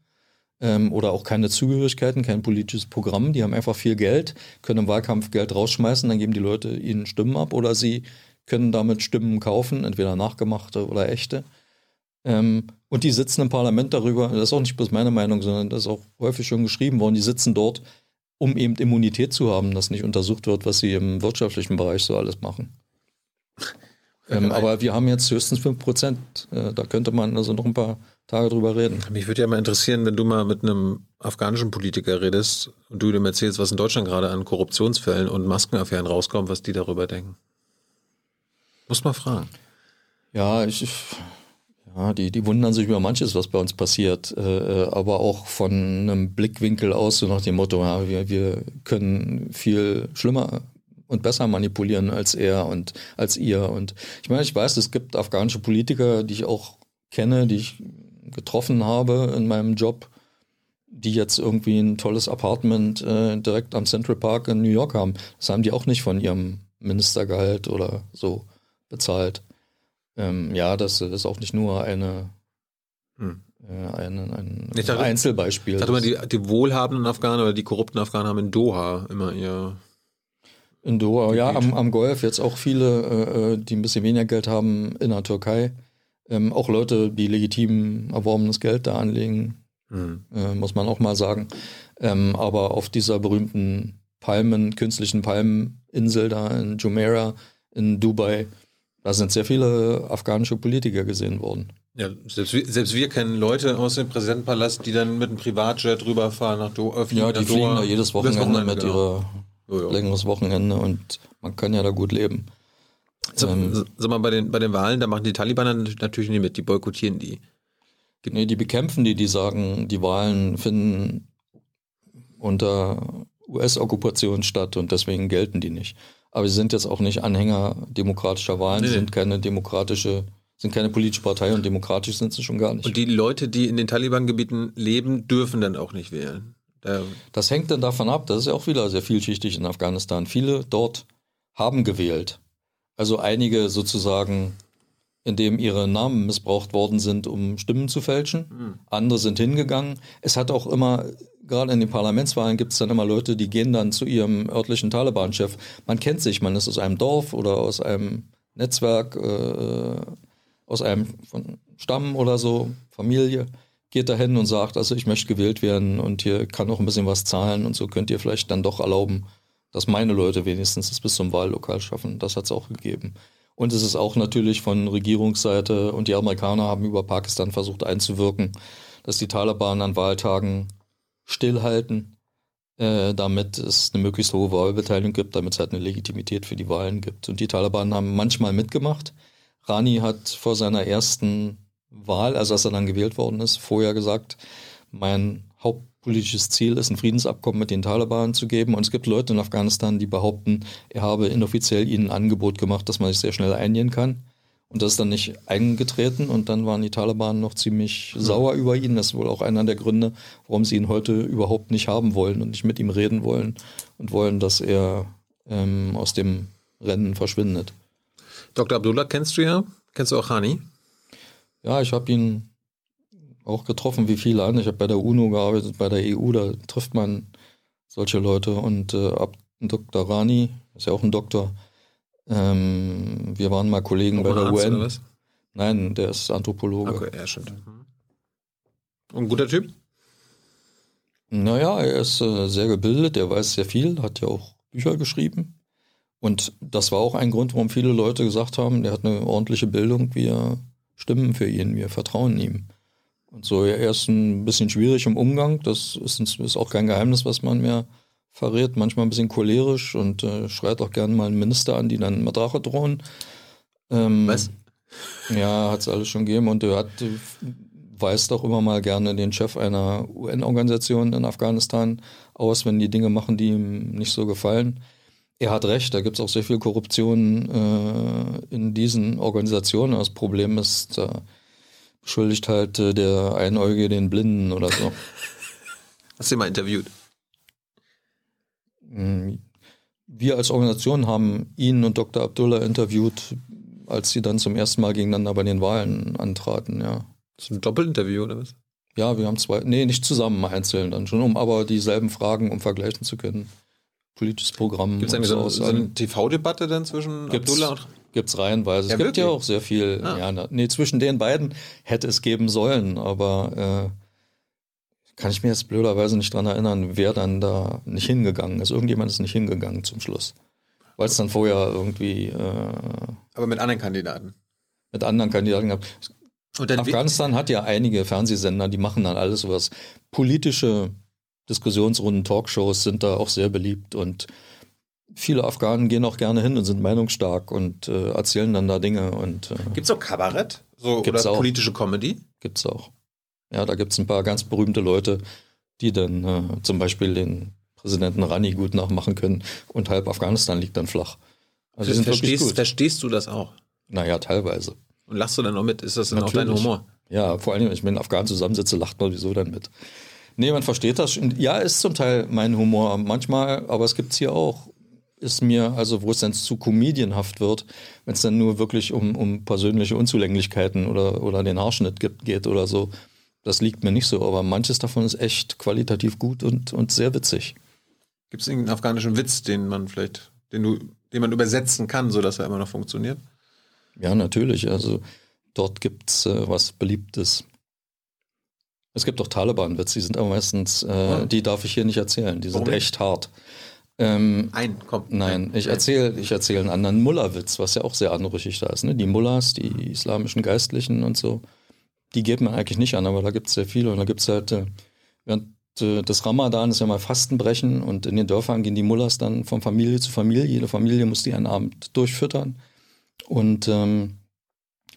ähm, oder auch keine Zugehörigkeiten, kein politisches Programm. Die haben einfach viel Geld, können im Wahlkampf Geld rausschmeißen, dann geben die Leute ihnen Stimmen ab oder sie können damit Stimmen kaufen, entweder nachgemachte oder echte. Ähm, und die sitzen im Parlament darüber, das ist auch nicht bloß meine Meinung, sondern das ist auch häufig schon geschrieben worden, die sitzen dort um eben Immunität zu haben, dass nicht untersucht wird, was sie im wirtschaftlichen Bereich so alles machen. Ähm, aber wir haben jetzt höchstens 5 Prozent. Äh, da könnte man also noch ein paar Tage drüber reden. Mich würde ja mal interessieren, wenn du mal mit einem afghanischen Politiker redest und du ihm erzählst, was in Deutschland gerade an Korruptionsfällen und Maskenaffären rauskommt, was die darüber denken. Muss mal fragen. Ja, ich, ja, die, die wundern sich über manches, was bei uns passiert, äh, äh, aber auch von einem Blickwinkel aus, so nach dem Motto, ja, wir, wir können viel schlimmer und besser manipulieren als er und als ihr. Und ich meine, ich weiß, es gibt afghanische Politiker, die ich auch kenne, die ich getroffen habe in meinem Job, die jetzt irgendwie ein tolles Apartment äh, direkt am Central Park in New York haben. Das haben die auch nicht von ihrem Ministergehalt oder so bezahlt. Ähm, ja, das ist auch nicht nur eine, hm. äh, ein, ein ich dachte, Einzelbeispiel. Ich dachte mal, die, die wohlhabenden Afghanen oder die korrupten Afghanen haben in Doha immer ihr. In Doha, ja, am, am Golf jetzt auch viele, äh, äh, die ein bisschen weniger Geld haben in der Türkei. Ähm, auch Leute, die legitim erworbenes Geld da anlegen, hm. äh, muss man auch mal sagen. Ähm, aber auf dieser berühmten Palmen, künstlichen Palmeninsel da in Jumeirah in Dubai, da sind sehr viele afghanische Politiker gesehen worden. Ja, selbst, selbst wir kennen Leute aus dem Präsidentenpalast, die dann mit einem Privatjet rüberfahren nach Doha. Äh, ja, die fliegen Doha. da jedes Wochenende, Wochenende mit genau. ihrer oh, ja. längeres Wochenende und man kann ja da gut leben. So, ähm, sag mal, bei den, bei den Wahlen, da machen die Taliban natürlich nicht mit, die boykottieren die. die nee, die bekämpfen die, die sagen, die Wahlen finden unter US-Okkupation statt und deswegen gelten die nicht. Aber sie sind jetzt auch nicht Anhänger demokratischer Wahlen, nee, sind keine demokratische, sind keine politische Partei und demokratisch sind sie schon gar nicht. Und die Leute, die in den Taliban-Gebieten leben, dürfen dann auch nicht wählen. Da das hängt dann davon ab, das ist ja auch wieder sehr vielschichtig in Afghanistan. Viele dort haben gewählt. Also einige sozusagen, indem ihre Namen missbraucht worden sind, um Stimmen zu fälschen. Mhm. Andere sind hingegangen. Es hat auch immer gerade in den Parlamentswahlen gibt es dann immer Leute, die gehen dann zu ihrem örtlichen Taliban-Chef. Man kennt sich, man ist aus einem Dorf oder aus einem Netzwerk, äh, aus einem Stamm oder so, Familie, geht dahin und sagt, also ich möchte gewählt werden und hier kann auch ein bisschen was zahlen und so könnt ihr vielleicht dann doch erlauben, dass meine Leute wenigstens es bis zum Wahllokal schaffen. Das hat es auch gegeben. Und es ist auch natürlich von Regierungsseite und die Amerikaner haben über Pakistan versucht einzuwirken, dass die Taliban an Wahltagen stillhalten, äh, damit es eine möglichst hohe Wahlbeteiligung gibt, damit es halt eine Legitimität für die Wahlen gibt. Und die Taliban haben manchmal mitgemacht. Rani hat vor seiner ersten Wahl, also als er dann gewählt worden ist, vorher gesagt, mein hauptpolitisches Ziel ist, ein Friedensabkommen mit den Taliban zu geben. Und es gibt Leute in Afghanistan, die behaupten, er habe inoffiziell ihnen ein Angebot gemacht, dass man sich sehr schnell einigen kann. Und das ist dann nicht eingetreten und dann waren die Taliban noch ziemlich ja. sauer über ihn. Das ist wohl auch einer der Gründe, warum sie ihn heute überhaupt nicht haben wollen und nicht mit ihm reden wollen und wollen, dass er ähm, aus dem Rennen verschwindet. Dr. Abdullah kennst du ja? Kennst du auch Hani? Ja, ich habe ihn auch getroffen, wie viele andere. Ich habe bei der UNO gearbeitet, bei der EU, da trifft man solche Leute. Und äh, Dr. Rani, ist ja auch ein Doktor, ähm, wir waren mal Kollegen bei der UN. Oder was? Nein, der ist Anthropologe. Okay, ja, stimmt. Mhm. Und ein guter Typ? Naja, er ist äh, sehr gebildet, er weiß sehr viel, hat ja auch Bücher geschrieben. Und das war auch ein Grund, warum viele Leute gesagt haben, der hat eine ordentliche Bildung, wir stimmen für ihn, wir vertrauen ihm. Und so, er ist ein bisschen schwierig im Umgang, das ist, ist auch kein Geheimnis, was man mehr verrät, manchmal ein bisschen cholerisch und äh, schreit auch gerne mal einen Minister an, die dann mit Drache drohen. Ähm, Was? Ja, hat es alles schon gegeben und er hat, weist auch immer mal gerne den Chef einer UN-Organisation in Afghanistan aus, wenn die Dinge machen, die ihm nicht so gefallen. Er hat recht, da gibt es auch sehr viel Korruption äh, in diesen Organisationen. Das Problem ist, da beschuldigt halt äh, der Einäugige den Blinden oder so. Hast du ihn mal interviewt? Mm, wir als Organisation haben ihn und Dr. Abdullah interviewt, als sie dann zum ersten Mal gegeneinander bei den Wahlen antraten, ja. Das ist ein Doppelinterview oder was? Ja, wir haben zwei, nee, nicht zusammen einzeln dann schon, um aber dieselben Fragen, um vergleichen zu können. Politisches Programm. Gibt es eigentlich so, so eine TV-Debatte dann zwischen gibt's, Abdullah und. Gibt es reihenweise. Ja, es gibt wirklich? ja auch sehr viel. Ah. Ja, nee, zwischen den beiden hätte es geben sollen, aber äh, kann ich mir jetzt blöderweise nicht dran erinnern, wer dann da nicht hingegangen ist. Irgendjemand ist nicht hingegangen zum Schluss. Weil es dann vorher irgendwie. Äh, Aber mit anderen Kandidaten. Mit anderen Kandidaten gab. Afghanistan hat ja einige Fernsehsender, die machen dann alles sowas. Politische Diskussionsrunden, Talkshows sind da auch sehr beliebt und viele Afghanen gehen auch gerne hin und sind meinungsstark und äh, erzählen dann da Dinge. Und, äh, Gibt es auch Kabarett? So, oder auch. politische Comedy? Gibt es auch. Ja, da gibt es ein paar ganz berühmte Leute, die dann äh, zum Beispiel den Präsidenten Rani gut nachmachen können und halb Afghanistan liegt dann flach. Also verstehst, verstehst du das auch? Naja, teilweise. Und lachst du dann auch mit? Ist das dann Natürlich. auch dein Humor? Ja, vor allem, wenn ich mit Afghanen zusammensitze, lacht man sowieso dann mit. Nee, man versteht das. Ja, ist zum Teil mein Humor manchmal, aber es gibt es hier auch. ist mir, also wo es dann zu comedianhaft wird, wenn es dann nur wirklich um, um persönliche Unzulänglichkeiten oder, oder den Haarschnitt gibt, geht oder so. Das liegt mir nicht so, aber manches davon ist echt qualitativ gut und, und sehr witzig. Gibt es irgendeinen afghanischen Witz, den man vielleicht, den du, den man übersetzen kann, sodass er immer noch funktioniert? Ja, natürlich. Also dort gibt es äh, was Beliebtes. Es gibt auch Taliban-Witze, die sind aber meistens, äh, oh. die darf ich hier nicht erzählen, die sind echt hart. Ähm, ein, komm. Nein, ich erzähle ich erzähl einen anderen Mullah-Witz, was ja auch sehr anrüchig da ist. Ne? Die Mullahs, die islamischen Geistlichen und so, die geht man eigentlich nicht an, aber da gibt es sehr viele. Und da gibt es halt, äh, während äh, des Ramadan ist ja mal Fastenbrechen und in den Dörfern gehen die Mullahs dann von Familie zu Familie. Jede Familie muss die einen Abend durchfüttern. Und ähm,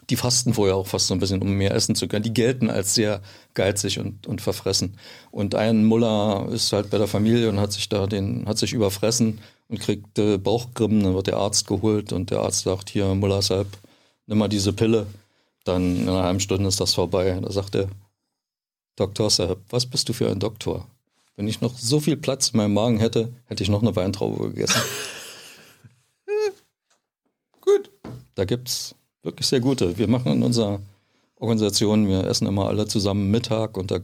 die fasten vorher auch fast so ein bisschen, um mehr essen zu können. Die gelten als sehr geizig und, und verfressen. Und ein Muller ist halt bei der Familie und hat sich da den, hat sich überfressen und kriegt äh, Bauchgrimmen, dann wird der Arzt geholt und der Arzt sagt, hier, Muller Salb, nimm mal diese Pille. Dann in einer halben Stunde ist das vorbei. Da sagt er, Doktor Salb, was bist du für ein Doktor? Wenn ich noch so viel Platz in meinem Magen hätte, hätte ich noch eine Weintraube gegessen. Gut. Da gibt's wirklich sehr gute. Wir machen in unserer Organisation, wir essen immer alle zusammen Mittag und da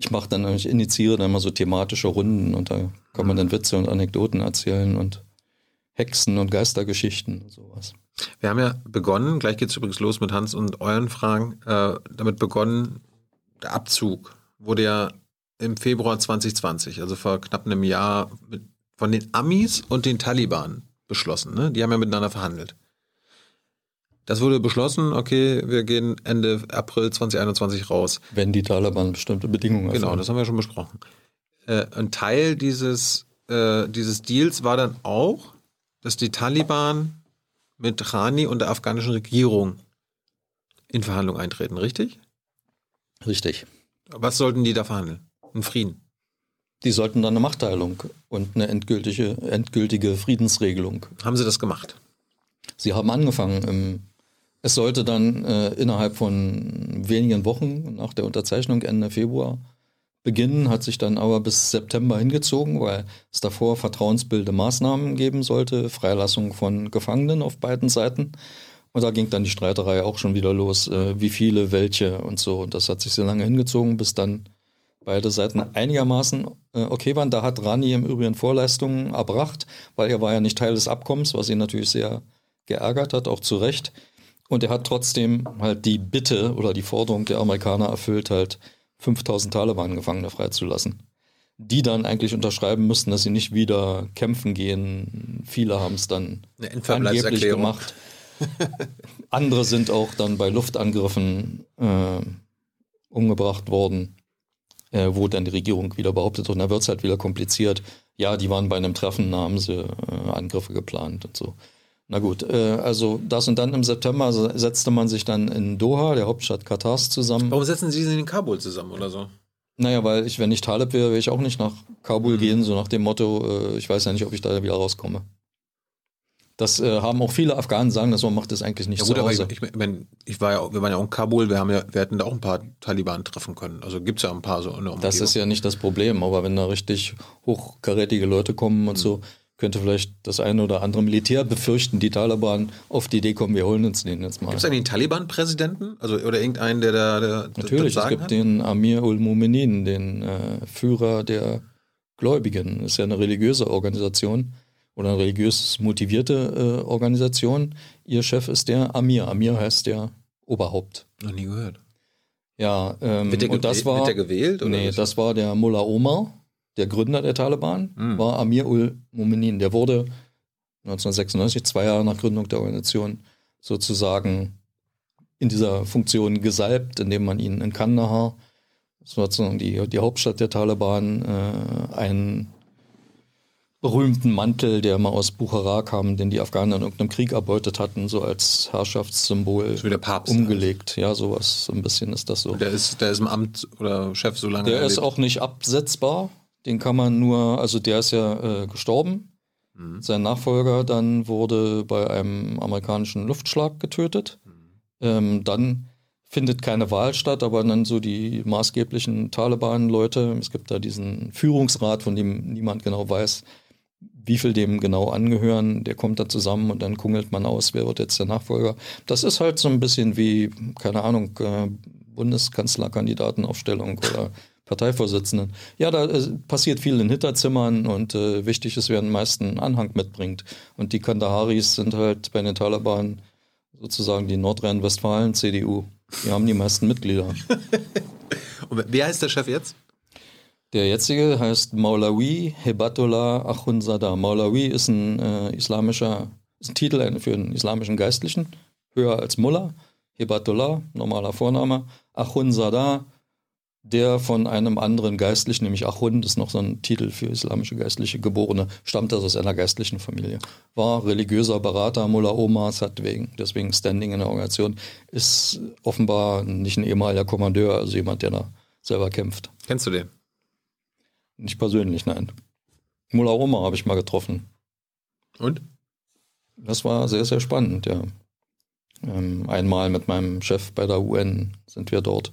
ich mache dann, ich initiiere dann immer so thematische Runden und da kann man dann Witze und Anekdoten erzählen und Hexen und Geistergeschichten und sowas. Wir haben ja begonnen, gleich geht es übrigens los mit Hans und euren Fragen, äh, damit begonnen, der Abzug wurde ja im Februar 2020, also vor knapp einem Jahr, mit, von den Amis und den Taliban beschlossen. Ne? Die haben ja miteinander verhandelt. Das wurde beschlossen, okay, wir gehen Ende April 2021 raus. Wenn die Taliban bestimmte Bedingungen erfüllen. Genau, das haben wir schon besprochen. Äh, ein Teil dieses, äh, dieses Deals war dann auch, dass die Taliban mit Rani und der afghanischen Regierung in Verhandlungen eintreten, richtig? Richtig. Was sollten die da verhandeln? Ein Frieden? Die sollten dann eine Machtteilung und eine endgültige, endgültige Friedensregelung. Haben sie das gemacht? Sie haben angefangen es sollte dann äh, innerhalb von wenigen Wochen nach der Unterzeichnung Ende Februar beginnen, hat sich dann aber bis September hingezogen, weil es davor vertrauensbildende Maßnahmen geben sollte, Freilassung von Gefangenen auf beiden Seiten. Und da ging dann die Streiterei auch schon wieder los, äh, wie viele, welche und so. Und das hat sich sehr lange hingezogen, bis dann beide Seiten einigermaßen äh, okay waren. Da hat Rani im Übrigen Vorleistungen erbracht, weil er war ja nicht Teil des Abkommens, was ihn natürlich sehr geärgert hat, auch zu Recht. Und er hat trotzdem halt die Bitte oder die Forderung der Amerikaner erfüllt, halt 5000 Taliban-Gefangene freizulassen. Die dann eigentlich unterschreiben müssten, dass sie nicht wieder kämpfen gehen. Viele haben es dann angeblich gemacht. Andere sind auch dann bei Luftangriffen äh, umgebracht worden, äh, wo dann die Regierung wieder behauptet, und da wird es halt wieder kompliziert. Ja, die waren bei einem Treffen, da haben sie äh, Angriffe geplant und so. Na gut, äh, also das und dann im September setzte man sich dann in Doha, der Hauptstadt Katars, zusammen. Warum setzen Sie sich in Kabul zusammen oder so? Naja, weil ich, wenn ich Taleb wäre, wäre ich auch nicht nach Kabul mhm. gehen, so nach dem Motto, äh, ich weiß ja nicht, ob ich da wieder rauskomme. Das äh, haben auch viele Afghanen sagen, dass man macht das eigentlich nicht ja, gut, zu Hause. ich, ich, wenn, ich war ja, wir waren ja auch in Kabul, wir, haben ja, wir hätten da auch ein paar Taliban treffen können. Also gibt es ja ein paar so. Das ist ja nicht das Problem, aber wenn da richtig hochkarätige Leute kommen und mhm. so, könnte vielleicht das eine oder andere Militär befürchten, die Taliban auf die Idee kommen, wir holen uns den jetzt mal. Gibt es einen Taliban-Präsidenten? Also, oder irgendeinen, der da. Der, Natürlich, es gibt hat? den Amir ul-Muminin, den äh, Führer der Gläubigen. Das ist ja eine religiöse Organisation oder eine religiös motivierte äh, Organisation. Ihr Chef ist der Amir. Amir heißt der Oberhaupt. Noch nie gehört. Ja, ähm, wird der, und das war, wird der gewählt? Oder nee, das war der Mullah Omar der Gründer der Taliban, mhm. war Amir ul Muminin. Der wurde 1996, zwei Jahre nach Gründung der Organisation, sozusagen in dieser Funktion gesalbt, indem man ihn in Kandahar, das war sozusagen die, die Hauptstadt der Taliban, äh, einen berühmten Mantel, der mal aus Bukhara kam, den die Afghanen in irgendeinem Krieg erbeutet hatten, so als Herrschaftssymbol so wie der Papst umgelegt. Also. Ja, sowas, so ein bisschen ist das so. Der ist, der ist im Amt oder Chef so lange. Der erlebt. ist auch nicht absetzbar. Den kann man nur, also der ist ja äh, gestorben. Mhm. Sein Nachfolger dann wurde bei einem amerikanischen Luftschlag getötet. Mhm. Ähm, dann findet keine Wahl statt, aber dann so die maßgeblichen Taliban-Leute, es gibt da diesen Führungsrat, von dem niemand genau weiß, wie viel dem genau angehören, der kommt da zusammen und dann kungelt man aus, wer wird jetzt der Nachfolger. Das ist halt so ein bisschen wie, keine Ahnung, äh, Bundeskanzlerkandidatenaufstellung oder Parteivorsitzenden. Ja, da äh, passiert viel in Hinterzimmern und äh, wichtig ist, wer den meisten Anhang mitbringt. Und die Kandaharis sind halt bei den Taliban sozusagen die Nordrhein-Westfalen CDU. Die haben die meisten Mitglieder. und wer heißt der Chef jetzt? Der jetzige heißt Maulawi Hebatullah Akhundzada. Maulawi ist ein äh, islamischer, ist ein Titel für einen islamischen Geistlichen, höher als Mullah. Hebatullah, normaler Vorname. Akhundzada, der von einem anderen Geistlichen, nämlich Achun, das ist noch so ein Titel für islamische Geistliche, Geborene, stammt also aus einer geistlichen Familie. War religiöser Berater, Mullah Omas, hat wegen, deswegen Standing in der Organisation, ist offenbar nicht ein ehemaliger Kommandeur, also jemand, der da selber kämpft. Kennst du den? Nicht persönlich, nein. Mullah Omar habe ich mal getroffen. Und? Das war sehr, sehr spannend, ja. Ähm, einmal mit meinem Chef bei der UN sind wir dort.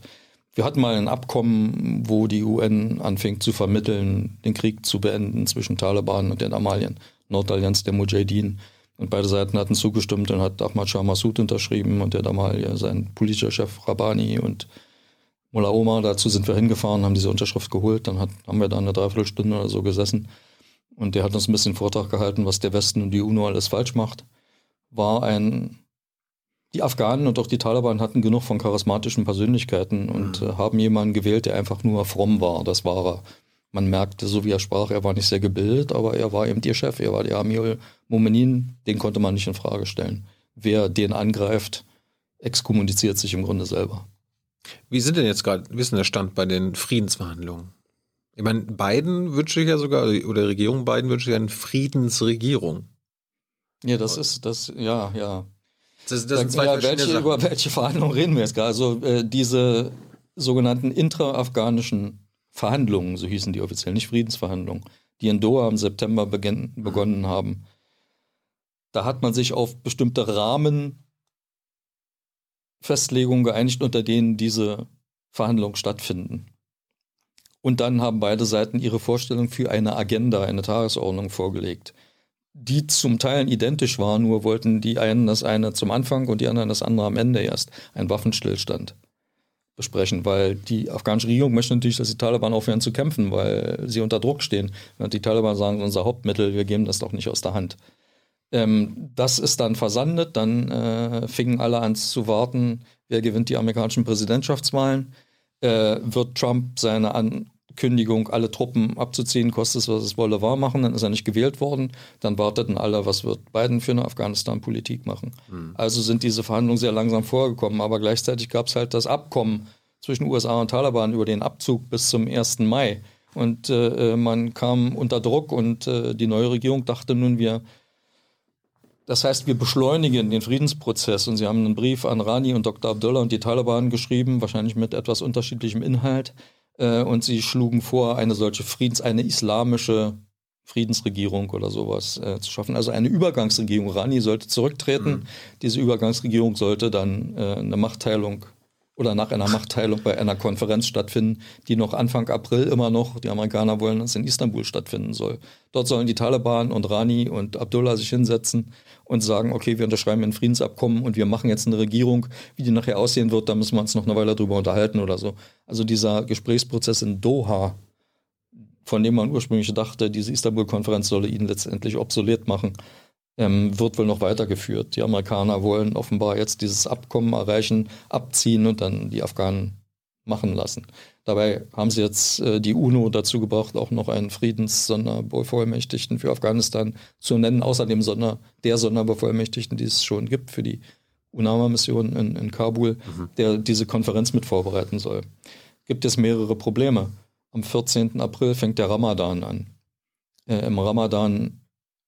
Wir hatten mal ein Abkommen, wo die UN anfing zu vermitteln, den Krieg zu beenden zwischen Taliban und den Amalien, Nordallianz der Mujahideen. Und beide Seiten hatten zugestimmt und hat Ahmad Shah Massoud unterschrieben und der Damalie, sein politischer Chef Rabani und Mullah Omar, dazu sind wir hingefahren, haben diese Unterschrift geholt, dann hat, haben wir da eine Dreiviertelstunde oder so gesessen und der hat uns ein bisschen Vortrag gehalten, was der Westen und die UNO alles falsch macht. War ein, die Afghanen und auch die Taliban hatten genug von charismatischen Persönlichkeiten und mhm. äh, haben jemanden gewählt, der einfach nur fromm war, das war er. Man merkte, so wie er sprach, er war nicht sehr gebildet, aber er war eben ihr Chef, er war der Amir Momenin, den konnte man nicht in Frage stellen. Wer den angreift, exkommuniziert sich im Grunde selber. Wie sind denn jetzt gerade, wie ist denn der Stand bei den Friedensverhandlungen? Ich meine, Biden wünscht sich ja sogar, oder Regierung Biden wünscht sich eine Friedensregierung. Ja, das ist, das, ja, ja. Das, das sind zwei ja, welche, über welche Verhandlungen reden wir jetzt gerade? Also äh, diese sogenannten intra-afghanischen Verhandlungen, so hießen die offiziell, nicht Friedensverhandlungen, die in Doha im September beginn, begonnen haben. Da hat man sich auf bestimmte Rahmen Festlegungen geeinigt, unter denen diese Verhandlungen stattfinden. Und dann haben beide Seiten ihre Vorstellung für eine Agenda, eine Tagesordnung vorgelegt, die zum Teil identisch war, nur wollten die einen das eine zum Anfang und die anderen das andere am Ende erst, ein Waffenstillstand besprechen, weil die afghanische Regierung möchte natürlich, dass die Taliban aufhören zu kämpfen, weil sie unter Druck stehen. Und die Taliban sagen, unser Hauptmittel, wir geben das doch nicht aus der Hand. Ähm, das ist dann versandet, dann äh, fingen alle an zu warten, wer gewinnt die amerikanischen Präsidentschaftswahlen. Äh, wird Trump seine Ankündigung, alle Truppen abzuziehen, kostet es, was es wolle, wahr machen, dann ist er nicht gewählt worden. Dann warteten alle, was wird Biden für eine Afghanistan-Politik machen. Mhm. Also sind diese Verhandlungen sehr langsam vorgekommen, aber gleichzeitig gab es halt das Abkommen zwischen USA und Taliban über den Abzug bis zum 1. Mai. Und äh, äh, man kam unter Druck und äh, die neue Regierung dachte nun, wir das heißt, wir beschleunigen den Friedensprozess und Sie haben einen Brief an Rani und Dr. Abdullah und die Taliban geschrieben, wahrscheinlich mit etwas unterschiedlichem Inhalt. Äh, und sie schlugen vor, eine solche Friedens-, eine islamische Friedensregierung oder sowas äh, zu schaffen. Also eine Übergangsregierung. Rani sollte zurücktreten. Mhm. Diese Übergangsregierung sollte dann äh, eine Machtteilung oder nach einer Machtteilung bei einer Konferenz stattfinden, die noch Anfang April immer noch, die Amerikaner wollen, dass in Istanbul stattfinden soll. Dort sollen die Taliban und Rani und Abdullah sich hinsetzen und sagen, okay, wir unterschreiben ein Friedensabkommen und wir machen jetzt eine Regierung. Wie die nachher aussehen wird, da müssen wir uns noch eine Weile drüber unterhalten oder so. Also dieser Gesprächsprozess in Doha, von dem man ursprünglich dachte, diese Istanbul-Konferenz solle ihn letztendlich obsolet machen, ähm, wird wohl noch weitergeführt. Die Amerikaner wollen offenbar jetzt dieses Abkommen erreichen, abziehen und dann die Afghanen machen lassen. Dabei haben sie jetzt äh, die UNO dazu gebracht, auch noch einen Friedenssonderbevollmächtigten für Afghanistan zu nennen, außer dem Sonder, der Sonderbevollmächtigten, die es schon gibt für die UNAMA-Mission in, in, Kabul, mhm. der diese Konferenz mit vorbereiten soll. Gibt es mehrere Probleme. Am 14. April fängt der Ramadan an. Äh, Im Ramadan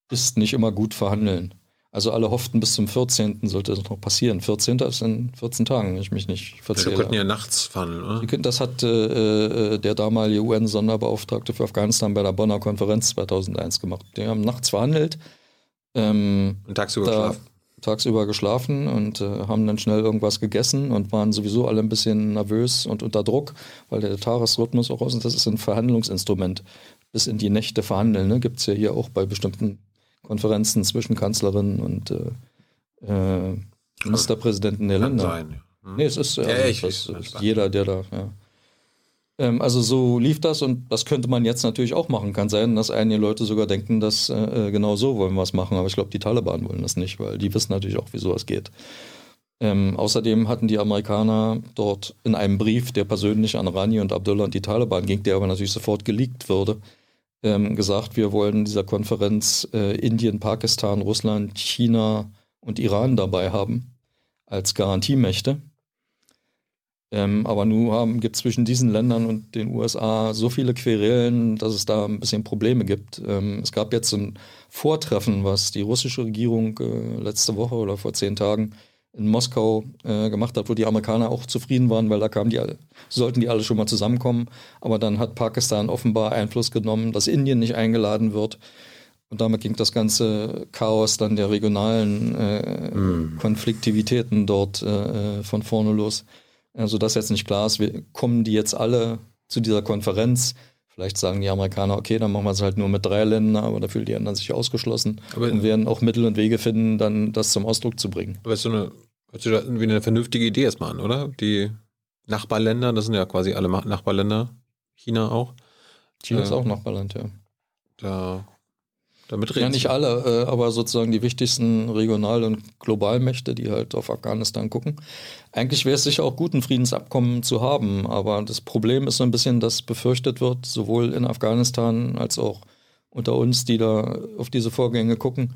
ist nicht immer gut verhandeln. Also alle hofften, bis zum 14. sollte das noch passieren. 14. ist in 14 Tagen, wenn ich mich nicht verzähle. Ja, wir könnten ja nachts verhandeln, oder? Könnten, das hat äh, äh der damalige UN-Sonderbeauftragte für Afghanistan bei der Bonner Konferenz 2001 gemacht. Die haben nachts verhandelt. Ähm, und tagsüber geschlafen. Tagsüber geschlafen und äh, haben dann schnell irgendwas gegessen und waren sowieso alle ein bisschen nervös und unter Druck, weil der Tagesrhythmus auch aus ist. Das ist ein Verhandlungsinstrument bis in die Nächte verhandeln. Ne? Gibt es ja hier auch bei bestimmten Konferenzen zwischen Kanzlerinnen und äh, äh, Ministerpräsidenten der Länder. Sein, hm. Nee, es ist, also, ja, ich, das, ist jeder, der da, ja. Ähm, also so lief das und das könnte man jetzt natürlich auch machen. Kann sein, dass einige Leute sogar denken, dass äh, äh genau so wollen wir es machen, aber ich glaube, die Taliban wollen das nicht, weil die wissen natürlich auch, wie sowas geht. Ähm, außerdem hatten die Amerikaner dort in einem Brief, der persönlich an Rani und Abdullah und die Taliban ging, der aber natürlich sofort geleakt würde, ähm, gesagt, wir wollen in dieser Konferenz äh, Indien, Pakistan, Russland, China und Iran dabei haben als Garantiemächte. Ähm, aber nun gibt es zwischen diesen Ländern und den USA so viele Querelen, dass es da ein bisschen Probleme gibt. Ähm, es gab jetzt ein Vortreffen, was die russische Regierung äh, letzte Woche oder vor zehn Tagen in Moskau äh, gemacht hat, wo die Amerikaner auch zufrieden waren, weil da kamen die alle, sollten die alle schon mal zusammenkommen. Aber dann hat Pakistan offenbar Einfluss genommen, dass Indien nicht eingeladen wird. Und damit ging das ganze Chaos dann der regionalen äh, mm. Konfliktivitäten dort äh, von vorne los. Also dass jetzt nicht klar ist, wir, kommen die jetzt alle zu dieser Konferenz. Vielleicht sagen die Amerikaner, okay, dann machen wir es halt nur mit drei Ländern, aber da fühlen die anderen sich ausgeschlossen aber und werden auch Mittel und Wege finden, dann das zum Ausdruck zu bringen. Aber ist so eine, hört sich irgendwie eine vernünftige Idee erstmal an, oder? Die Nachbarländer, das sind ja quasi alle Nachbarländer, China auch. China äh, ist auch Nachbarland, ja. Da damit ja, nicht alle, äh, aber sozusagen die wichtigsten Regional- und Globalmächte, die halt auf Afghanistan gucken. Eigentlich wäre es sicher auch gut, ein Friedensabkommen zu haben, aber das Problem ist so ein bisschen, dass befürchtet wird, sowohl in Afghanistan als auch unter uns, die da auf diese Vorgänge gucken,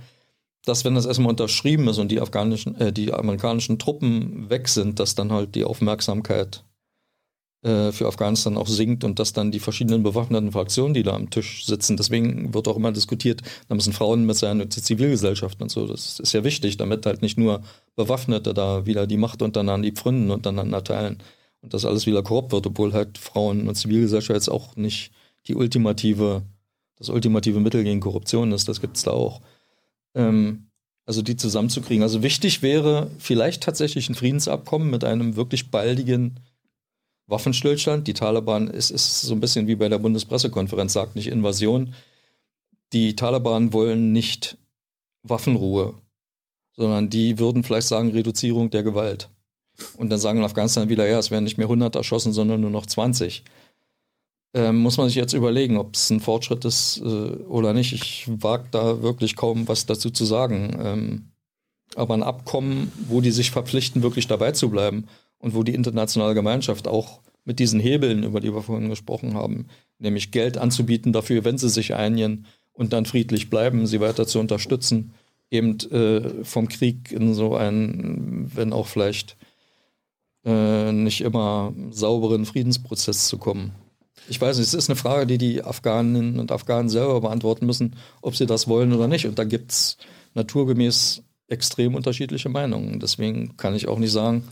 dass wenn das erstmal unterschrieben ist und die afghanischen, äh, die amerikanischen Truppen weg sind, dass dann halt die Aufmerksamkeit für Afghanistan auch sinkt und dass dann die verschiedenen bewaffneten Fraktionen, die da am Tisch sitzen, deswegen wird auch immer diskutiert, da müssen Frauen mit sein und die Zivilgesellschaft und so. Das ist ja wichtig, damit halt nicht nur Bewaffnete da wieder die Macht untereinander, die Pfründen untereinander teilen und das alles wieder korrupt wird, obwohl halt Frauen und Zivilgesellschaft jetzt auch nicht die ultimative, das ultimative Mittel gegen Korruption ist, das gibt es da auch. Ähm, also die zusammenzukriegen. Also wichtig wäre vielleicht tatsächlich ein Friedensabkommen mit einem wirklich baldigen Waffenstillstand. Die Taliban ist, ist so ein bisschen wie bei der Bundespressekonferenz, sagt nicht Invasion. Die Taliban wollen nicht Waffenruhe, sondern die würden vielleicht sagen Reduzierung der Gewalt. Und dann sagen in Afghanistan wieder, ja, es werden nicht mehr 100 erschossen, sondern nur noch 20. Ähm, muss man sich jetzt überlegen, ob es ein Fortschritt ist äh, oder nicht. Ich wage da wirklich kaum was dazu zu sagen. Ähm, aber ein Abkommen, wo die sich verpflichten, wirklich dabei zu bleiben und wo die internationale Gemeinschaft auch mit diesen Hebeln, über die wir vorhin gesprochen haben, nämlich Geld anzubieten dafür, wenn sie sich einigen und dann friedlich bleiben, sie weiter zu unterstützen, eben äh, vom Krieg in so einen, wenn auch vielleicht äh, nicht immer sauberen Friedensprozess zu kommen. Ich weiß nicht, es ist eine Frage, die die Afghaninnen und Afghanen selber beantworten müssen, ob sie das wollen oder nicht. Und da gibt es naturgemäß extrem unterschiedliche Meinungen. Deswegen kann ich auch nicht sagen,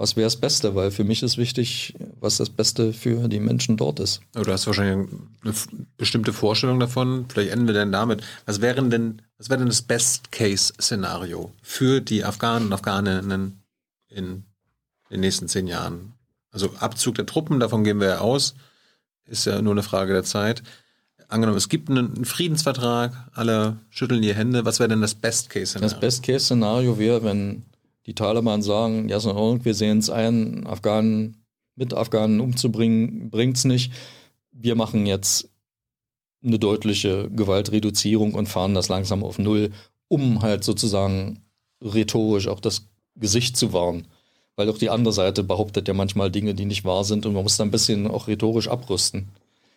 was wäre das Beste, weil für mich ist wichtig, was das Beste für die Menschen dort ist. Aber du hast wahrscheinlich eine bestimmte Vorstellung davon. Vielleicht enden wir denn damit. Was wäre denn, was wäre denn das Best-Case-Szenario für die Afghanen und Afghaninnen in den nächsten zehn Jahren? Also Abzug der Truppen, davon gehen wir ja aus, ist ja nur eine Frage der Zeit. Angenommen, es gibt einen Friedensvertrag, alle schütteln die Hände. Was wäre denn das Best-Case-Szenario? Das Best-Case-Szenario wäre, wenn die Taliban sagen, ja, so wir sehen es ein, Afghanen mit Afghanen umzubringen, bringt es nicht. Wir machen jetzt eine deutliche Gewaltreduzierung und fahren das langsam auf Null, um halt sozusagen rhetorisch auch das Gesicht zu wahren. Weil auch die andere Seite behauptet ja manchmal Dinge, die nicht wahr sind und man muss da ein bisschen auch rhetorisch abrüsten.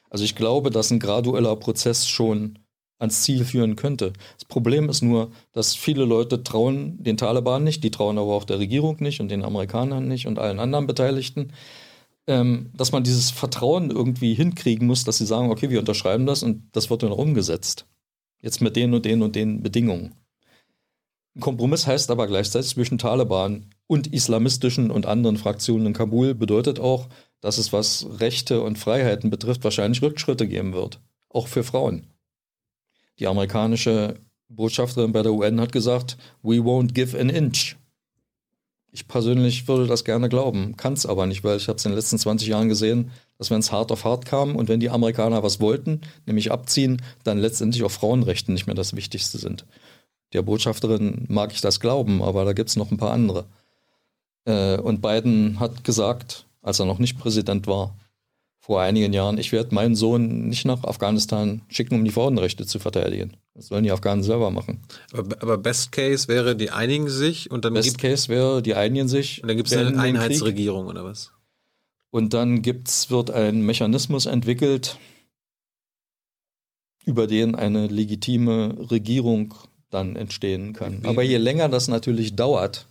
Also ich glaube, dass ein gradueller Prozess schon ans Ziel führen könnte. Das Problem ist nur, dass viele Leute trauen den Taliban nicht, die trauen aber auch der Regierung nicht und den Amerikanern nicht und allen anderen Beteiligten, ähm, dass man dieses Vertrauen irgendwie hinkriegen muss, dass sie sagen, okay, wir unterschreiben das und das wird dann umgesetzt. Jetzt mit den und den und den Bedingungen. Ein Kompromiss heißt aber gleichzeitig zwischen Taliban und islamistischen und anderen Fraktionen in Kabul bedeutet auch, dass es was Rechte und Freiheiten betrifft, wahrscheinlich Rückschritte geben wird. Auch für Frauen. Die amerikanische Botschafterin bei der UN hat gesagt, we won't give an inch. Ich persönlich würde das gerne glauben, kann es aber nicht, weil ich habe es in den letzten 20 Jahren gesehen, dass wenn es hart auf hart kam und wenn die Amerikaner was wollten, nämlich abziehen, dann letztendlich auch Frauenrechte nicht mehr das Wichtigste sind. Der Botschafterin mag ich das glauben, aber da gibt es noch ein paar andere. Äh, und Biden hat gesagt, als er noch nicht Präsident war, vor einigen Jahren, ich werde meinen Sohn nicht nach Afghanistan schicken, um die Frauenrechte zu verteidigen. Das sollen die Afghanen selber machen. Aber, aber Best Case wäre, die einigen sich und dann Best Case wäre, die einigen sich. Und dann gibt es eine Einheitsregierung oder was? Und dann gibt's, wird ein Mechanismus entwickelt, über den eine legitime Regierung dann entstehen kann. Aber je länger das natürlich dauert,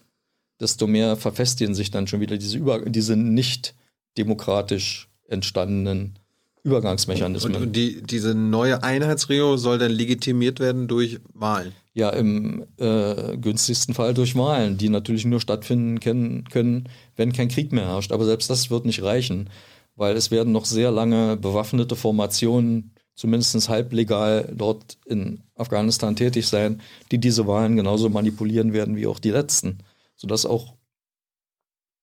desto mehr verfestigen sich dann schon wieder diese, Über diese nicht demokratisch entstandenen Übergangsmechanismen. Und, und die, diese neue Einheitsregierung soll dann legitimiert werden durch Wahlen? Ja, im äh, günstigsten Fall durch Wahlen, die natürlich nur stattfinden können, können, wenn kein Krieg mehr herrscht. Aber selbst das wird nicht reichen, weil es werden noch sehr lange bewaffnete Formationen, zumindest halblegal, dort in Afghanistan tätig sein, die diese Wahlen genauso manipulieren werden wie auch die letzten. Sodass auch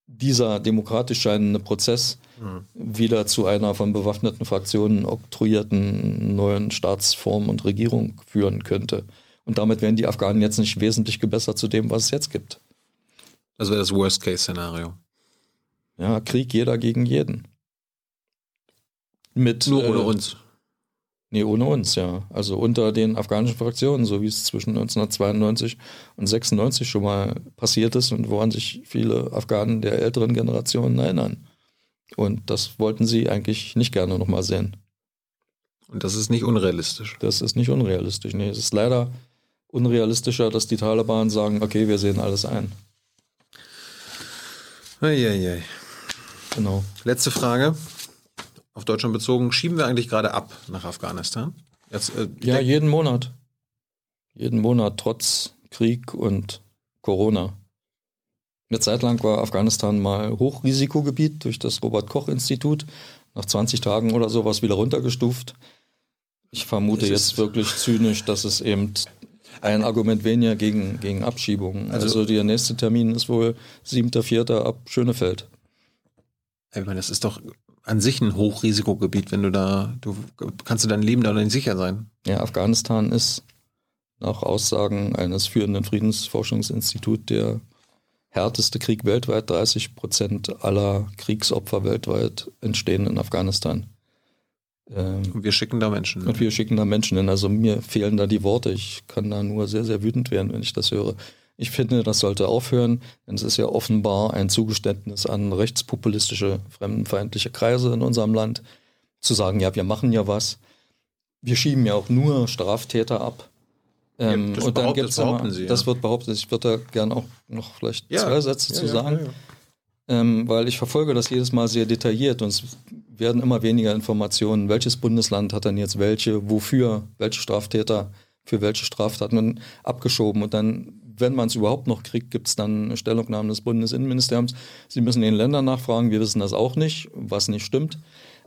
dieser demokratisch scheinende Prozess mhm. wieder zu einer von bewaffneten Fraktionen oktroyierten neuen Staatsform und Regierung führen könnte. Und damit wären die Afghanen jetzt nicht wesentlich gebessert zu dem, was es jetzt gibt. Das wäre das Worst-Case-Szenario. Ja, Krieg jeder gegen jeden. Mit, Nur ohne äh, uns. Nee, ohne uns, ja. Also unter den afghanischen Fraktionen, so wie es zwischen 1992 und 96 schon mal passiert ist und woran sich viele Afghanen der älteren Generationen erinnern. Und das wollten sie eigentlich nicht gerne nochmal sehen. Und das ist nicht unrealistisch. Das ist nicht unrealistisch. Nee, es ist leider unrealistischer, dass die Taliban sagen, okay, wir sehen alles ein. Eieiei. Genau. Letzte Frage auf Deutschland bezogen, schieben wir eigentlich gerade ab nach Afghanistan? Jetzt, äh, ja, jeden Monat. Jeden Monat, trotz Krieg und Corona. Eine Zeit lang war Afghanistan mal Hochrisikogebiet durch das Robert-Koch-Institut. Nach 20 Tagen oder sowas wieder runtergestuft. Ich vermute jetzt wirklich zynisch, dass es eben ein Argument weniger gegen, gegen Abschiebungen. Also, also der nächste Termin ist wohl 7.4. ab Schönefeld. Ich meine, das ist doch an sich ein Hochrisikogebiet, wenn du da, du kannst du dein Leben da nicht sicher sein. Ja, Afghanistan ist nach Aussagen eines führenden Friedensforschungsinstituts der härteste Krieg weltweit. 30 Prozent aller Kriegsopfer weltweit entstehen in Afghanistan. Ähm, und wir schicken da Menschen. Und wir schicken da Menschen hin. Also mir fehlen da die Worte. Ich kann da nur sehr, sehr wütend werden, wenn ich das höre. Ich finde, das sollte aufhören, denn es ist ja offenbar ein Zugeständnis an rechtspopulistische, fremdenfeindliche Kreise in unserem Land, zu sagen, ja, wir machen ja was. Wir schieben ja auch nur Straftäter ab. Ähm, ja, und dann gibt's mal, Sie, das wird behauptet, ich würde da gerne auch noch vielleicht ja, zwei Sätze ja, zu sagen, ähm, weil ich verfolge das jedes Mal sehr detailliert und es werden immer weniger Informationen, welches Bundesland hat dann jetzt welche, wofür, welche Straftäter für welche Straftaten? Abgeschoben. Und dann wenn man es überhaupt noch kriegt, gibt es dann Stellungnahmen des Bundesinnenministeriums. Sie müssen den Ländern nachfragen, wir wissen das auch nicht, was nicht stimmt.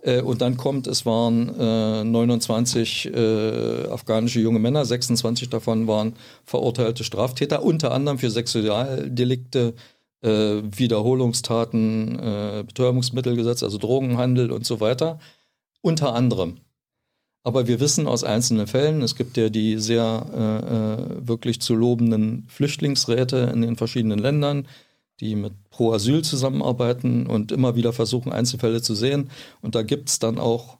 Äh, und dann kommt, es waren äh, 29 äh, afghanische junge Männer, 26 davon waren verurteilte Straftäter, unter anderem für Sexualdelikte, äh, Wiederholungstaten, äh, Betäubungsmittelgesetz, also Drogenhandel und so weiter. Unter anderem. Aber wir wissen aus einzelnen Fällen, es gibt ja die sehr äh, äh, wirklich zu lobenden Flüchtlingsräte in den verschiedenen Ländern, die mit Pro Asyl zusammenarbeiten und immer wieder versuchen, Einzelfälle zu sehen. Und da gibt es dann auch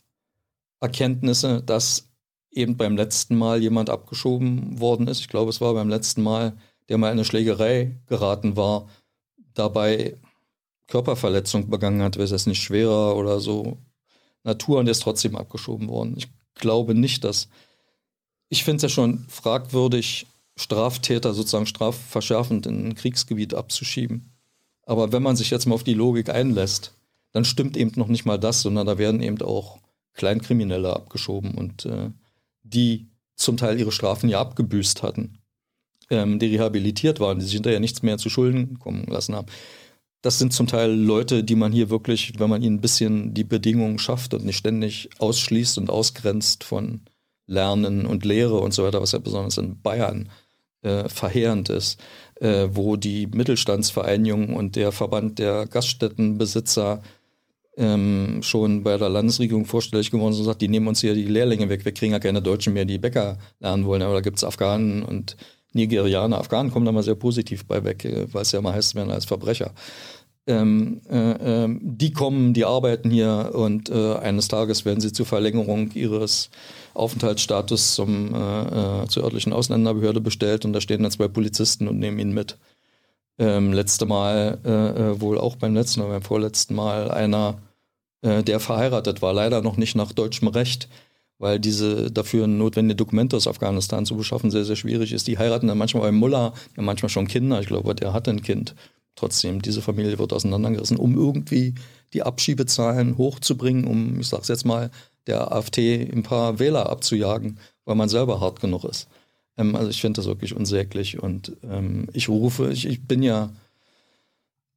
Erkenntnisse, dass eben beim letzten Mal jemand abgeschoben worden ist. Ich glaube, es war beim letzten Mal, der mal in eine Schlägerei geraten war, dabei Körperverletzung begangen hat, wäre es nicht schwerer oder so Natur und der ist trotzdem abgeschoben worden. Ich glaube nicht, dass. Ich finde es ja schon fragwürdig, Straftäter sozusagen strafverschärfend in ein Kriegsgebiet abzuschieben. Aber wenn man sich jetzt mal auf die Logik einlässt, dann stimmt eben noch nicht mal das, sondern da werden eben auch Kleinkriminelle abgeschoben und äh, die zum Teil ihre Strafen ja abgebüßt hatten, ähm, die rehabilitiert waren, die sich hinterher nichts mehr zu Schulden kommen lassen haben das sind zum Teil Leute, die man hier wirklich, wenn man ihnen ein bisschen die Bedingungen schafft und nicht ständig ausschließt und ausgrenzt von Lernen und Lehre und so weiter, was ja besonders in Bayern äh, verheerend ist, äh, wo die Mittelstandsvereinigung und der Verband der Gaststättenbesitzer ähm, schon bei der Landesregierung vorstellig geworden sind und sagt, die nehmen uns hier die Lehrlinge weg, wir kriegen ja keine Deutschen mehr, die Bäcker lernen wollen. Aber da gibt es Afghanen und Nigerianer. Afghanen kommen da mal sehr positiv bei weg, äh, weil es ja mal heißt, werden als Verbrecher. Ähm, äh, äh, die kommen, die arbeiten hier und äh, eines Tages werden sie zur Verlängerung ihres Aufenthaltsstatus zum, äh, äh, zur örtlichen Ausländerbehörde bestellt und da stehen dann zwei Polizisten und nehmen ihn mit. Ähm, letzte Mal, äh, wohl auch beim letzten oder beim vorletzten Mal, einer, der verheiratet war, leider noch nicht nach deutschem Recht, weil diese dafür notwendige Dokumente aus Afghanistan zu beschaffen sehr, sehr schwierig ist. Die heiraten dann manchmal beim Mullah, ja manchmal schon Kinder, ich glaube, der hat ein Kind. Trotzdem, diese Familie wird auseinandergerissen, um irgendwie die Abschiebezahlen hochzubringen, um, ich sag's jetzt mal, der AfD ein paar Wähler abzujagen, weil man selber hart genug ist. Ähm, also ich finde das wirklich unsäglich und ähm, ich rufe, ich, ich, bin ja,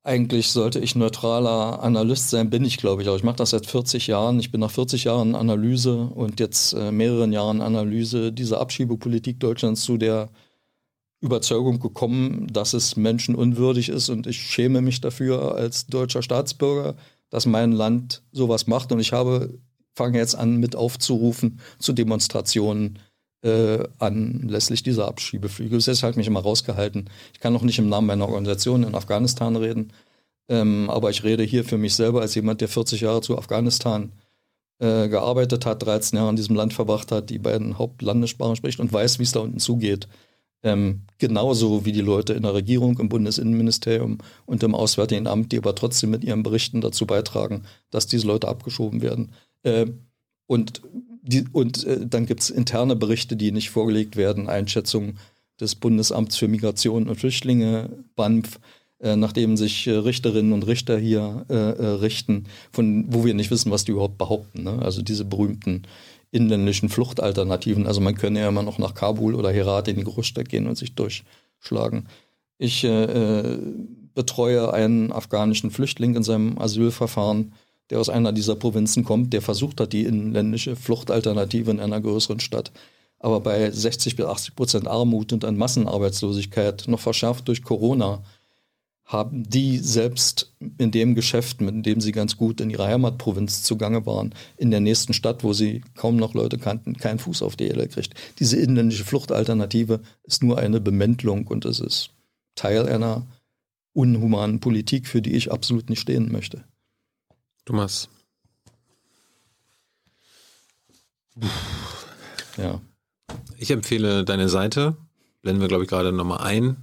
eigentlich sollte ich neutraler Analyst sein, bin ich glaube ich auch. Ich mache das seit 40 Jahren. Ich bin nach 40 Jahren Analyse und jetzt äh, mehreren Jahren Analyse dieser Abschiebepolitik Deutschlands zu der Überzeugung gekommen, dass es menschenunwürdig ist und ich schäme mich dafür als deutscher Staatsbürger, dass mein Land sowas macht und ich habe fange jetzt an mit aufzurufen zu Demonstrationen äh, anlässlich dieser Abschiebeflüge. Jetzt halt mich immer rausgehalten. Ich kann noch nicht im Namen meiner Organisation in Afghanistan reden, ähm, aber ich rede hier für mich selber als jemand, der 40 Jahre zu Afghanistan äh, gearbeitet hat, 13 Jahre in diesem Land verbracht hat, die beiden Hauptlandessprachen spricht und weiß, wie es da unten zugeht. Ähm, genauso wie die Leute in der Regierung, im Bundesinnenministerium und im Auswärtigen Amt, die aber trotzdem mit ihren Berichten dazu beitragen, dass diese Leute abgeschoben werden. Äh, und die, und äh, dann gibt es interne Berichte, die nicht vorgelegt werden, Einschätzungen des Bundesamts für Migration und Flüchtlinge, BANF, äh, nachdem sich äh, Richterinnen und Richter hier äh, äh, richten, von wo wir nicht wissen, was die überhaupt behaupten. Ne? Also diese berühmten inländischen Fluchtalternativen. Also man könne ja immer noch nach Kabul oder Herat in die Großstadt gehen und sich durchschlagen. Ich äh, betreue einen afghanischen Flüchtling in seinem Asylverfahren, der aus einer dieser Provinzen kommt, der versucht hat, die inländische Fluchtalternative in einer größeren Stadt, aber bei 60 bis 80 Prozent Armut und an Massenarbeitslosigkeit, noch verschärft durch Corona, haben die selbst in dem Geschäft, mit dem sie ganz gut in ihrer Heimatprovinz zugange waren, in der nächsten Stadt, wo sie kaum noch Leute kannten, keinen Fuß auf die Erde kriegt. Diese inländische Fluchtalternative ist nur eine Bemäntelung und es ist Teil einer unhumanen Politik, für die ich absolut nicht stehen möchte. Thomas. Ja. Ich empfehle deine Seite. Blenden wir, glaube ich, gerade nochmal ein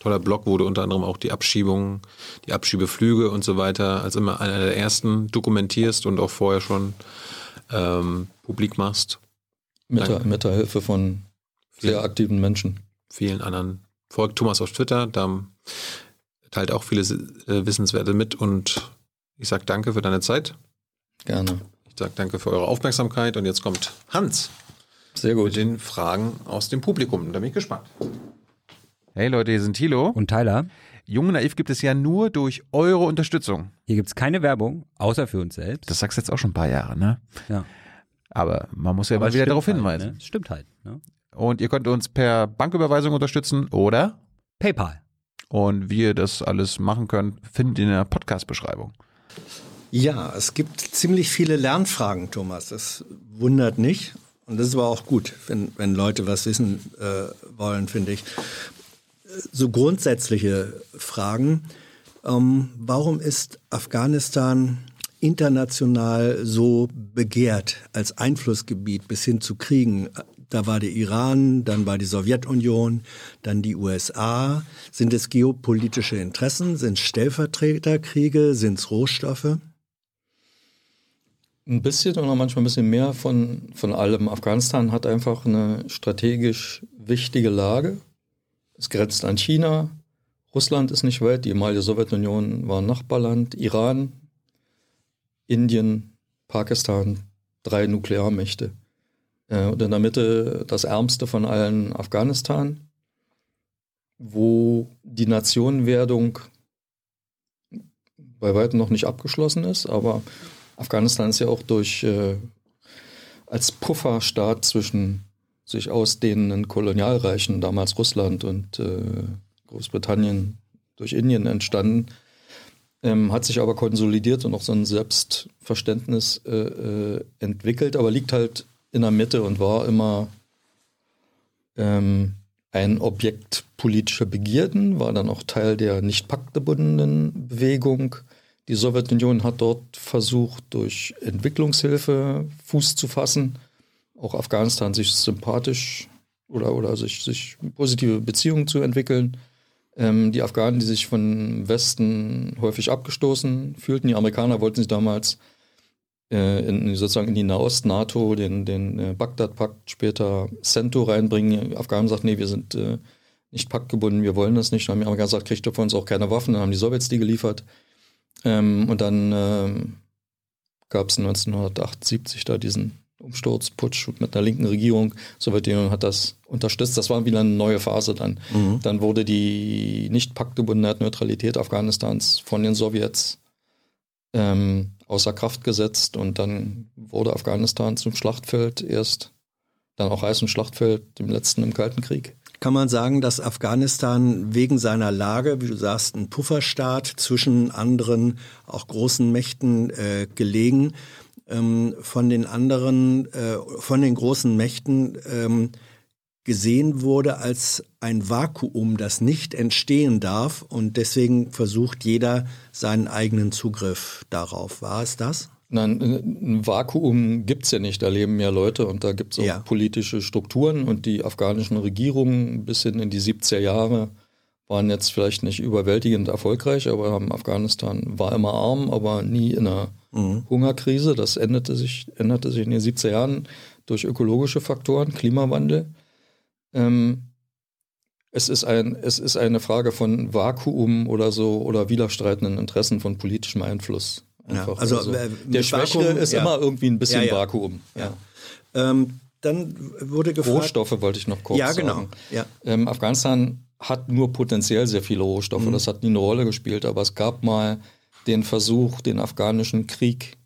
toller Blog, wo du unter anderem auch die Abschiebungen, die Abschiebeflüge und so weiter als immer einer der ersten dokumentierst und auch vorher schon ähm, publik machst. Mit der, mit der Hilfe von sehr vielen, aktiven Menschen. Vielen anderen. Folgt Thomas auf Twitter, da teilt auch viele äh, Wissenswerte mit und ich sage danke für deine Zeit. Gerne. Ich sage danke für eure Aufmerksamkeit und jetzt kommt Hans. Sehr gut. Mit den Fragen aus dem Publikum. Da bin ich gespannt. Hey Leute, hier sind Thilo. Und Tyler. Junge Naiv gibt es ja nur durch eure Unterstützung. Hier gibt es keine Werbung, außer für uns selbst. Das sagst du jetzt auch schon ein paar Jahre, ne? Ja. Aber man muss ja Aber mal wieder darauf halt, hinweisen. Ne? Stimmt halt. Ne? Und ihr könnt uns per Banküberweisung unterstützen oder PayPal. Und wie ihr das alles machen könnt, findet ihr in der Podcast-Beschreibung. Ja, es gibt ziemlich viele Lernfragen, Thomas. Das wundert nicht. Und das ist aber auch gut, wenn, wenn Leute was wissen äh, wollen, finde ich so grundsätzliche Fragen. Ähm, warum ist Afghanistan international so begehrt als Einflussgebiet bis hin zu Kriegen? Da war der Iran, dann war die Sowjetunion, dann die USA. Sind es geopolitische Interessen? Sind es Stellvertreterkriege? Sind es Rohstoffe? Ein bisschen oder manchmal ein bisschen mehr von, von allem. Afghanistan hat einfach eine strategisch wichtige Lage es grenzt an China. Russland ist nicht weit. Die ehemalige Sowjetunion war ein Nachbarland. Iran, Indien, Pakistan, drei Nuklearmächte. Äh, und in der Mitte das ärmste von allen Afghanistan, wo die Nationenwerdung bei weitem noch nicht abgeschlossen ist, aber Afghanistan ist ja auch durch äh, als Pufferstaat zwischen sich ausdehnenden Kolonialreichen, damals Russland und äh, Großbritannien durch Indien entstanden, ähm, hat sich aber konsolidiert und auch so ein Selbstverständnis äh, äh, entwickelt, aber liegt halt in der Mitte und war immer ähm, ein Objekt politischer Begierden, war dann auch Teil der nicht paktgebundenen Bewegung. Die Sowjetunion hat dort versucht, durch Entwicklungshilfe Fuß zu fassen, auch Afghanistan sich sympathisch oder, oder sich, sich positive Beziehungen zu entwickeln. Ähm, die Afghanen, die sich von Westen häufig abgestoßen fühlten, die Amerikaner wollten sich damals in, sozusagen in die Nahost-NATO, den, den äh, Bagdad-Pakt, später CENTO reinbringen. Die Afghanen sagten, nee, wir sind äh, nicht paktgebunden, wir wollen das nicht. Dann haben die Amerikaner gesagt, kriegt ihr von uns auch keine Waffen, dann haben die Sowjets die geliefert. Ähm, und dann ähm, gab es 1978 da diesen Umsturzputsch mit einer linken Regierung. Sowjetunion hat das unterstützt. Das war wieder eine neue Phase dann. Mhm. Dann wurde die nicht paktgebundene Neutralität Afghanistans von den Sowjets ähm, außer Kraft gesetzt und dann wurde Afghanistan zum Schlachtfeld erst, dann auch heißen Schlachtfeld, dem letzten im Kalten Krieg. Kann man sagen, dass Afghanistan wegen seiner Lage, wie du sagst, ein Pufferstaat zwischen anderen, auch großen Mächten äh, gelegen, ähm, von den anderen, äh, von den großen Mächten ähm, gesehen wurde als ein Vakuum, das nicht entstehen darf und deswegen versucht jeder seinen eigenen Zugriff darauf. War es das? Nein, ein Vakuum gibt es ja nicht. Da leben ja Leute und da gibt es auch ja. politische Strukturen und die afghanischen Regierungen bis hin in die 70er Jahre waren jetzt vielleicht nicht überwältigend erfolgreich, aber haben Afghanistan war immer arm, aber nie in einer mhm. Hungerkrise. Das änderte sich, änderte sich in den 70er Jahren durch ökologische Faktoren, Klimawandel. Ähm, es ist, ein, es ist eine Frage von Vakuum oder so oder widerstreitenden Interessen von politischem Einfluss. Einfach. Ja, also, also äh, der Schwäche Vakuum, ist ja. immer irgendwie ein bisschen ja, Vakuum. Ähm, dann wurde gefragt. Rohstoffe wollte ich noch kurz ja, genau. sagen. Ja. Ähm, Afghanistan hat nur potenziell sehr viele Rohstoffe. Mhm. Das hat nie eine Rolle gespielt, aber es gab mal den Versuch, den afghanischen Krieg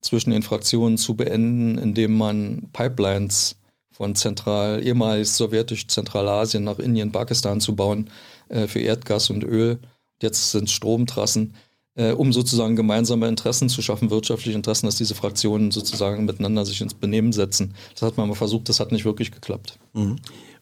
zwischen den Fraktionen zu beenden, indem man Pipelines von Zentral, ehemals sowjetisch Zentralasien nach Indien, Pakistan zu bauen äh, für Erdgas und Öl. Jetzt sind Stromtrassen, äh, um sozusagen gemeinsame Interessen zu schaffen, wirtschaftliche Interessen, dass diese Fraktionen sozusagen miteinander sich ins Benehmen setzen. Das hat man mal versucht, das hat nicht wirklich geklappt. Mhm.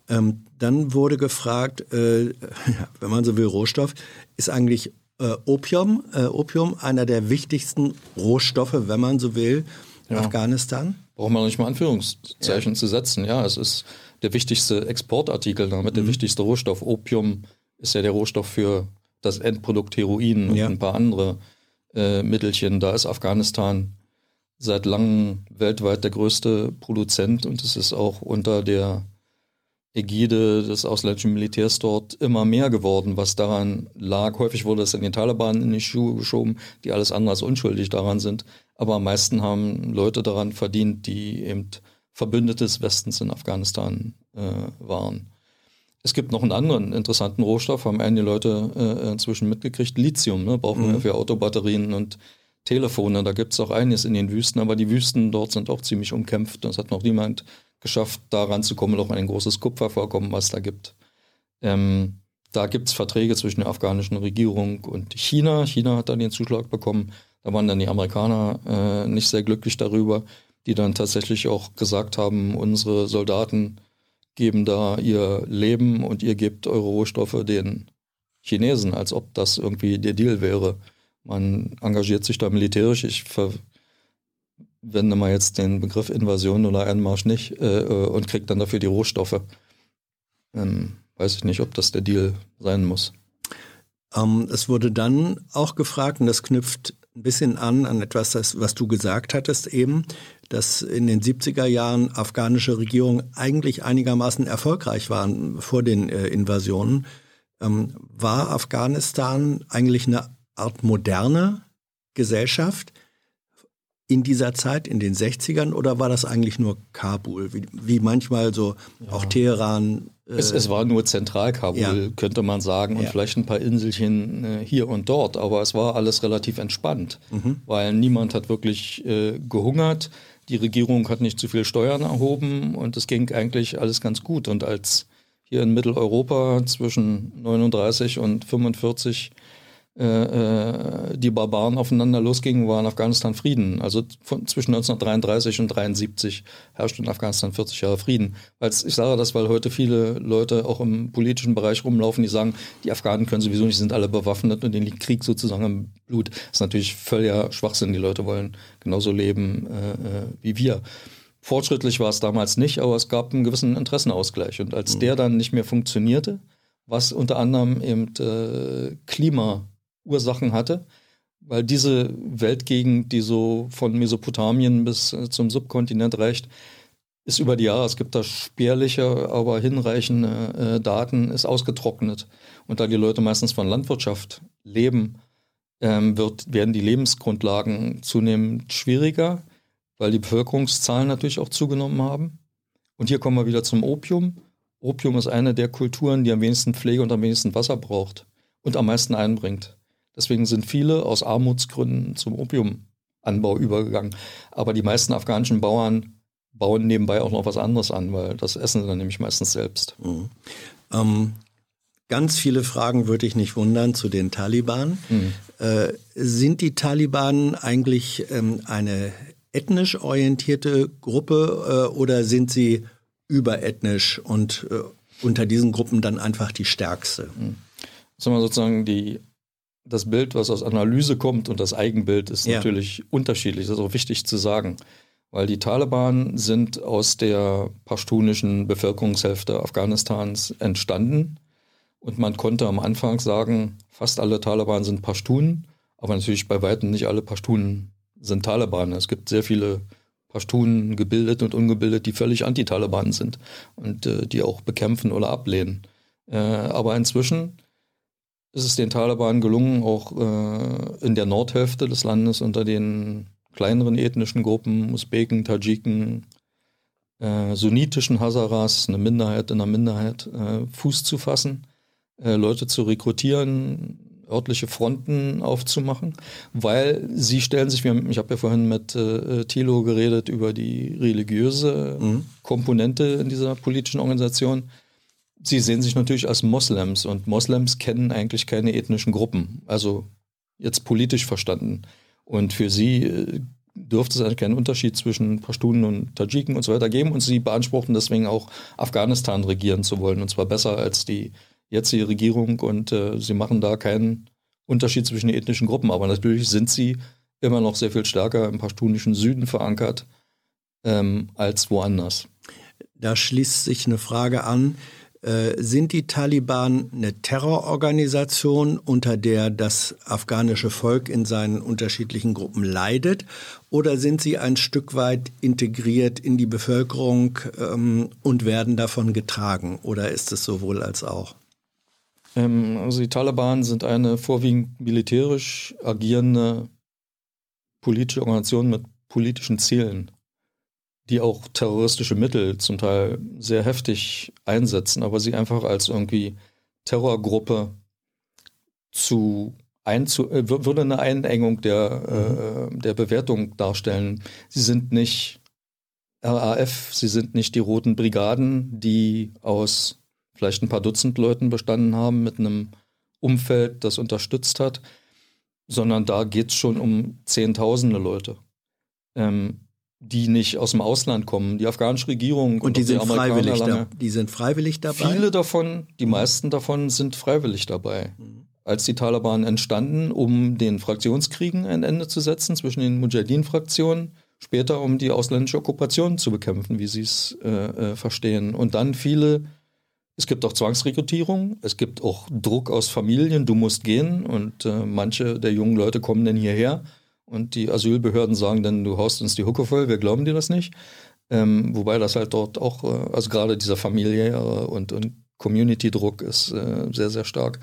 Ähm, dann wurde gefragt, äh, wenn man so will, Rohstoff, ist eigentlich äh, Opium, äh, Opium einer der wichtigsten Rohstoffe, wenn man so will, ja. Afghanistan? Braucht man nicht mal Anführungszeichen ja. zu setzen. Ja, es ist der wichtigste Exportartikel, damit mhm. der wichtigste Rohstoff. Opium ist ja der Rohstoff für das Endprodukt Heroin und ja. ein paar andere äh, Mittelchen. Da ist Afghanistan seit langem weltweit der größte Produzent und es ist auch unter der Ägide des ausländischen Militärs dort immer mehr geworden, was daran lag. Häufig wurde es in den Taliban in die Schuhe geschoben, die alles andere als unschuldig daran sind. Aber am meisten haben Leute daran verdient, die eben Verbündete des Westens in Afghanistan äh, waren. Es gibt noch einen anderen interessanten Rohstoff, haben einige Leute äh, inzwischen mitgekriegt, Lithium, ne? brauchen mhm. wir für Autobatterien und Telefone. Da gibt es auch einiges in den Wüsten, aber die Wüsten dort sind auch ziemlich umkämpft. Das hat noch niemand geschafft, da ranzukommen, auch ein großes Kupfervorkommen, was da gibt. Ähm, da gibt es Verträge zwischen der afghanischen Regierung und China. China hat dann den Zuschlag bekommen. Da waren dann die Amerikaner äh, nicht sehr glücklich darüber, die dann tatsächlich auch gesagt haben, unsere Soldaten geben da ihr Leben und ihr gebt eure Rohstoffe den Chinesen, als ob das irgendwie der Deal wäre. Man engagiert sich da militärisch. Ich ver wende mal jetzt den Begriff Invasion oder Einmarsch nicht äh, äh, und kriegt dann dafür die Rohstoffe. Ähm, weiß ich nicht, ob das der Deal sein muss. Ähm, es wurde dann auch gefragt, und das knüpft ein bisschen an an etwas, das, was du gesagt hattest eben, dass in den 70er Jahren afghanische Regierungen eigentlich einigermaßen erfolgreich waren vor den äh, Invasionen. Ähm, war Afghanistan eigentlich eine Art moderne Gesellschaft? in dieser Zeit, in den 60ern, oder war das eigentlich nur Kabul, wie, wie manchmal so ja. auch Teheran? Äh es, es, war nur Zentral-Kabul, ja. könnte man sagen, und ja. vielleicht ein paar Inselchen äh, hier und dort, aber es war alles relativ entspannt, mhm. weil niemand hat wirklich äh, gehungert, die Regierung hat nicht zu viel Steuern erhoben und es ging eigentlich alles ganz gut. Und als hier in Mitteleuropa zwischen 39 und 45 äh, äh, die Barbaren aufeinander losgingen, war in Afghanistan Frieden. Also von, zwischen 1933 und 1973 herrschte in Afghanistan 40 Jahre Frieden. Weil's, ich sage das, weil heute viele Leute auch im politischen Bereich rumlaufen, die sagen, die Afghanen können sowieso nicht, sind alle bewaffnet und denen liegt Krieg sozusagen im Blut. Das ist natürlich völliger Schwachsinn. Die Leute wollen genauso leben äh, äh, wie wir. Fortschrittlich war es damals nicht, aber es gab einen gewissen Interessenausgleich. Und als mhm. der dann nicht mehr funktionierte, was unter anderem eben äh, Klima Ursachen hatte, weil diese Weltgegend, die so von Mesopotamien bis äh, zum Subkontinent reicht, ist über die Jahre, es gibt da spärliche, aber hinreichende äh, Daten, ist ausgetrocknet. Und da die Leute meistens von Landwirtschaft leben, ähm, wird, werden die Lebensgrundlagen zunehmend schwieriger, weil die Bevölkerungszahlen natürlich auch zugenommen haben. Und hier kommen wir wieder zum Opium. Opium ist eine der Kulturen, die am wenigsten Pflege und am wenigsten Wasser braucht und am meisten einbringt. Deswegen sind viele aus Armutsgründen zum Opiumanbau übergegangen. Aber die meisten afghanischen Bauern bauen nebenbei auch noch was anderes an, weil das essen sie dann nämlich meistens selbst. Mhm. Ähm, ganz viele Fragen würde ich nicht wundern zu den Taliban. Mhm. Äh, sind die Taliban eigentlich ähm, eine ethnisch orientierte Gruppe äh, oder sind sie überethnisch und äh, unter diesen Gruppen dann einfach die stärkste? Mhm. Sagen wir sozusagen die das Bild, was aus Analyse kommt und das Eigenbild ist ja. natürlich unterschiedlich. Das ist auch wichtig zu sagen. Weil die Taliban sind aus der pashtunischen Bevölkerungshälfte Afghanistans entstanden. Und man konnte am Anfang sagen, fast alle Taliban sind Pashtunen, aber natürlich bei weitem nicht alle Pashtunen sind Taliban. Es gibt sehr viele Pashtunen, gebildet und ungebildet, die völlig anti-Taliban sind und äh, die auch bekämpfen oder ablehnen. Äh, aber inzwischen ist es den Taliban gelungen, auch äh, in der Nordhälfte des Landes unter den kleineren ethnischen Gruppen, Usbeken, Tadschiken, äh, sunnitischen Hazaras, eine Minderheit in einer Minderheit, äh, Fuß zu fassen, äh, Leute zu rekrutieren, örtliche Fronten aufzumachen, weil sie stellen sich, ich habe ja vorhin mit äh, Thilo geredet über die religiöse mhm. Komponente in dieser politischen Organisation, Sie sehen sich natürlich als Moslems und Moslems kennen eigentlich keine ethnischen Gruppen, also jetzt politisch verstanden. Und für sie äh, dürfte es eigentlich keinen Unterschied zwischen Pashtunen und Tadschiken und so weiter geben. Und sie beanspruchten deswegen auch Afghanistan regieren zu wollen, und zwar besser als die jetzige Regierung. Und äh, sie machen da keinen Unterschied zwischen den ethnischen Gruppen. Aber natürlich sind sie immer noch sehr viel stärker im pashtunischen Süden verankert ähm, als woanders. Da schließt sich eine Frage an, sind die Taliban eine Terrororganisation, unter der das afghanische Volk in seinen unterschiedlichen Gruppen leidet? Oder sind sie ein Stück weit integriert in die Bevölkerung ähm, und werden davon getragen? Oder ist es sowohl als auch? Ähm, also die Taliban sind eine vorwiegend militärisch agierende politische Organisation mit politischen Zielen die auch terroristische Mittel zum Teil sehr heftig einsetzen, aber sie einfach als irgendwie Terrorgruppe zu einzu äh, würde eine Einengung der, äh, der Bewertung darstellen. Sie sind nicht RAF, sie sind nicht die Roten Brigaden, die aus vielleicht ein paar Dutzend Leuten bestanden haben mit einem Umfeld, das unterstützt hat, sondern da geht es schon um Zehntausende Leute. Ähm, die nicht aus dem Ausland kommen. Die afghanische Regierung und, und die, sind freiwillig da, die sind freiwillig dabei. Viele davon, die meisten davon sind freiwillig dabei. Mhm. Als die Taliban entstanden, um den Fraktionskriegen ein Ende zu setzen zwischen den Mujahideen-Fraktionen, später um die ausländische Okkupation zu bekämpfen, wie sie es äh, äh, verstehen. Und dann viele, es gibt auch Zwangsrekrutierung, es gibt auch Druck aus Familien, du musst gehen und äh, manche der jungen Leute kommen dann hierher und die Asylbehörden sagen dann, du haust uns die Hucke voll, wir glauben dir das nicht. Ähm, wobei das halt dort auch, äh, also gerade dieser familiäre und, und Community-Druck ist äh, sehr, sehr stark.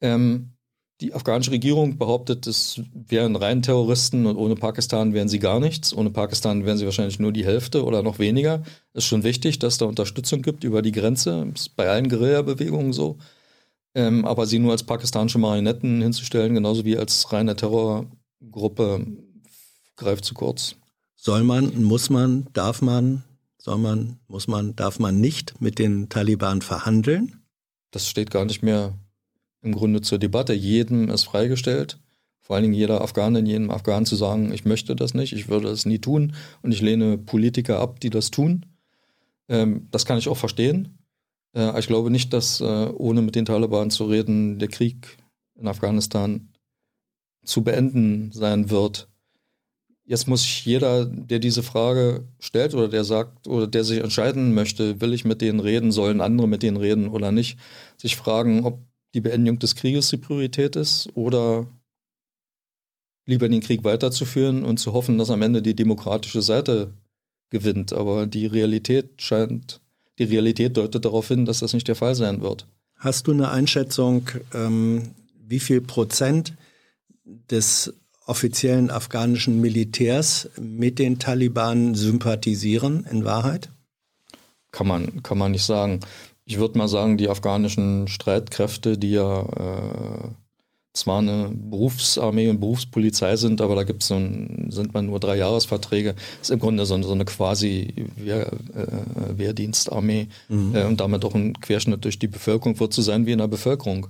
Ähm, die afghanische Regierung behauptet, es wären rein Terroristen und ohne Pakistan wären sie gar nichts. Ohne Pakistan wären sie wahrscheinlich nur die Hälfte oder noch weniger. Ist schon wichtig, dass da Unterstützung gibt über die Grenze. Ist bei allen Guerilla-Bewegungen so. Ähm, aber sie nur als pakistanische Marionetten hinzustellen, genauso wie als reine Terror, Gruppe greift zu kurz. Soll man, muss man, darf man, soll man, muss man, darf man nicht mit den Taliban verhandeln? Das steht gar nicht mehr im Grunde zur Debatte. Jedem ist freigestellt, vor allen Dingen jeder Afghanin, jedem Afghanen zu sagen, ich möchte das nicht, ich würde das nie tun und ich lehne Politiker ab, die das tun. Ähm, das kann ich auch verstehen. Äh, ich glaube nicht, dass äh, ohne mit den Taliban zu reden der Krieg in Afghanistan zu beenden sein wird. Jetzt muss jeder, der diese Frage stellt oder der sagt oder der sich entscheiden möchte, will ich mit denen reden, sollen andere mit denen reden oder nicht, sich fragen, ob die Beendigung des Krieges die Priorität ist oder lieber den Krieg weiterzuführen und zu hoffen, dass am Ende die demokratische Seite gewinnt. Aber die Realität scheint, die Realität deutet darauf hin, dass das nicht der Fall sein wird. Hast du eine Einschätzung, ähm, wie viel Prozent des offiziellen afghanischen Militärs mit den Taliban sympathisieren in Wahrheit? Kann man, kann man nicht sagen. Ich würde mal sagen, die afghanischen Streitkräfte, die ja äh, zwar eine Berufsarmee und Berufspolizei sind, aber da gibt es so ein, sind man nur drei Jahresverträge, ist im Grunde so, so eine quasi Wehr, äh, Wehrdienstarmee mhm. äh, und damit auch ein Querschnitt durch die Bevölkerung wird so sein wie in der Bevölkerung.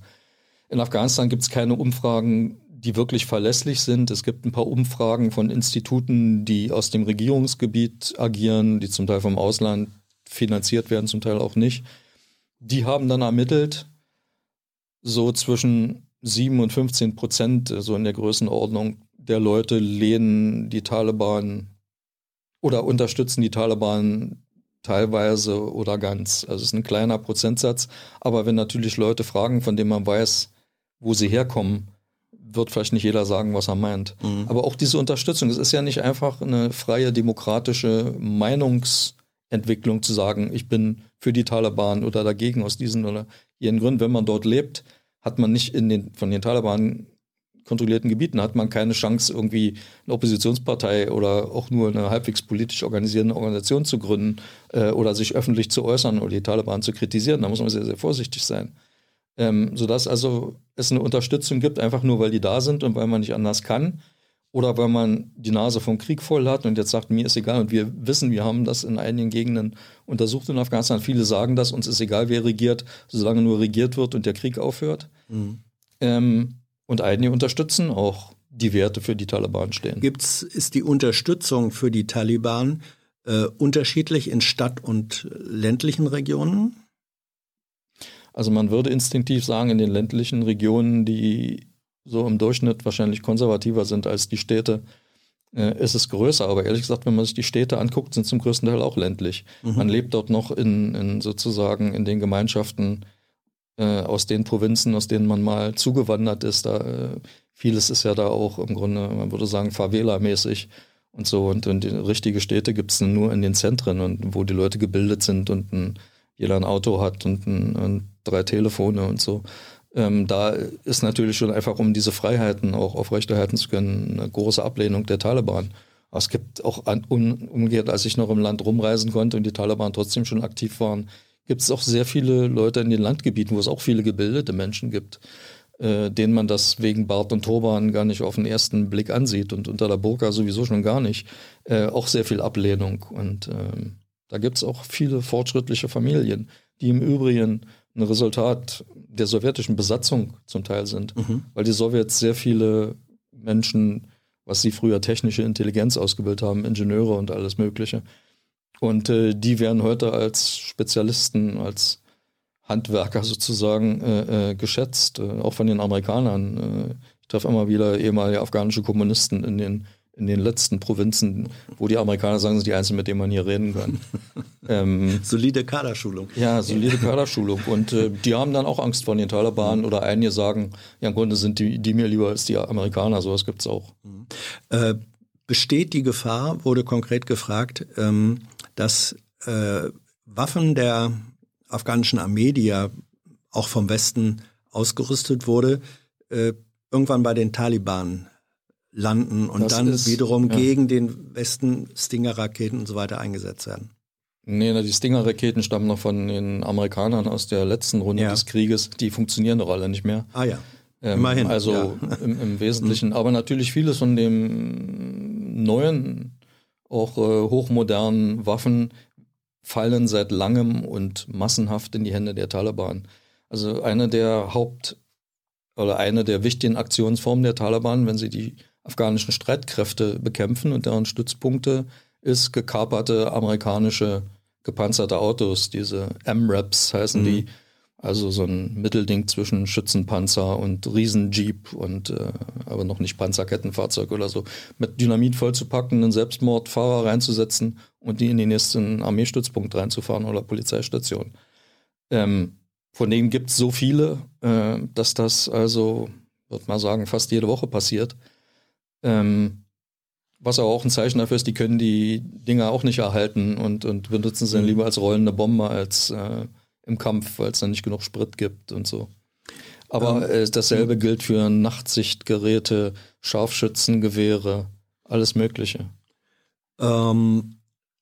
In Afghanistan gibt es keine Umfragen, die wirklich verlässlich sind. Es gibt ein paar Umfragen von Instituten, die aus dem Regierungsgebiet agieren, die zum Teil vom Ausland finanziert werden, zum Teil auch nicht. Die haben dann ermittelt, so zwischen 7 und 15 Prozent, so in der Größenordnung, der Leute lehnen die Taliban oder unterstützen die Taliban teilweise oder ganz. Also es ist ein kleiner Prozentsatz. Aber wenn natürlich Leute fragen, von denen man weiß, wo sie herkommen, wird vielleicht nicht jeder sagen, was er meint. Mhm. Aber auch diese Unterstützung, es ist ja nicht einfach eine freie demokratische Meinungsentwicklung zu sagen, ich bin für die Taliban oder dagegen aus diesen oder jenen Gründen. Wenn man dort lebt, hat man nicht in den von den Taliban kontrollierten Gebieten hat man keine Chance, irgendwie eine Oppositionspartei oder auch nur eine halbwegs politisch organisierende Organisation zu gründen äh, oder sich öffentlich zu äußern oder die Taliban zu kritisieren. Da muss man sehr, sehr vorsichtig sein. Ähm, sodass also es eine Unterstützung gibt, einfach nur weil die da sind und weil man nicht anders kann. Oder weil man die Nase vom Krieg voll hat und jetzt sagt, mir ist egal. Und wir wissen, wir haben das in einigen Gegenden untersucht in Afghanistan. Viele sagen das, uns ist egal, wer regiert, solange nur regiert wird und der Krieg aufhört. Mhm. Ähm, und einige unterstützen auch die Werte, für die Taliban stehen. Gibt's, ist die Unterstützung für die Taliban äh, unterschiedlich in Stadt- und ländlichen Regionen? Also man würde instinktiv sagen, in den ländlichen Regionen, die so im Durchschnitt wahrscheinlich konservativer sind als die Städte, äh, ist es größer. Aber ehrlich gesagt, wenn man sich die Städte anguckt, sind zum größten Teil auch ländlich. Mhm. Man lebt dort noch in, in, sozusagen in den Gemeinschaften äh, aus den Provinzen, aus denen man mal zugewandert ist. Da, äh, vieles ist ja da auch im Grunde, man würde sagen, Favela-mäßig und so. Und, und richtige Städte gibt es nur in den Zentren und wo die Leute gebildet sind und ein, jeder ein Auto hat und, ein, und drei Telefone und so. Ähm, da ist natürlich schon einfach, um diese Freiheiten auch aufrechterhalten zu können, eine große Ablehnung der Taliban. Aber es gibt auch an, um, umgekehrt, als ich noch im Land rumreisen konnte und die Taliban trotzdem schon aktiv waren, gibt es auch sehr viele Leute in den Landgebieten, wo es auch viele gebildete Menschen gibt, äh, denen man das wegen Bart und Turban gar nicht auf den ersten Blick ansieht und unter der Burka sowieso schon gar nicht. Äh, auch sehr viel Ablehnung. Und ähm, da gibt es auch viele fortschrittliche Familien, die im Übrigen ein Resultat der sowjetischen Besatzung zum Teil sind, mhm. weil die Sowjets sehr viele Menschen, was sie früher technische Intelligenz ausgebildet haben, Ingenieure und alles Mögliche. Und äh, die werden heute als Spezialisten, als Handwerker sozusagen äh, äh, geschätzt, äh, auch von den Amerikanern. Äh, ich treffe immer wieder ehemalige afghanische Kommunisten in den in den letzten Provinzen, wo die Amerikaner sagen, sind die Einzigen, mit denen man hier reden kann. ähm, solide Kaderschulung. Ja, solide Kaderschulung. Und äh, die haben dann auch Angst vor den Taliban oder einige sagen, ja, im Grunde sind die, die mir lieber als die Amerikaner. Sowas gibt es auch. Mhm. Äh, besteht die Gefahr, wurde konkret gefragt, ähm, dass äh, Waffen der afghanischen Armee, die ja auch vom Westen ausgerüstet wurde, äh, irgendwann bei den Taliban landen und das dann ist, wiederum ja. gegen den Westen Stinger-Raketen und so weiter eingesetzt werden. Nee, die Stinger-Raketen stammen noch von den Amerikanern aus der letzten Runde ja. des Krieges. Die funktionieren doch alle nicht mehr. Ah ja. Ähm, Immerhin. Also ja. im, im, Wesentlichen. Aber natürlich vieles von dem neuen, auch äh, hochmodernen Waffen fallen seit langem und massenhaft in die Hände der Taliban. Also eine der Haupt oder eine der wichtigen Aktionsformen der Taliban, wenn sie die afghanischen Streitkräfte bekämpfen und deren Stützpunkte ist gekaperte amerikanische gepanzerte Autos, diese M-Raps heißen mhm. die, also so ein Mittelding zwischen Schützenpanzer und Riesenjeep und äh, aber noch nicht Panzerkettenfahrzeug oder so, mit Dynamit vollzupacken, einen Selbstmordfahrer reinzusetzen und die in den nächsten Armeestützpunkt reinzufahren oder Polizeistation. Ähm, von denen gibt es so viele, äh, dass das also, würde man sagen, fast jede Woche passiert. Ähm, was aber auch ein Zeichen dafür ist, die können die Dinger auch nicht erhalten und, und benutzen sie dann mhm. lieber als rollende Bombe als äh, im Kampf, weil es dann nicht genug Sprit gibt und so. Aber ähm, äh, dasselbe hm. gilt für Nachtsichtgeräte, Scharfschützengewehre, alles Mögliche. Ähm,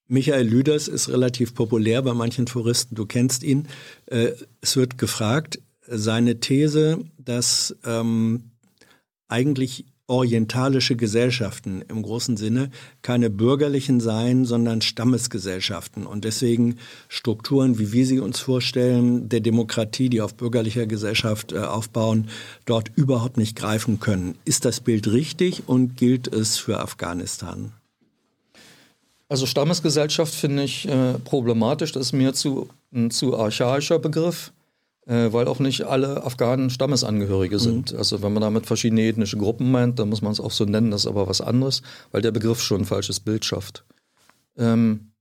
Michael Lüders ist relativ populär bei manchen Touristen. Du kennst ihn. Äh, es wird gefragt, seine These, dass ähm, eigentlich orientalische Gesellschaften im großen Sinne keine bürgerlichen seien, sondern Stammesgesellschaften und deswegen Strukturen, wie wir sie uns vorstellen, der Demokratie, die auf bürgerlicher Gesellschaft äh, aufbauen, dort überhaupt nicht greifen können. Ist das Bild richtig und gilt es für Afghanistan? Also Stammesgesellschaft finde ich äh, problematisch. Das ist mir zu, ein zu archaischer Begriff weil auch nicht alle Afghanen Stammesangehörige sind. Mhm. Also wenn man damit verschiedene ethnische Gruppen meint, dann muss man es auch so nennen, das ist aber was anderes, weil der Begriff schon ein falsches Bild schafft. Ähm,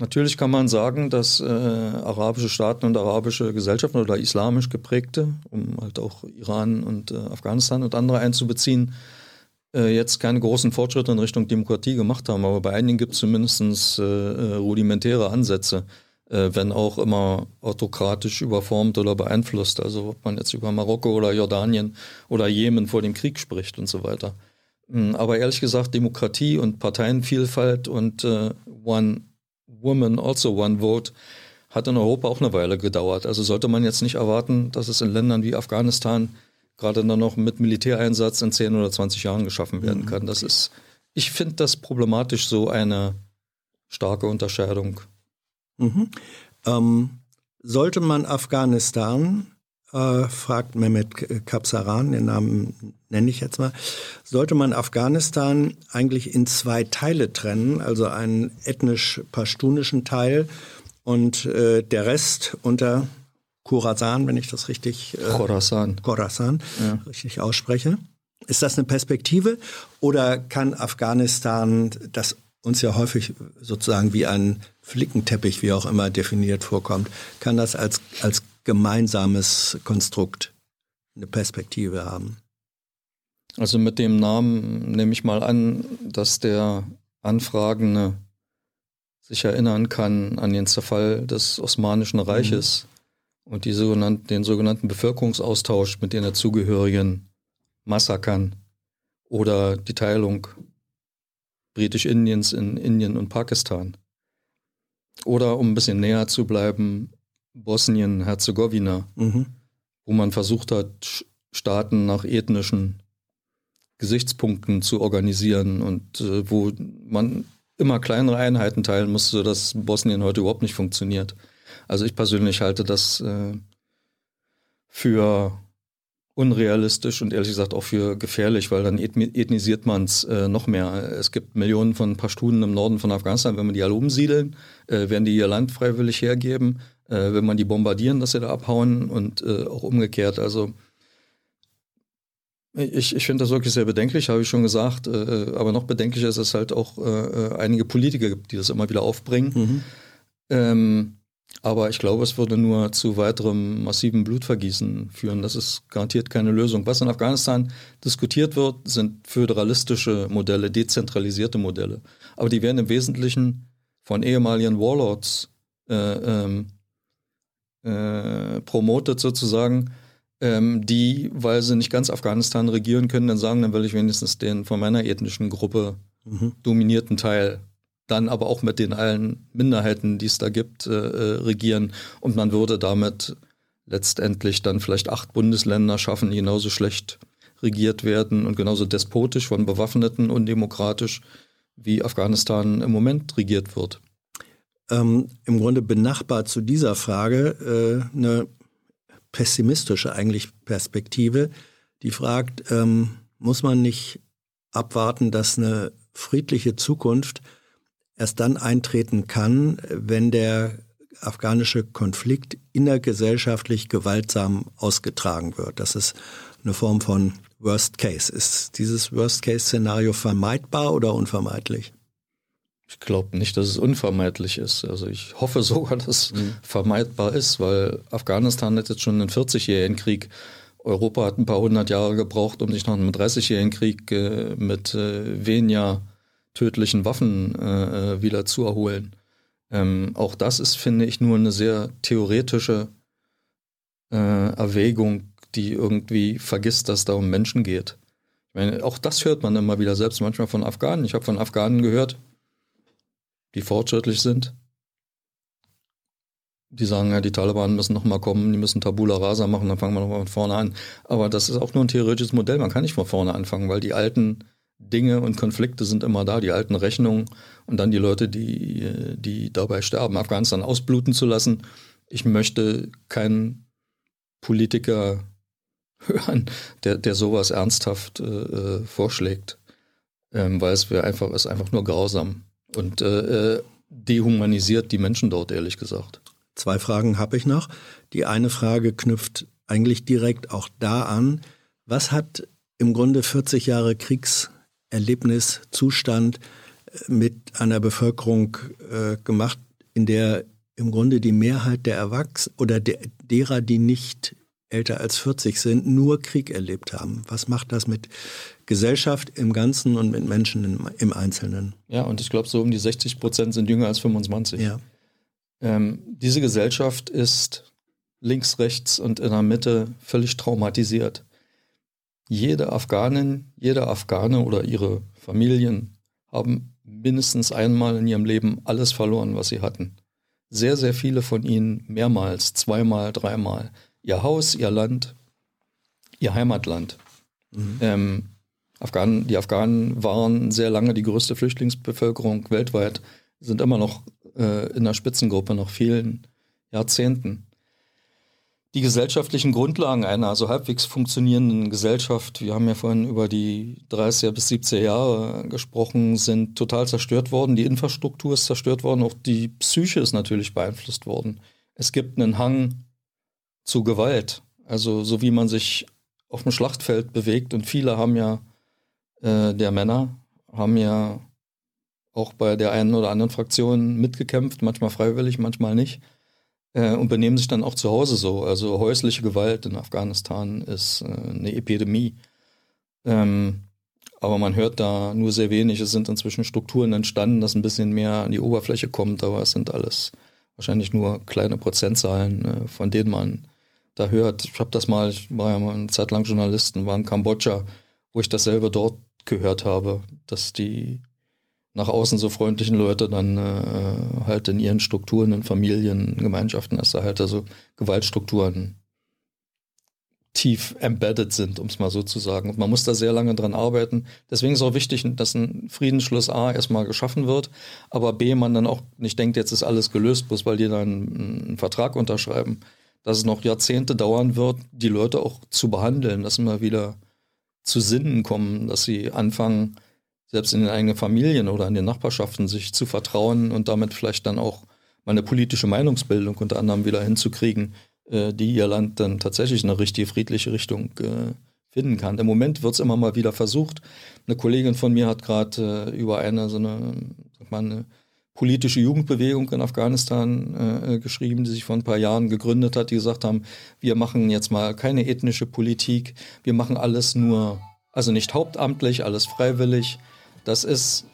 natürlich kann man sagen, dass äh, arabische Staaten und arabische Gesellschaften oder islamisch geprägte, um halt auch Iran und äh, Afghanistan und andere einzubeziehen, äh, jetzt keine großen Fortschritte in Richtung Demokratie gemacht haben, aber bei einigen gibt es zumindest äh, äh, rudimentäre Ansätze äh, wenn auch immer autokratisch überformt oder beeinflusst. Also ob man jetzt über Marokko oder Jordanien oder Jemen vor dem Krieg spricht und so weiter. Hm, aber ehrlich gesagt, Demokratie und Parteienvielfalt und äh, One Woman, also One Vote hat in Europa auch eine Weile gedauert. Also sollte man jetzt nicht erwarten, dass es in Ländern wie Afghanistan gerade dann noch mit Militäreinsatz in 10 oder 20 Jahren geschaffen werden mhm. kann. Das ist, ich finde das problematisch, so eine starke Unterscheidung Mhm. Ähm, sollte man Afghanistan, äh, fragt Mehmet Kapsaran, den Namen nenne ich jetzt mal, sollte man Afghanistan eigentlich in zwei Teile trennen, also einen ethnisch-pashtunischen Teil und äh, der Rest unter Khorasan, wenn ich das richtig äh, Khorasan, Khorasan ja. richtig ausspreche. Ist das eine Perspektive oder kann Afghanistan, das uns ja häufig sozusagen wie ein Flickenteppich, wie auch immer definiert vorkommt, kann das als, als gemeinsames Konstrukt eine Perspektive haben. Also mit dem Namen nehme ich mal an, dass der Anfragende sich erinnern kann an den Zerfall des Osmanischen Reiches mhm. und die sogenannten, den sogenannten Bevölkerungsaustausch mit den dazugehörigen Massakern oder die Teilung Britisch-Indiens in Indien und Pakistan. Oder um ein bisschen näher zu bleiben, Bosnien-Herzegowina, mhm. wo man versucht hat, Staaten nach ethnischen Gesichtspunkten zu organisieren und äh, wo man immer kleinere Einheiten teilen musste, sodass Bosnien heute überhaupt nicht funktioniert. Also ich persönlich halte das äh, für unrealistisch und ehrlich gesagt auch für gefährlich, weil dann ethnisiert man es äh, noch mehr. Es gibt Millionen von Pashtunen im Norden von Afghanistan. Wenn man die alle umsiedeln, äh, werden die ihr Land freiwillig hergeben. Äh, wenn man die bombardieren, dass sie da abhauen und äh, auch umgekehrt. Also ich, ich finde das wirklich sehr bedenklich, habe ich schon gesagt. Äh, aber noch bedenklicher ist es halt auch äh, einige Politiker gibt, die das immer wieder aufbringen. Mhm. Ähm, aber ich glaube, es würde nur zu weiterem massiven Blutvergießen führen. Das ist garantiert keine Lösung. Was in Afghanistan diskutiert wird, sind föderalistische Modelle, dezentralisierte Modelle. Aber die werden im Wesentlichen von ehemaligen Warlords äh, ähm, äh, promotet sozusagen, ähm, die, weil sie nicht ganz Afghanistan regieren können, dann sagen, dann will ich wenigstens den von meiner ethnischen Gruppe mhm. dominierten Teil dann aber auch mit den allen Minderheiten, die es da gibt, äh, äh, regieren. Und man würde damit letztendlich dann vielleicht acht Bundesländer schaffen, die genauso schlecht regiert werden und genauso despotisch von Bewaffneten und demokratisch wie Afghanistan im Moment regiert wird. Ähm, Im Grunde benachbart zu dieser Frage äh, eine pessimistische eigentlich Perspektive. die fragt, ähm, muss man nicht abwarten, dass eine friedliche Zukunft erst dann eintreten kann, wenn der afghanische Konflikt innergesellschaftlich gewaltsam ausgetragen wird. Das ist eine Form von Worst Case. Ist dieses Worst Case-Szenario vermeidbar oder unvermeidlich? Ich glaube nicht, dass es unvermeidlich ist. Also ich hoffe sogar, dass es mhm. vermeidbar ist, weil Afghanistan hat jetzt schon einen 40-jährigen Krieg. Europa hat ein paar hundert Jahre gebraucht, um sich nach einem 30-jährigen Krieg äh, mit äh, weniger tödlichen Waffen äh, äh, wieder zu erholen. Ähm, auch das ist, finde ich, nur eine sehr theoretische äh, Erwägung, die irgendwie vergisst, dass da um Menschen geht. Ich meine, auch das hört man immer wieder, selbst manchmal von Afghanen. Ich habe von Afghanen gehört, die fortschrittlich sind. Die sagen ja, die Taliban müssen nochmal kommen, die müssen Tabula Rasa machen, dann fangen wir nochmal von vorne an. Aber das ist auch nur ein theoretisches Modell, man kann nicht von vorne anfangen, weil die alten Dinge und Konflikte sind immer da, die alten Rechnungen und dann die Leute, die, die dabei sterben, Afghanistan ausbluten zu lassen. Ich möchte keinen Politiker hören, der, der sowas ernsthaft äh, äh vorschlägt, ähm, weil es wäre einfach, ist einfach nur grausam und äh, äh, dehumanisiert die Menschen dort, ehrlich gesagt. Zwei Fragen habe ich noch. Die eine Frage knüpft eigentlich direkt auch da an. Was hat im Grunde 40 Jahre Kriegserlebnis, Zustand äh, mit einer Bevölkerung äh, gemacht, in der im Grunde die Mehrheit der Erwachsenen oder der, derer, die nicht älter als 40 sind, nur Krieg erlebt haben. Was macht das mit Gesellschaft im Ganzen und mit Menschen im, im Einzelnen? Ja, und ich glaube, so um die 60 Prozent sind jünger als 25. Ja. Ähm, diese Gesellschaft ist links, rechts und in der Mitte völlig traumatisiert. Jede Afghanin, jeder Afghane oder ihre Familien haben mindestens einmal in ihrem Leben alles verloren, was sie hatten. Sehr, sehr viele von ihnen mehrmals, zweimal, dreimal ihr Haus, ihr Land, ihr Heimatland. Mhm. Ähm, Afghanen, die Afghanen waren sehr lange die größte Flüchtlingsbevölkerung weltweit, sind immer noch äh, in der Spitzengruppe nach vielen Jahrzehnten. Die gesellschaftlichen Grundlagen einer so halbwegs funktionierenden Gesellschaft, wir haben ja vorhin über die 30er bis 70er Jahre gesprochen, sind total zerstört worden. Die Infrastruktur ist zerstört worden, auch die Psyche ist natürlich beeinflusst worden. Es gibt einen Hang zu Gewalt. Also so wie man sich auf dem Schlachtfeld bewegt und viele haben ja, äh, der Männer, haben ja auch bei der einen oder anderen Fraktion mitgekämpft, manchmal freiwillig, manchmal nicht. Äh, und benehmen sich dann auch zu Hause so. Also häusliche Gewalt in Afghanistan ist äh, eine Epidemie. Ähm, aber man hört da nur sehr wenig. Es sind inzwischen Strukturen entstanden, dass ein bisschen mehr an die Oberfläche kommt, aber es sind alles wahrscheinlich nur kleine Prozentzahlen, äh, von denen man da hört. Ich habe das mal, ich war ja mal eine Zeit lang Journalisten, war in Kambodscha, wo ich dasselbe dort gehört habe, dass die nach außen so freundlichen Leute dann äh, halt in ihren Strukturen, in Familien, Gemeinschaften, dass da halt also Gewaltstrukturen tief embedded sind, um es mal so zu sagen. Und man muss da sehr lange dran arbeiten. Deswegen ist auch wichtig, dass ein Friedensschluss A erstmal geschaffen wird, aber B, man dann auch nicht denkt, jetzt ist alles gelöst, bloß weil die dann einen Vertrag unterschreiben dass es noch Jahrzehnte dauern wird, die Leute auch zu behandeln, dass mal wieder zu Sinnen kommen, dass sie anfangen, selbst in den eigenen Familien oder in den Nachbarschaften sich zu vertrauen und damit vielleicht dann auch mal eine politische Meinungsbildung unter anderem wieder hinzukriegen, äh, die ihr Land dann tatsächlich in eine richtige friedliche Richtung äh, finden kann. Im Moment wird es immer mal wieder versucht. Eine Kollegin von mir hat gerade äh, über eine so eine, sag mal, eine politische Jugendbewegung in Afghanistan äh, geschrieben, die sich vor ein paar Jahren gegründet hat, die gesagt haben, wir machen jetzt mal keine ethnische Politik, wir machen alles nur, also nicht hauptamtlich, alles freiwillig. Das ist,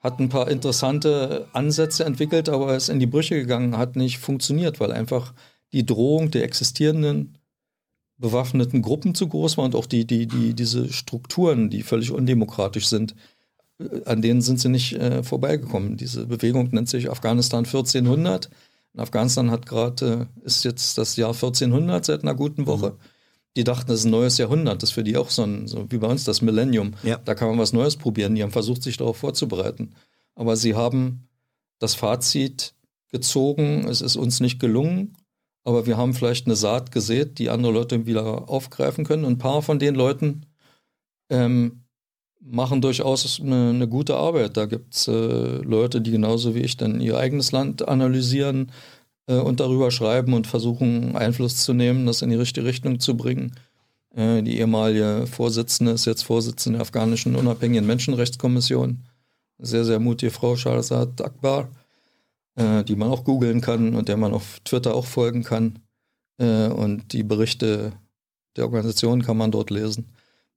hat ein paar interessante Ansätze entwickelt, aber ist in die Brüche gegangen, hat nicht funktioniert, weil einfach die Drohung der existierenden bewaffneten Gruppen zu groß war und auch die, die, die, diese Strukturen, die völlig undemokratisch sind, an denen sind sie nicht äh, vorbeigekommen. Diese Bewegung nennt sich Afghanistan 1400. In Afghanistan hat gerade, äh, ist jetzt das Jahr 1400 seit einer guten Woche. Mhm. Die dachten, das ist ein neues Jahrhundert. Das ist für die auch so, ein, so wie bei uns das Millennium. Ja. Da kann man was Neues probieren. Die haben versucht, sich darauf vorzubereiten. Aber sie haben das Fazit gezogen, es ist uns nicht gelungen. aber wir haben vielleicht eine Saat gesät, die andere Leute wieder aufgreifen können. Und ein paar von den Leuten ähm, machen durchaus eine, eine, gute Arbeit. Da gibt es äh, Leute, die genauso wie ich dann ihr eigenes Land analysieren äh, und darüber schreiben und versuchen, Einfluss zu nehmen, das in die richtige Richtung zu bringen. Äh, die ehemalige Vorsitzende ist jetzt Vorsitzende der afghanischen unabhängigen Menschenrechtskommission. Sehr, sehr mutige Frau, Shahzad Akbar, äh, die man auch googeln kann und der man auf Twitter auch folgen kann. Äh, und die Berichte der Organisation kann man dort lesen.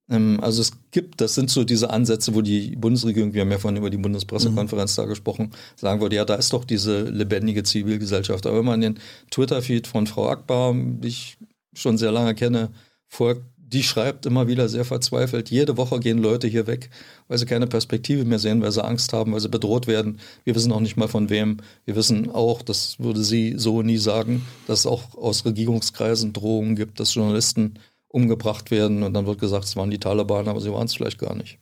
Ähm, also es gibt, das sind so diese Ansätze, wo die Bundesregierung, wir haben ja vorhin über die Bundespressekonferenz mhm. da gesprochen, sagen würde, ja, da ist doch diese lebendige Zivilgesellschaft. Aber wenn man den Twitter-Feed von Frau Akbar, die ich schon sehr lange kenne, folgt, die schreibt immer wieder sehr verzweifelt, jede Woche gehen Leute hier weg, weil sie keine Perspektive mehr sehen, weil sie Angst haben, weil sie bedroht werden. Wir wissen auch nicht mal von wem. Wir wissen auch, das würde sie so nie sagen, dass es auch aus Regierungskreisen Drohungen gibt, dass Journalisten umgebracht werden und dann wird gesagt, es waren die Taliban, aber sie waren es vielleicht gar nicht.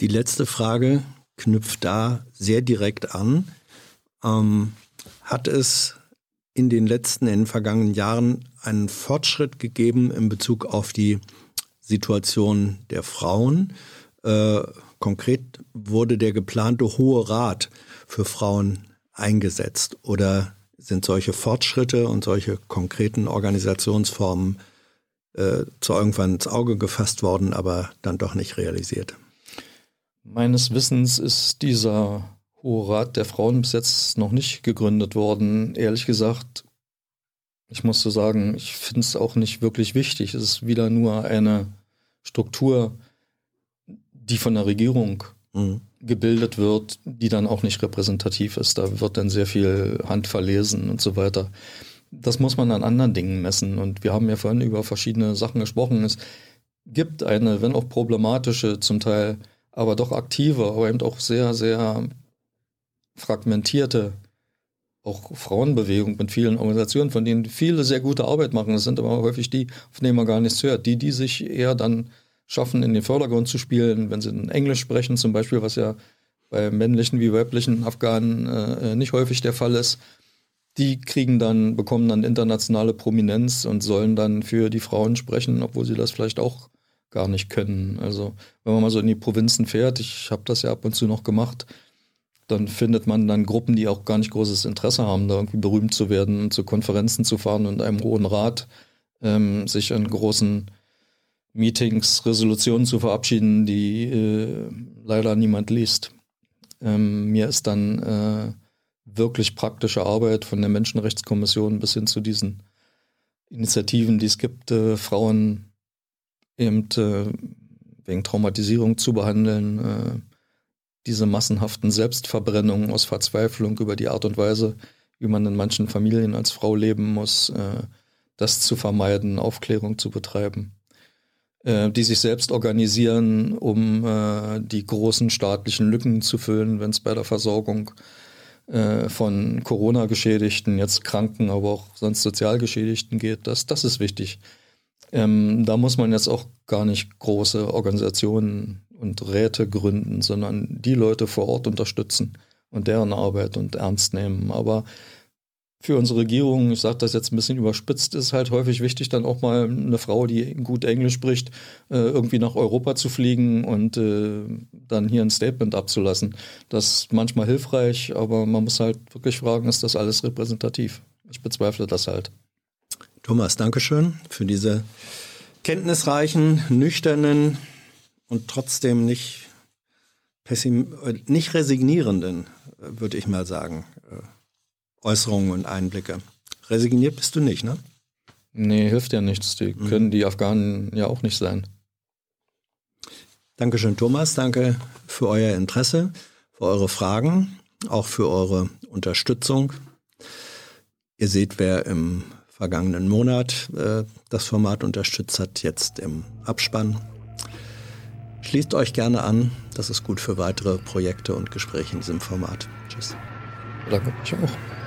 Die letzte Frage knüpft da sehr direkt an. Ähm, hat es in den letzten, in den vergangenen Jahren einen Fortschritt gegeben in Bezug auf die Situation der Frauen? Äh, konkret wurde der geplante Hohe Rat für Frauen eingesetzt oder sind solche Fortschritte und solche konkreten Organisationsformen äh, zwar irgendwann ins Auge gefasst worden, aber dann doch nicht realisiert. Meines Wissens ist dieser Hohe Rat der Frauen bis jetzt noch nicht gegründet worden. Ehrlich gesagt, ich muss so sagen, ich finde es auch nicht wirklich wichtig. Es ist wieder nur eine Struktur, die von der Regierung mhm. gebildet wird, die dann auch nicht repräsentativ ist. Da wird dann sehr viel Hand verlesen und so weiter das muss man an anderen Dingen messen. Und wir haben ja vorhin über verschiedene Sachen gesprochen. Es gibt eine, wenn auch problematische, zum Teil aber doch aktive, aber eben auch sehr, sehr fragmentierte auch Frauenbewegung mit vielen Organisationen, von denen viele sehr gute Arbeit machen. Das sind aber häufig die, von denen man gar nichts hört. Die, die sich eher dann schaffen, in den Vordergrund zu spielen, wenn sie in Englisch sprechen zum Beispiel, was ja bei männlichen wie weiblichen Afghanen äh, nicht häufig der Fall ist die kriegen dann, bekommen dann internationale Prominenz und sollen dann für die Frauen sprechen, obwohl sie das vielleicht auch gar nicht können. Also wenn man mal so in die Provinzen fährt, ich habe das ja ab und zu noch gemacht, dann findet man dann Gruppen, die auch gar nicht großes Interesse haben, da irgendwie berühmt zu werden, zu Konferenzen zu fahren und einem hohen Rat ähm, sich an großen Meetings, Resolutionen zu verabschieden, die äh, leider niemand liest. Ähm, mir ist dann äh, wirklich praktische Arbeit von der Menschenrechtskommission bis hin zu diesen Initiativen, die es gibt, äh, Frauen eben äh, wegen Traumatisierung zu behandeln, äh, diese massenhaften Selbstverbrennungen aus Verzweiflung über die Art und Weise, wie man in manchen Familien als Frau leben muss, äh, das zu vermeiden, Aufklärung zu betreiben, äh, die sich selbst organisieren, um äh, die großen staatlichen Lücken zu füllen, wenn es bei der Versorgung äh, von Corona-Geschädigten, jetzt Kranken, aber auch sonst Sozialgeschädigten geht, das, das ist wichtig. Ähm, da muss man jetzt auch gar nicht große Organisationen und Räte gründen, sondern die Leute vor Ort unterstützen und deren Arbeit und ernst nehmen. Aber für unsere Regierung, ich sage das jetzt ein bisschen überspitzt, ist halt häufig wichtig, dann auch mal eine Frau, die gut Englisch spricht, äh, irgendwie nach Europa zu fliegen und äh, dann hier ein Statement abzulassen. Das ist manchmal hilfreich, aber man muss halt wirklich fragen, ist das alles repräsentativ? Ich bezweifle das halt. Thomas, Dankeschön für diese kenntnisreichen, nüchternen und trotzdem nicht, pessim nicht resignierenden, äh, würde ich mal sagen, Äußerungen und Einblicke. Resigniert bist du nicht, ne? Nee, hilft ja nichts. Die mhm. können die Afghanen ja auch nicht sein. Dankeschön, Thomas. Danke für euer Interesse, für eure Fragen, auch für eure Unterstützung. Ihr seht, wer im vergangenen Monat äh, das Format unterstützt hat, jetzt im Abspann. Schließt euch gerne an. Das ist gut für weitere Projekte und Gespräche in diesem Format. Tschüss. Danke, ich auch.